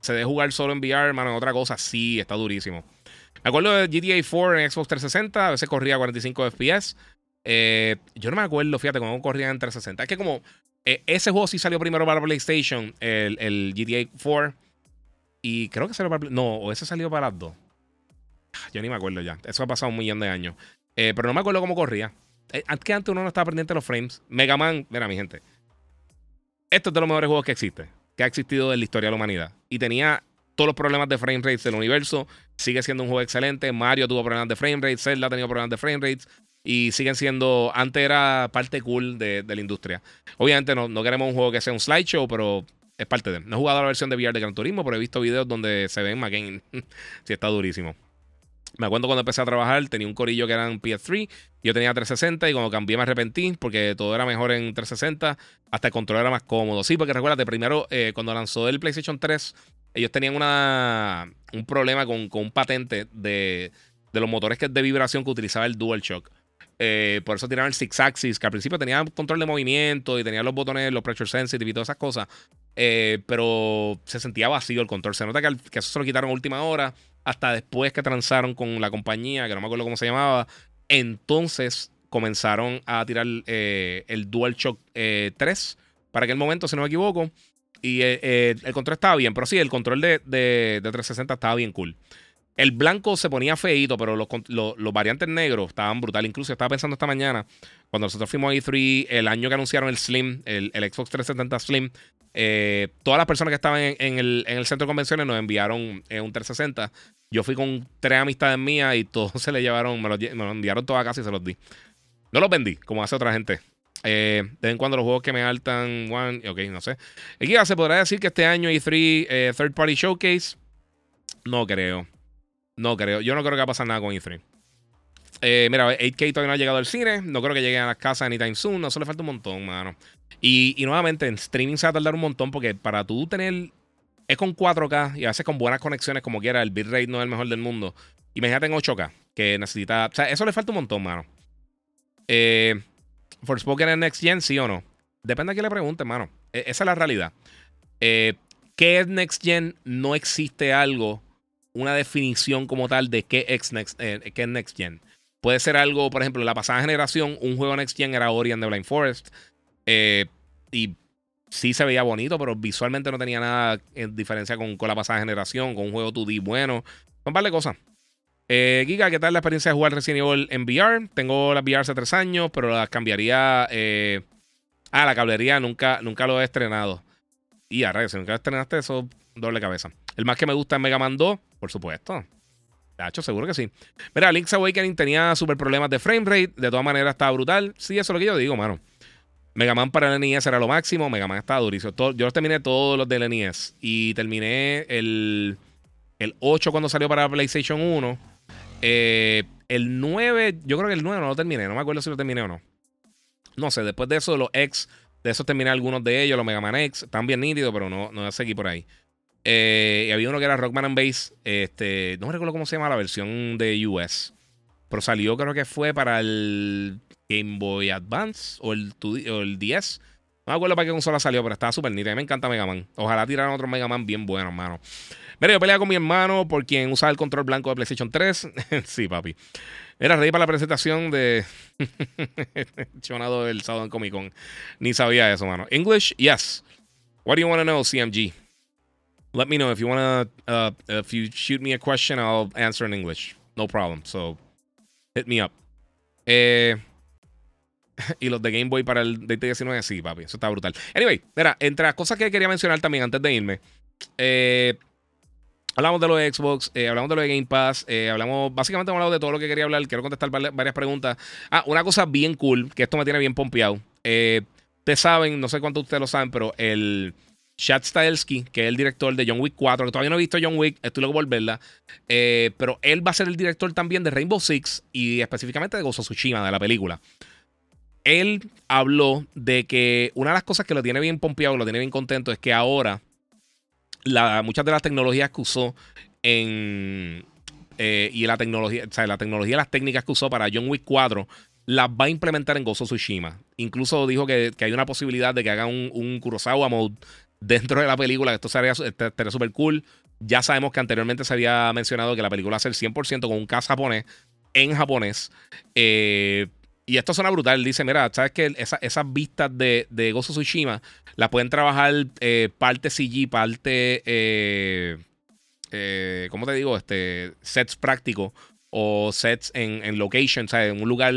se debe jugar solo en VR, hermano, en otra cosa, sí, está durísimo. Me acuerdo de GTA 4 en Xbox 360, a veces corría a 45 FPS. yo no me acuerdo, fíjate, cómo corría en 360. Es que como eh, ese juego sí salió primero para PlayStation, el, el, GTA 4. Y creo que salió para. No, o ese salió para las dos. Yo ni me acuerdo ya. Eso ha pasado un millón de años. Eh, pero no me acuerdo cómo corría. Eh, que antes uno no estaba pendiente de los frames. Mega Man, mira, mi gente. Esto es de los mejores juegos que existe. Que ha existido en la historia de la humanidad. Y tenía todos los problemas de frame rates del universo. Sigue siendo un juego excelente. Mario tuvo problemas de frame rates. Zelda ha tenido problemas de frame rates y siguen siendo, antes era parte cool de, la industria. Obviamente no, no, queremos un juego que sea un slideshow, pero es parte de. No he jugado la versión de VR de Gran Turismo, pero he visto videos donde se ven McCain. sí, está durísimo. Me acuerdo cuando empecé a trabajar, tenía un corillo que eran PS3, yo tenía 360 y cuando cambié me arrepentí porque todo era mejor en 360, hasta el control era más cómodo. Sí, porque recuérdate, primero eh, cuando lanzó el PlayStation 3, ellos tenían una, un problema con, con un patente de, de los motores que de vibración que utilizaba el DualShock. Eh, por eso tiraron el Six Axis, que al principio tenía control de movimiento y tenía los botones, los pressure sensitive y todas esas cosas. Eh, pero se sentía vacío el control. Se nota que, eso se lo quitaron a última hora, hasta después que transaron con la compañía, que no me acuerdo cómo se llamaba. Entonces comenzaron a tirar eh, el DualShock 3 para aquel momento, si no me equivoco. Y el control estaba bien, pero sí, el control de, de 360 estaba bien cool. El blanco se ponía feito, pero los, variantes negros estaban brutales. Incluso estaba pensando esta mañana, cuando nosotros fuimos a E3, el año que anunciaron el Slim, el, Xbox 370 Slim, eh, todas las personas que estaban en, el, centro de convenciones nos enviaron eh, un 360. Yo fui con tres amistades mías y todos se le llevaron, me lo, enviaron todos a casa y se los di. No los vendí, como hace otra gente. Eh, de vez en cuando los juegos que me altan, one, ok, no sé. Aquí se podrá decir que este año E3 Third Party Showcase. No creo. No creo. Yo no creo que va a pasar nada con E3. Eh, mira, 8K todavía no ha llegado al cine. No creo que llegue a las casas anytime soon. No, eso le falta un montón, mano. Y, nuevamente, en streaming se va a tardar un montón porque para tú tener. Es con 4K y a veces con buenas conexiones, como quiera. El bitrate no es el mejor del mundo. Imagínate en 8K, que necesita. O sea, eso le falta un montón, mano. Eh, Forspoken en Next Gen, sí o no. Depende a quién le pregunte, mano. E, esa es la realidad. Eh, ¿Qué es Next Gen? No existe algo una definición como tal de qué es Next, eh, qué Next Gen. Puede ser algo, por ejemplo, la pasada generación, un juego Next Gen era Ori and the Blind Forest. Eh, y sí se veía bonito, pero visualmente no tenía nada en diferencia con, la pasada generación, con un juego 2D bueno. Son un par de cosas. Eh, Giga, ¿qué tal la experiencia de jugar Resident Evil en VR? Tengo la VR hace tres años, pero la cambiaría. Eh, ah, la cablería nunca, nunca lo he estrenado. Y a si nunca estrenaste eso, doble cabeza. El más que me gusta es Mega Man 2, por supuesto. Hecho, seguro que sí. Mira, Link's Awakening tenía super problemas de frame rate. De todas maneras, estaba brutal. Sí, eso es lo que yo digo, mano. Mega Man para el NES era lo máximo. Mega Man estaba durísimo. yo los terminé todos los del NES. Y terminé el, el 8 cuando salió para PlayStation 1. Eh, el 9, yo creo que el 9 no lo terminé. No me acuerdo si lo terminé o no. No sé, después de eso, los X, de esos terminé algunos de ellos. Los Mega Man X, están bien nítidos, pero no, no seguí por ahí. Eh, y había uno que era Rockman and Bass. Este, no recuerdo cómo se llama la versión de US. Pero salió, creo que fue para el Game Boy Advance o el, o el 10. No me acuerdo para qué consola salió, pero estaba súper nítida. Me encanta Mega Man. Ojalá tiraran otro Mega Man bien bueno, hermano. Mira, yo peleaba con mi hermano por quien usaba el control blanco de PlayStation 3. sí, papi. Era ready para la presentación de Chonado del sábado en Comic Con. Ni sabía eso, mano. English, yes. What do you want to know, CMG? Let me know if you want to. Uh, if you shoot me a question, I'll answer in English. No problem. So hit me up. Eh, y los de Game Boy para el DT19, sí, papi. Eso está brutal. Anyway, mira, entre las cosas que quería mencionar también antes de irme. Eh, Hablamos de lo de Xbox, eh, hablamos de lo de Game Pass, eh, hablamos, básicamente hemos hablado de todo lo que quería hablar. Quiero contestar varias preguntas. Ah, una cosa bien cool, que esto me tiene bien pompeado. Eh, ustedes saben, no sé cuántos ustedes lo saben, pero el Chad Stahelski, que es el director de John Wick 4, que todavía no he visto John Wick, estoy loco por verla. pero él va a ser el director también de Rainbow Six y específicamente de Gozo Tsushima, de la película. Él habló de que una de las cosas que lo tiene bien pompeado, lo tiene bien contento, es que ahora muchas de las tecnologías que usó en. Eh, y la tecnología, o sea, la tecnología, las técnicas que usó para John Wick 4 las va a implementar en Gozo Tsushima. Incluso dijo que, hay una posibilidad de que haga un, un, Kurosawa mode dentro de la película, que esto sería súper cool. Ya sabemos que anteriormente se había mencionado que la película a ser 100% con un cast japonés en japonés. Eh, y esto suena brutal. Dice, mira, ¿sabes que esas vistas de, de Gozo Tsushima las pueden trabajar eh, parte CG, parte... Eh, eh, ¿Cómo te digo? Este, sets prácticos o sets en, en location, ¿sabes? En un lugar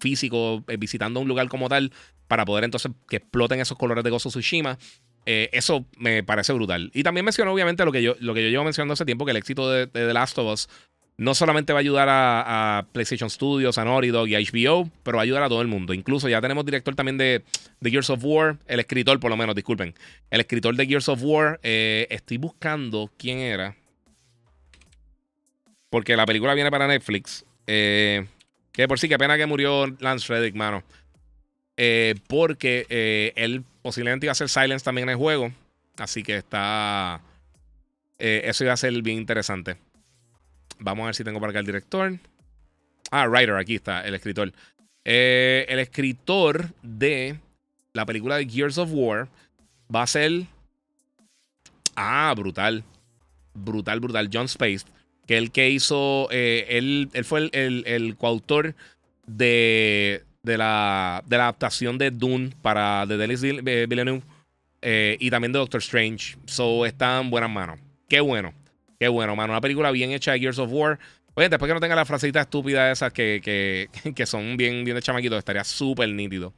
físico, visitando un lugar como tal, para poder entonces que exploten esos colores de Gozo Tsushima. Eso me parece brutal. Y también mencionó, obviamente, lo que yo, lo que yo llevo mencionando hace tiempo, que el éxito de, de The Last of Us no solamente va a ayudar a, PlayStation Studios, a Naughty Dog y a HBO, pero va a ayudar a todo el mundo. Incluso ya tenemos director también de, Gears of War, el escritor por lo menos, disculpen. El escritor de Gears of War, eh, estoy buscando quién era. Porque la película viene para Netflix. Eh, que por sí, qué pena que murió Lance Reddick, mano. Eh, porque él posiblemente iba a hacer Silence también en el juego. Así que está... eso iba a ser bien interesante. Vamos a ver si tengo para acá el director. Ah, writer, aquí está, el escritor. Eh, el escritor de la película de Gears of War va a ser. Ah, brutal. Brutal, brutal. John Space. Que el que hizo. Eh, él, fue el, coautor de, de, la, de la adaptación de Dune para The Denis Villeneuve. Y también de Doctor Strange. So está en buenas manos. Qué bueno. Qué bueno, mano. Una película bien hecha de Gears of War. Oye, después que no tenga la frasecita estúpida esas que, que, son bien, bien de chamaquitos, estaría súper nítido.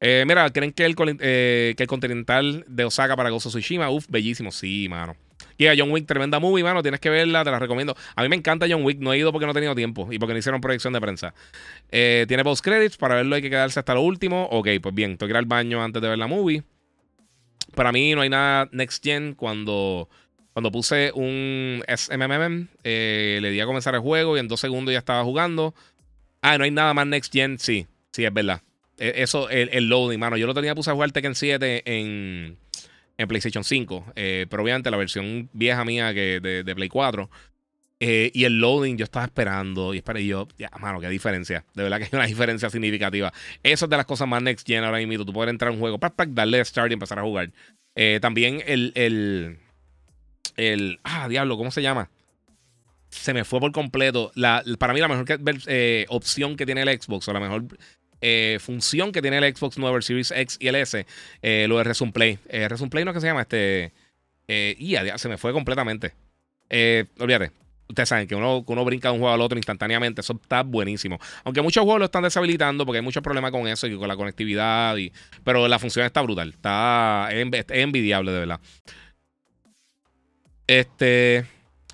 Eh, mira, ¿creen que el, eh, que el Continental de Osaka para Gozo Tsushima? Uf, bellísimo. Sí, mano. Y a John Wick, tremenda movie, mano. Tienes que verla, te la recomiendo. A mí me encanta John Wick. No he ido porque no he tenido tiempo y porque no hicieron proyección de prensa. Eh, tiene post credits. Para verlo hay que quedarse hasta lo último. Ok, pues bien. Tengo que ir al baño antes de ver la movie. Para mí no hay nada next gen cuando cuando puse un SMMM, eh, le di a comenzar el juego y en dos segundos ya estaba jugando. Ah, no hay nada más Next Gen. Sí, sí, es verdad. E, eso, el, loading, mano. Yo lo tenía puse a jugar Tekken 7 en, en PlayStation 5. Eh, pero obviamente la versión vieja mía que de, Play 4. Eh, y el loading yo estaba esperando y esperé yo, ya, mano, qué diferencia. De verdad que hay una diferencia significativa. Eso es de las cosas más next gen ahora mismo. Tú puedes entrar a un juego, para darle start y empezar a jugar. también el, el. Ah, diablo, ¿cómo se llama? Se me fue por completo. La, para mí, la mejor eh, opción que tiene el Xbox, o la mejor eh, función que tiene el Xbox nuevo, Series X y el S, eh, lo de Resume Play. Resume Play no es que se llama este. y se me fue completamente. olvídate. Ustedes saben que uno, uno brinca de un juego al otro instantáneamente. Eso está buenísimo. Aunque muchos juegos lo están deshabilitando porque hay muchos problemas con eso y con la conectividad. Pero la función está brutal. Está, es envidiable, de verdad. Este.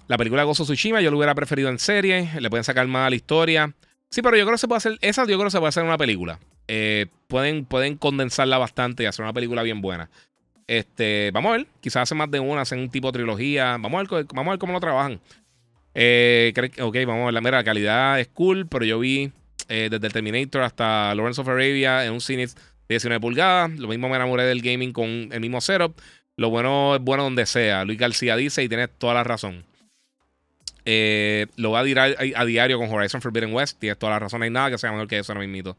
La película Gozo Tsushima yo lo hubiera preferido en serie. Le pueden sacar más a la historia. Sí, pero yo creo que se puede hacer. Esa yo creo que se puede hacer una película. Eh, pueden, pueden condensarla bastante y hacer una película bien buena. Este, vamos a ver. Quizás hacen más de una, hacen un tipo de trilogía. Vamos a ver, vamos a ver cómo lo trabajan. Eh, ok, vamos a ver. La mera calidad es cool, pero yo vi eh, desde el Terminator hasta Lawrence of Arabia en un cine de 19 pulgadas. Lo mismo me enamoré del gaming con el mismo setup. Lo bueno es bueno donde sea. Luis García dice y tienes toda la razón. Eh, lo va a tirar a, diario con Horizon Forbidden West. Tienes toda la razón. No hay nada que sea mejor que eso, me invito.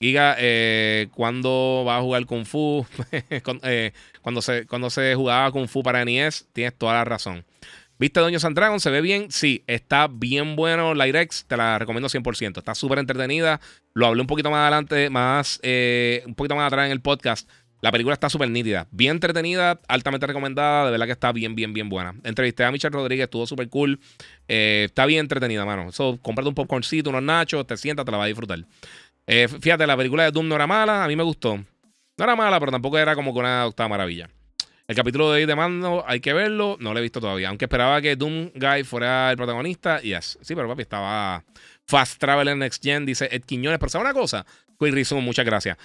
Giga, eh, ¿cuándo va a jugar Kung Fu? Eh, cuando, se, cuando se jugaba Kung Fu para NES, tienes toda la razón. ¿Viste Doño Sandragon? ¿Se ve bien? Sí, está bien bueno la Irex, te la recomiendo 100%. Está súper entretenida. Lo hablé un poquito más adelante, más, un poquito más atrás en el podcast. La película está súper nítida, bien entretenida, altamente recomendada, de verdad que está bien, bien, bien buena. Entrevisté a Michelle Rodríguez, estuvo súper cool. Eh, está bien entretenida, mano. Eso, cómprate un popcorncito, unos nachos, te sientas, te la vas a disfrutar. Eh, fíjate, la película de Doom no era mala, a mí me gustó. No era mala, pero tampoco era como que una octava maravilla. El capítulo de hoy de Mando, hay que verlo. No lo he visto todavía. Aunque esperaba que Doom Guy fuera el protagonista. Yes. Sí, pero papi, estaba Fast Traveler Next Gen. Dice Ed Quiñones. Pero ¿sabe una cosa? Quick Reason, muchas gracias.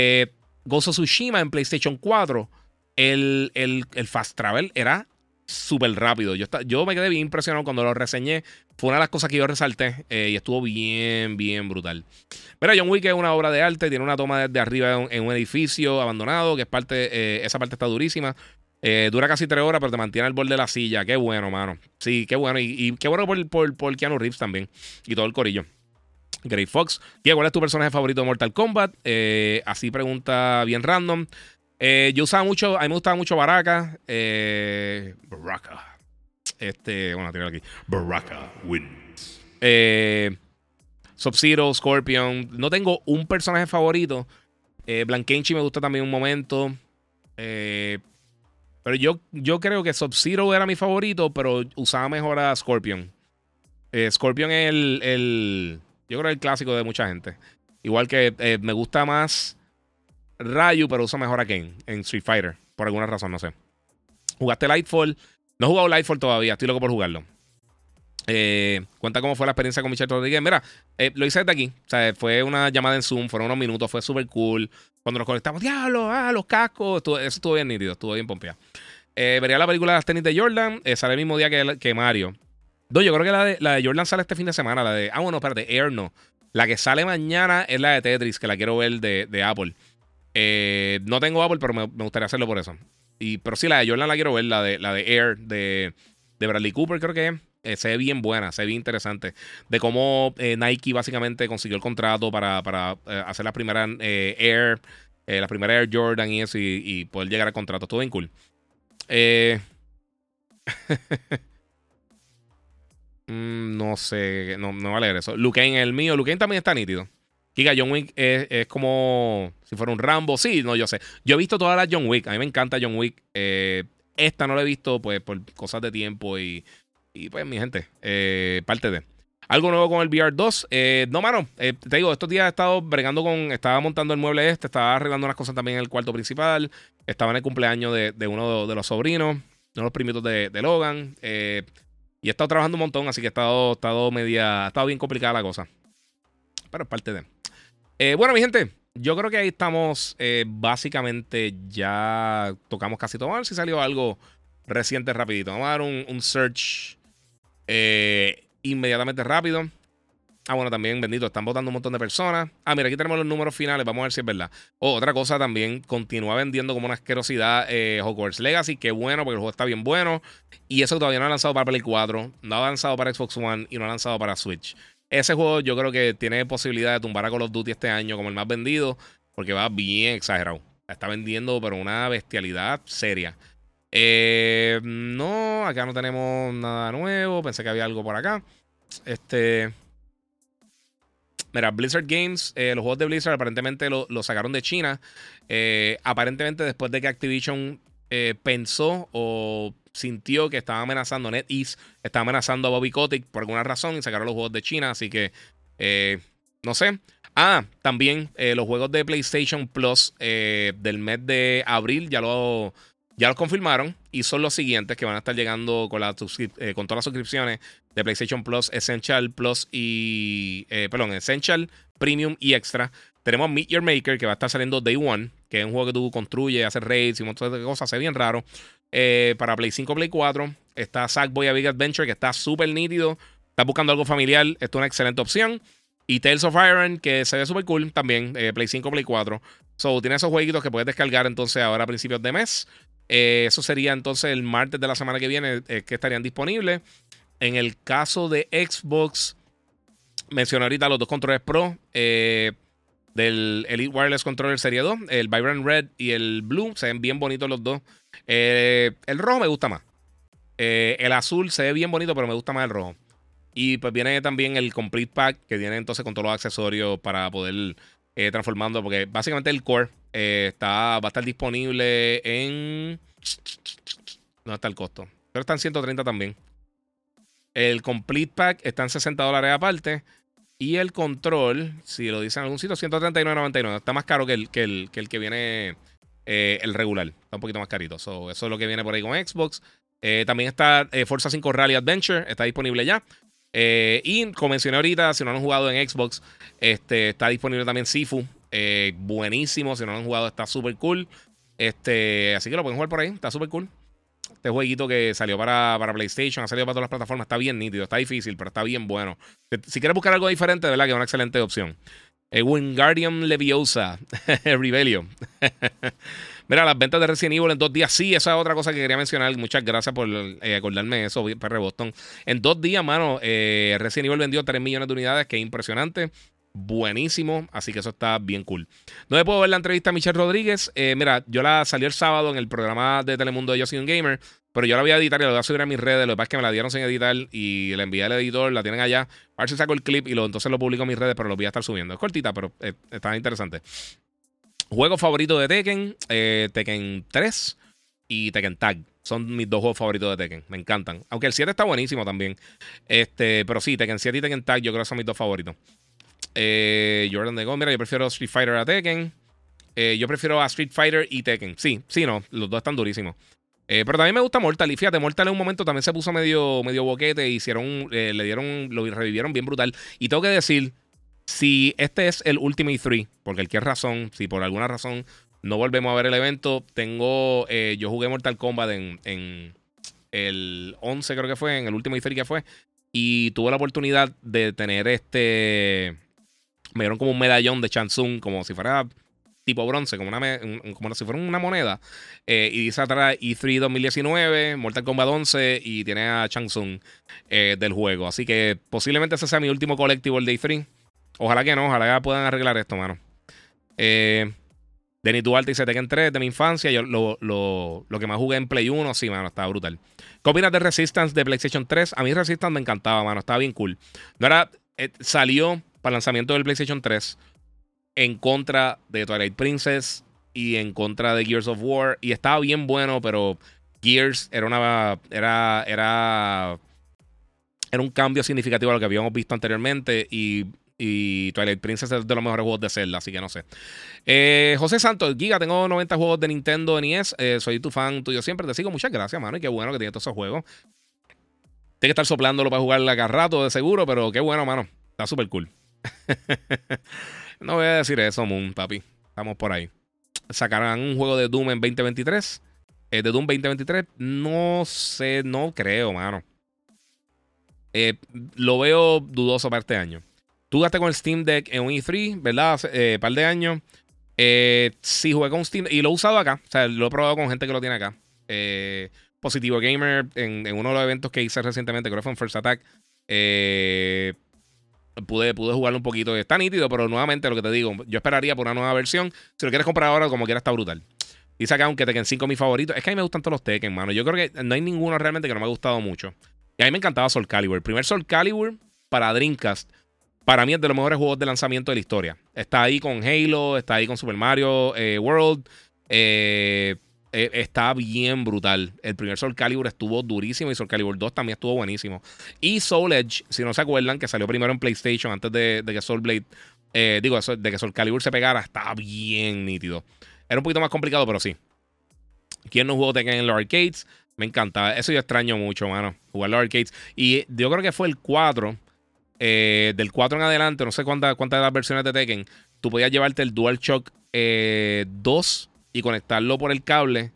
Eh, Gozo Tsushima en PlayStation 4. El, el, el Fast Travel era súper rápido. Yo, yo me quedé bien impresionado cuando lo reseñé. Fue una de las cosas que yo resalté eh, y estuvo bien, bien brutal. Pero John Wick es una obra de arte, tiene una toma desde arriba en un, edificio abandonado, que es parte, eh, esa parte está durísima. Eh, dura casi tres horas, pero te mantiene al borde de la silla. Qué bueno, mano. Sí, qué bueno. Y, qué bueno por, por, por, Keanu Reeves también. Y todo el corillo. Grey Fox. ¿Cuál es tu personaje favorito de Mortal Kombat? así pregunta bien random. Eh, yo usaba mucho, a mí me gustaba mucho Baraka. Eh, Baraka. Este, bueno, tengo aquí. Baraka wins. Eh, Sub-Zero, Scorpion. No tengo un personaje favorito. Eh, Blankenchi me gusta también un momento. Eh, pero yo, yo creo que Sub-Zero era mi favorito, pero usaba mejor a Scorpion. Scorpion es el, el, Yo creo el clásico de mucha gente. Igual que me gusta más Rayu, pero usa mejor a Kane en Street Fighter. Por alguna razón, no sé. ¿Jugaste Lightfall? No he jugado Lightfall todavía, estoy loco por jugarlo. Eh, cuenta cómo fue la experiencia con Michelle Rodríguez. Mira, eh, lo hice desde aquí. O sea, fue una llamada en Zoom, fueron unos minutos, fue súper cool. Cuando nos conectamos, diablo, ah, los cascos. eso estuvo bien nítido, estuvo bien pompeado. Eh, vería la película de las tenis de Jordan. sale el mismo día que, que Mario. No, yo creo que la de, la de Jordan sale este fin de semana. La de. Ah, bueno, espérate, Air no. La que sale mañana es la de Tetris, que la quiero ver de, de Apple. Eh, no tengo Apple, pero me, gustaría hacerlo por eso. Y, pero sí, la de Jordan la quiero ver, la de, la de Air, de, de Bradley Cooper, creo que eh, se ve bien buena, se ve bien interesante. De cómo eh, Nike básicamente consiguió el contrato para, hacer la primera Air, la primera Air Jordan y eso, y, poder llegar al contrato. Todo bien cool. Mm, no sé, no, no va a leer eso. Luke el mío. Luke también está nítido. Giga, John Wick es, como si fuera un Rambo. Sí, no, yo sé. Yo he visto todas las John Wick. A mí me encanta John Wick. Eh, esta no la he visto pues por cosas de tiempo y, y pues mi gente, eh, parte de. Algo nuevo con el VR 2. Eh, no, mano. te digo, estos días he estado bregando con. Estaba montando el mueble este. Estaba arreglando unas cosas también en el cuarto principal. Estaba en el cumpleaños de, uno de, los sobrinos. De los primitos de, Logan. Y he estado trabajando un montón. Así que he estado, estado media. Ha estado bien complicada la cosa. Pero es parte de. Eh, bueno, mi gente, yo creo que ahí estamos. Eh, básicamente ya tocamos casi todo. A ver si salió algo reciente rapidito. Vamos a dar un, search eh, inmediatamente rápido. Ah, bueno, también, bendito, están votando un montón de personas. Ah, mira, aquí tenemos los números finales. Vamos a ver si es verdad. Oh, otra cosa también, continúa vendiendo como una asquerosidad Hogwarts Legacy. Qué bueno, porque el juego está bien bueno. Y eso todavía no ha lanzado para Play 4, no ha lanzado para Xbox One y no ha lanzado para Switch. Ese juego yo creo que tiene posibilidad de tumbar a Call of Duty este año como el más vendido, porque va bien exagerado. Está vendiendo, pero una bestialidad seria. Eh, no, acá no tenemos nada nuevo. Pensé que había algo por acá. Este. Mira, Blizzard Games, eh, los juegos de Blizzard aparentemente lo, sacaron de China. Eh, aparentemente después de que Activision pensó o sintió que estaba amenazando, NetEase estaba amenazando a Bobby Kotick por alguna razón y sacaron los juegos de China, así que eh, no sé. Ah, también eh, los juegos de PlayStation Plus eh, del mes de abril ya lo, ya los confirmaron y son los siguientes que van a estar llegando con, la, con todas las suscripciones de PlayStation Plus, Essential Plus y, perdón, Essential, Premium y Extra. Tenemos Meet Your Maker que va a estar saliendo Day One, que es un juego que tú construyes, haces raids y un montón de cosas, se bien raro. Eh, para Play 5, Play 4. Está Sackboy A Big Adventure, que está súper nítido. Estás buscando algo familiar, esto es una excelente opción. Y Tales of Iron, que se ve súper cool también, eh, Play 5, Play 4. So, tiene esos jueguitos que puedes descargar entonces ahora a principios de mes. Eh, eso sería entonces el martes de la semana que viene que estarían disponibles. En el caso de Xbox, mencioné ahorita los dos controles Pro del Elite Wireless Controller Serie 2, el Vibrant Red y el Blue. Se ven bien bonitos los dos. Eh, el rojo me gusta más. Eh, el azul se ve bien bonito, pero me gusta más el rojo. Y pues viene también el Complete Pack, que viene entonces con todos los accesorios para poder eh, transformando. Porque básicamente el core está, va a estar disponible en. ¿Dónde está el costo? Pero está en 130 también. El Complete Pack está en 60 dólares aparte. Y el control, si lo dicen en algún sitio, 139.99. Está más caro que el que, el, que, el que viene el regular. Está un poquito más carito. eso es lo que viene por ahí con Xbox. también está Forza 5 Rally Adventure. Está disponible ya. Y como mencioné ahorita, si no lo han jugado en Xbox, este, está disponible también Sifu. buenísimo. Si no lo han jugado, está súper cool. Este, así que lo pueden jugar por ahí. Está súper cool. Este jueguito que salió para, para, PlayStation, ha salido para todas las plataformas, está bien nítido, está difícil, pero está bien bueno. Si quieres buscar algo diferente, de verdad que es una excelente opción. Eh, Wingardium Leviosa, Rebellion. Mira, las ventas de Resident Evil en dos días. Sí, esa es otra cosa que quería mencionar. Muchas gracias por eh, acordarme de eso, Perre Boston. En dos días, mano, eh, Resident Evil vendió 3 millones de unidades, que es impresionante buenísimo, así que eso está bien cool. No puedo ver la entrevista a Michelle Rodríguez. Eh, mira, yo la salí el sábado en el programa de Telemundo de Yo Soy un Gamer, pero yo la voy a editar y la voy a subir a mis redes. Lo que pasa es que me la dieron sin editar y la envié al editor, la tienen allá. A ver si saco el clip y lo, entonces lo publico en mis redes, pero lo voy a estar subiendo. Es cortita, pero eh, está interesante. Juego favorito de Tekken, eh, Tekken 3 y Tekken Tag. Son mis dos juegos favoritos de Tekken. Me encantan. Aunque el 7 está buenísimo también. Este, pero sí, Tekken 7 y Tekken Tag yo creo que son mis dos favoritos. Eh, Jordan de Mira, yo prefiero Street Fighter a Tekken. Eh, yo prefiero a Street Fighter y Tekken. Sí, sí, no. Los dos están durísimos. Pero también me gusta Mortal. Y fíjate, Mortal en un momento también se puso medio, medio boquete. Hicieron, le dieron, lo revivieron bien brutal. Y tengo que decir, si este es el Ultimate 3, por cualquier razón, si por alguna razón no volvemos a ver el evento, tengo. yo jugué Mortal Kombat en, en, el 11, creo que fue, en el Ultimate 3 que fue. Y tuve la oportunidad de tener este me dieron como un medallón de Chansung, como si fuera tipo bronce, como, una como si fuera una moneda. Eh, y dice atrás E3 2019, Mortal Kombat 11 y tiene a Chansung eh, del juego. Así que posiblemente ese sea mi último colectivo, el de E3. Ojalá que no, ojalá que puedan arreglar esto, mano. Eh, Denis Duarte dice Tekken 3 de mi infancia. Yo lo, lo, lo, que más jugué en Play 1, sí, mano, estaba brutal. ¿Qué opinas de Resistance de PlayStation 3? A mí Resistance me encantaba, mano, estaba bien cool. No era, salió para el lanzamiento del PlayStation 3 en contra de Twilight Princess y en contra de Gears of War. Y estaba bien bueno, pero Gears era una. Era. Era. Era un cambio significativo a lo que habíamos visto anteriormente. Y, y Twilight Princess es de los mejores juegos de Zelda, así que no sé. Eh, José Santos, Giga, tengo 90 juegos de Nintendo NES. Eh, soy tu fan tuyo siempre. Te sigo. Muchas gracias, mano. Y qué bueno que tienes todos esos juegos. Tienes que estar soplándolo para jugar cada rato, de seguro, pero qué bueno, mano. Está súper cool. no voy a decir eso, Moon, papi. Estamos por ahí. Sacarán un juego de Doom en 2023. Eh, de Doom 2023, no sé, no creo, mano. Eh, lo veo dudoso para este año. Tú gaste con el Steam Deck en un E3, ¿verdad? Hace eh, par de años. Eh, sí, jugué con Steam y lo he usado acá. O sea, lo he probado con gente que lo tiene acá. Positivo Gamer, en, uno de los eventos que hice recientemente, creo que fue en First Attack. Eh, pude, pude jugarlo un poquito. Está nítido, pero nuevamente lo que te digo, yo esperaría por una nueva versión. Si lo quieres comprar ahora, como quiera, está brutal. Dice acá, aunque Tekken 5 mis favoritos. Es que a mí me gustan todos los Tekken, mano. Yo creo que no hay ninguno realmente que no me ha gustado mucho. Y a mí me encantaba Soul Calibur. El primer Soul Calibur para Dreamcast, para mí es de los mejores juegos de lanzamiento de la historia. Está ahí con Halo, está ahí con Super Mario eh, World. Eh, eh, está bien brutal. El primer Soul Calibur estuvo durísimo y Soul Calibur 2 también estuvo buenísimo. Y Soul Edge, si no se acuerdan, que salió primero en PlayStation antes de, que Soul Blade, digo, de que Soul Calibur se pegara, está bien nítido. Era un poquito más complicado, pero sí. ¿Quién no jugó Tekken en los arcades? Me encantaba. Eso yo extraño mucho, mano. Jugar los arcades. Y yo creo que fue el 4. Eh, del 4 en adelante, no sé cuántas cuántas de las versiones de Tekken, tú podías llevarte el DualShock 2 y conectarlo por el cable.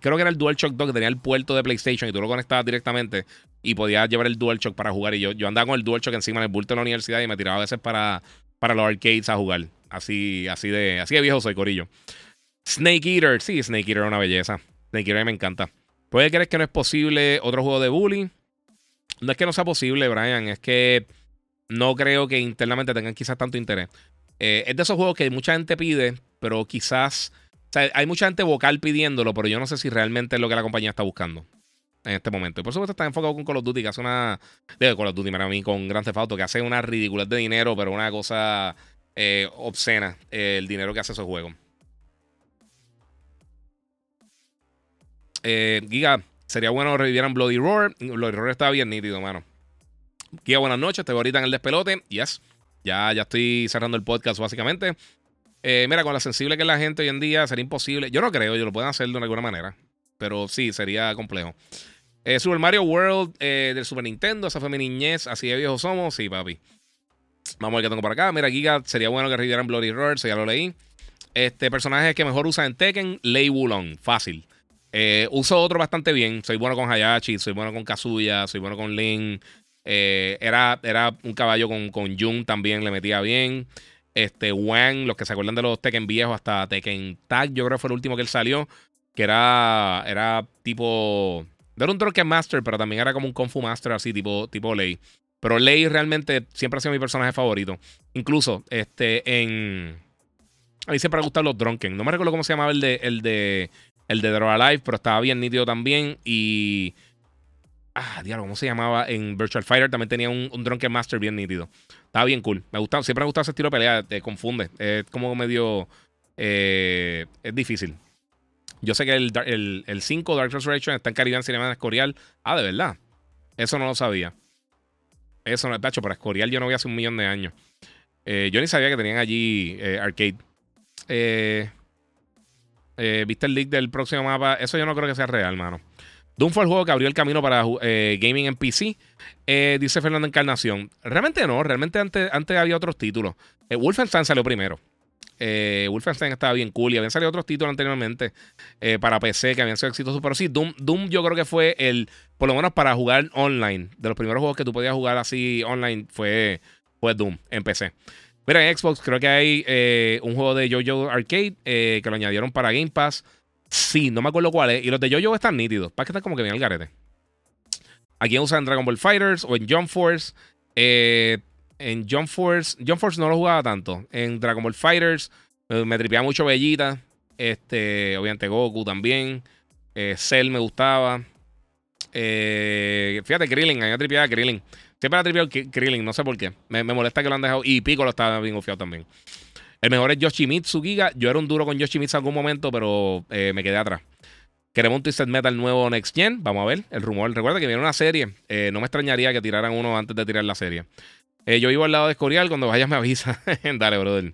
Creo que era el DualShock 2 que tenía el puerto de PlayStation y tú lo conectabas directamente y podías llevar el DualShock para jugar. Y yo, yo andaba con el DualShock encima en el bulto de la universidad y me tiraba a veces para, para los arcades a jugar. Así, así, de, así de viejo soy, Corillo. Snake Eater, sí, Snake Eater es una belleza. Snake Eater me encanta. ¿Puede creer que no es posible otro juego de bully? No es que no sea posible, Brian, es que no creo que internamente tengan quizás tanto interés. Eh, es de esos juegos que mucha gente pide, pero quizás o sea, hay mucha gente vocal pidiéndolo, pero yo no sé si realmente es lo que la compañía está buscando en este momento. Y por supuesto está enfocado con Call of Duty, que hace una. De Call of Duty, para mí, con Grand Theft que hace una ridiculez de dinero, pero una cosa eh, obscena, eh, el dinero que hace esos juegos. Eh, Giga, sería bueno revivieran Bloody Roar. Bloody Roar estaba bien nítido, mano. Giga, buenas noches. Te veo ahorita en el despelote. Yes. Ya, ya estoy cerrando el podcast, básicamente. Eh, mira, con la sensible que es la gente hoy en día, sería imposible. Yo no creo, yo lo pueden hacer de alguna manera. Pero sí, sería complejo. Eh, Super Mario World eh, del Super Nintendo, esa fue mi niñez, así de viejos somos, sí, papi. Vamos a ver qué tengo por acá. Mira, Giga, sería bueno que revivieran Bloody Roar, ya lo leí. Este personaje que mejor usa en Tekken, Lei Wulong, fácil. Eh, uso otro bastante bien. Soy bueno con Hayachi, soy bueno con Kazuya, soy bueno con Lin. Era, era un caballo con, con Jun también, le metía bien. Este, Wang, los que se acuerdan de los Tekken viejos, hasta Tekken Tag, yo creo que fue el último que él salió. Que era, era tipo era un Drunken Master, pero también era como un Kung Fu Master, así, tipo, tipo Lei. Pero Lei realmente siempre ha sido mi personaje favorito. Incluso, este, en. A mí siempre me gustan los Drunken. No me recuerdo cómo se llamaba el de. El de. El de Draw Alive, pero estaba bien nítido también. Y. Ah, diablo, ¿cómo se llamaba? En Virtual Fighter también tenía un, Drunken Master bien nítido. Estaba bien cool. Me gustaba, siempre me ha gustado ese estilo de pelea. Te confunde. Es como medio. Eh, es difícil. Yo sé que el, el, 5 Dark Resurrection está en Caribbean Cinema Escorial. Ah, de verdad. Eso no lo sabía. Eso no, tacho, para Escorial yo no voy hace un millón de años. Eh, yo ni sabía que tenían allí eh, arcade. ¿Viste el leak del próximo mapa? Eso yo no creo que sea real, mano. Doom fue el juego que abrió el camino para gaming en PC. dice Fernando Encarnación. Realmente no, realmente antes, antes había otros títulos. Wolfenstein salió primero. Eh, Wolfenstein estaba bien cool y habían salido otros títulos anteriormente eh, para PC que habían sido exitosos. Pero sí, Doom, Doom yo creo que fue el, por lo menos para jugar online, de los primeros juegos que tú podías jugar así online fue, fue Doom en PC. Mira, en Xbox creo que hay eh, un juego de JoJo Arcade que lo añadieron para Game Pass. Sí, no me acuerdo cuál es. Y los de JoJo están nítidos. Para que están como que bien el garete. Aquí usan Dragon Ball Fighters o en Jump Force. Eh, en Jump Force, Jump Force no lo jugaba tanto. En Dragon Ball Fighters me tripeaba mucho Bellita. Este, obviamente Goku también. Eh, Cell me gustaba. Eh, fíjate, Krillin, a mí me tripeaba Krillin. Siempre ha tripeado Krillin, no sé por qué. Me, molesta que lo han dejado. Y Piccolo estaba bien confiado también. El mejor es Yoshimitsu Giga. Yo era un duro con Yoshimitsu en algún momento, pero eh, me quedé atrás. Queremos un Twisted Metal nuevo Next Gen. Vamos a ver el rumor. Recuerda que viene una serie. no me extrañaría que tiraran uno antes de tirar la serie. Eh, yo vivo al lado de Escorial. Cuando vayas me avisa. Dale, brother.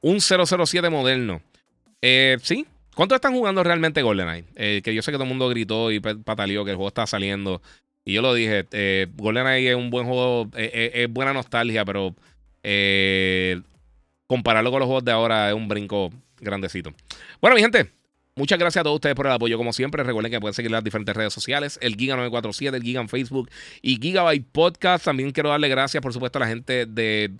Un 007 moderno. Eh, sí. ¿Cuánto están jugando realmente GoldenEye? Eh, que yo sé que todo el mundo gritó y pataleó que el juego está saliendo. Y yo lo dije, eh, GoldenEye es un buen juego, es buena nostalgia, pero compararlo con los juegos de ahora es un brinco grandecito. Bueno, mi gente, Muchas gracias a todos ustedes por el apoyo, como siempre. Recuerden que pueden seguir las diferentes redes sociales: el Giga947, el Giga en Facebook y Gigabyte Podcast. También quiero darle gracias, por supuesto, a la gente de,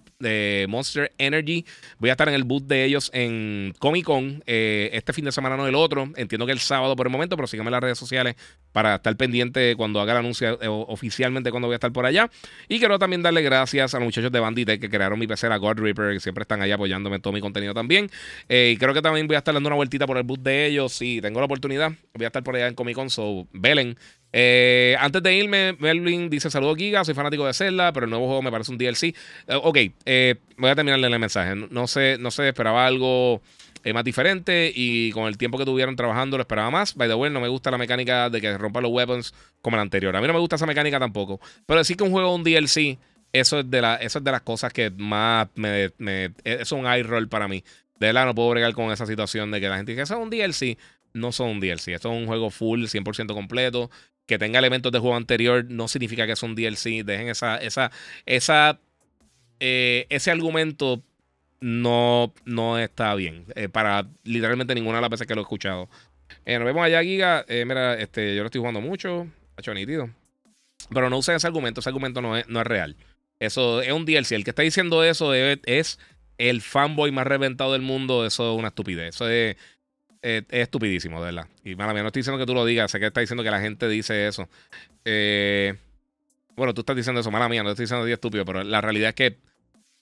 Monster Energy. Voy a estar en el booth de ellos en Comic Con eh, este fin de semana, no el otro. Entiendo que el sábado por el momento, pero síganme en las redes sociales para estar pendiente cuando haga el anuncio eh, oficialmente cuando voy a estar por allá. Y quiero también darle gracias a los muchachos de Bandite que crearon mi pecera God Reaper, que siempre están ahí apoyándome en todo mi contenido también. Eh, y creo que también voy a estar dando una vueltita por el booth de ellos si tengo la oportunidad, voy a estar por allá en Comic Con, so velen. Eh, antes de irme, Melvin dice: Saludos, Giga. Soy fanático de Zelda, pero el nuevo juego me parece un DLC. Eh, ok, eh, voy a terminarle el mensaje. No, sé, no sé, esperaba algo más diferente y con el tiempo que tuvieron trabajando lo esperaba más. By the way, no me gusta la mecánica de que rompa los weapons como la anterior. A mí no me gusta esa mecánica tampoco. Pero decir que un juego un DLC, eso es de, la, eso es de las cosas que más me, me. Es un eye roll para mí. De verdad, no puedo bregar con esa situación de que la gente dice: Eso es un DLC no son un DLC. Esto es un juego full, 100% completo. Que tenga elementos de juego anterior no significa que es un DLC. Dejen esa, esa, esa, eh, ese argumento no, no está bien. Eh, para literalmente ninguna de las veces que lo he escuchado. Eh, nos vemos allá, Giga. mira, este, yo lo estoy jugando mucho. Hecho nítido. Pero no usen ese argumento. Ese argumento no es, no es real. Eso es un DLC. El que está diciendo eso es el fanboy más reventado del mundo. Eso es una estupidez. Eso es es estupidísimo, de verdad. Y mala mía, no estoy diciendo que tú lo digas, sé que está diciendo que la gente dice eso. Eh, bueno, tú estás diciendo eso, mala mía, no estoy diciendo que es estúpido, pero la realidad es que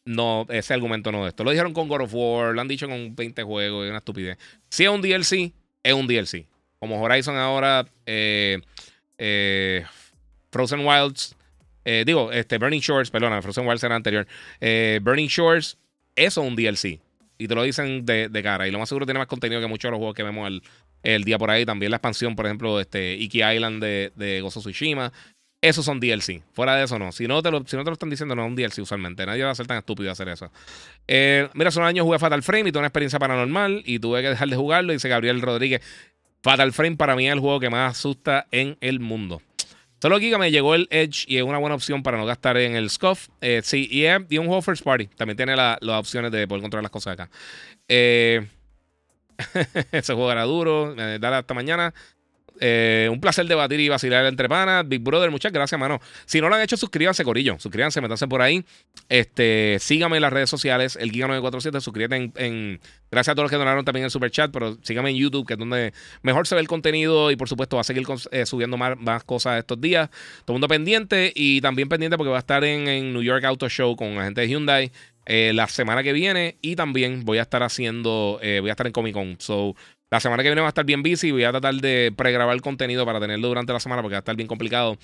no, ese argumento no es esto. Lo dijeron con God of War, lo han dicho con 20 juegos, es una estupidez. Si es un DLC, es un DLC. Como Horizon ahora, eh, eh, Frozen Wilds, digo, este, Burning Shores, perdona, Frozen Wilds era anterior. Burning Shores, eso es un DLC. Y te lo dicen de, cara. Y lo más seguro tiene más contenido que muchos de los juegos que vemos el, día por ahí. También la expansión, por ejemplo, este Iki Island de, de Gozo Tsushima. Esos son DLC. Fuera de eso, no. Si no te lo, si no te lo están diciendo, no es un DLC usualmente. Nadie va a ser tan estúpido hacer eso. Eh, mira, hace un año jugué Fatal Frame y tuve una experiencia paranormal y tuve que dejar de jugarlo. Dice Gabriel Rodríguez. Fatal Frame para mí es el juego que más asusta en el mundo. Solo que me llegó el Edge y es una buena opción para no gastar en el Scuff. Eh, sí, y, es, un juego First Party. También tiene las opciones de poder controlar las cosas acá. Eh, ese juego era duro. Me da hasta mañana. Eh, un placer debatir y vacilar entre panas. Big Brother, muchas gracias, mano. Si no lo han hecho, suscríbanse, Corillo. Suscríbanse, métanse por ahí. Este, síganme en las redes sociales, el Giga947. Suscríbete en, Gracias a todos los que donaron también en el super chat, pero síganme en YouTube, que es donde mejor se ve el contenido y por supuesto va a seguir eh, subiendo más, más, cosas estos días. Todo el mundo pendiente y también pendiente porque va a estar en, New York Auto Show con la gente de Hyundai. Eh, la semana que viene y también voy a estar haciendo, voy a estar en Comic Con. So, la semana que viene va a estar bien busy. Voy a tratar de pregrabar contenido para tenerlo durante la semana porque va a estar bien complicado.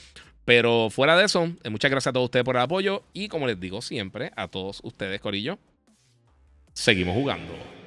Pero fuera de eso, eh, muchas gracias a todos ustedes por el apoyo. Y como les digo siempre, a todos ustedes, Corillo, seguimos jugando.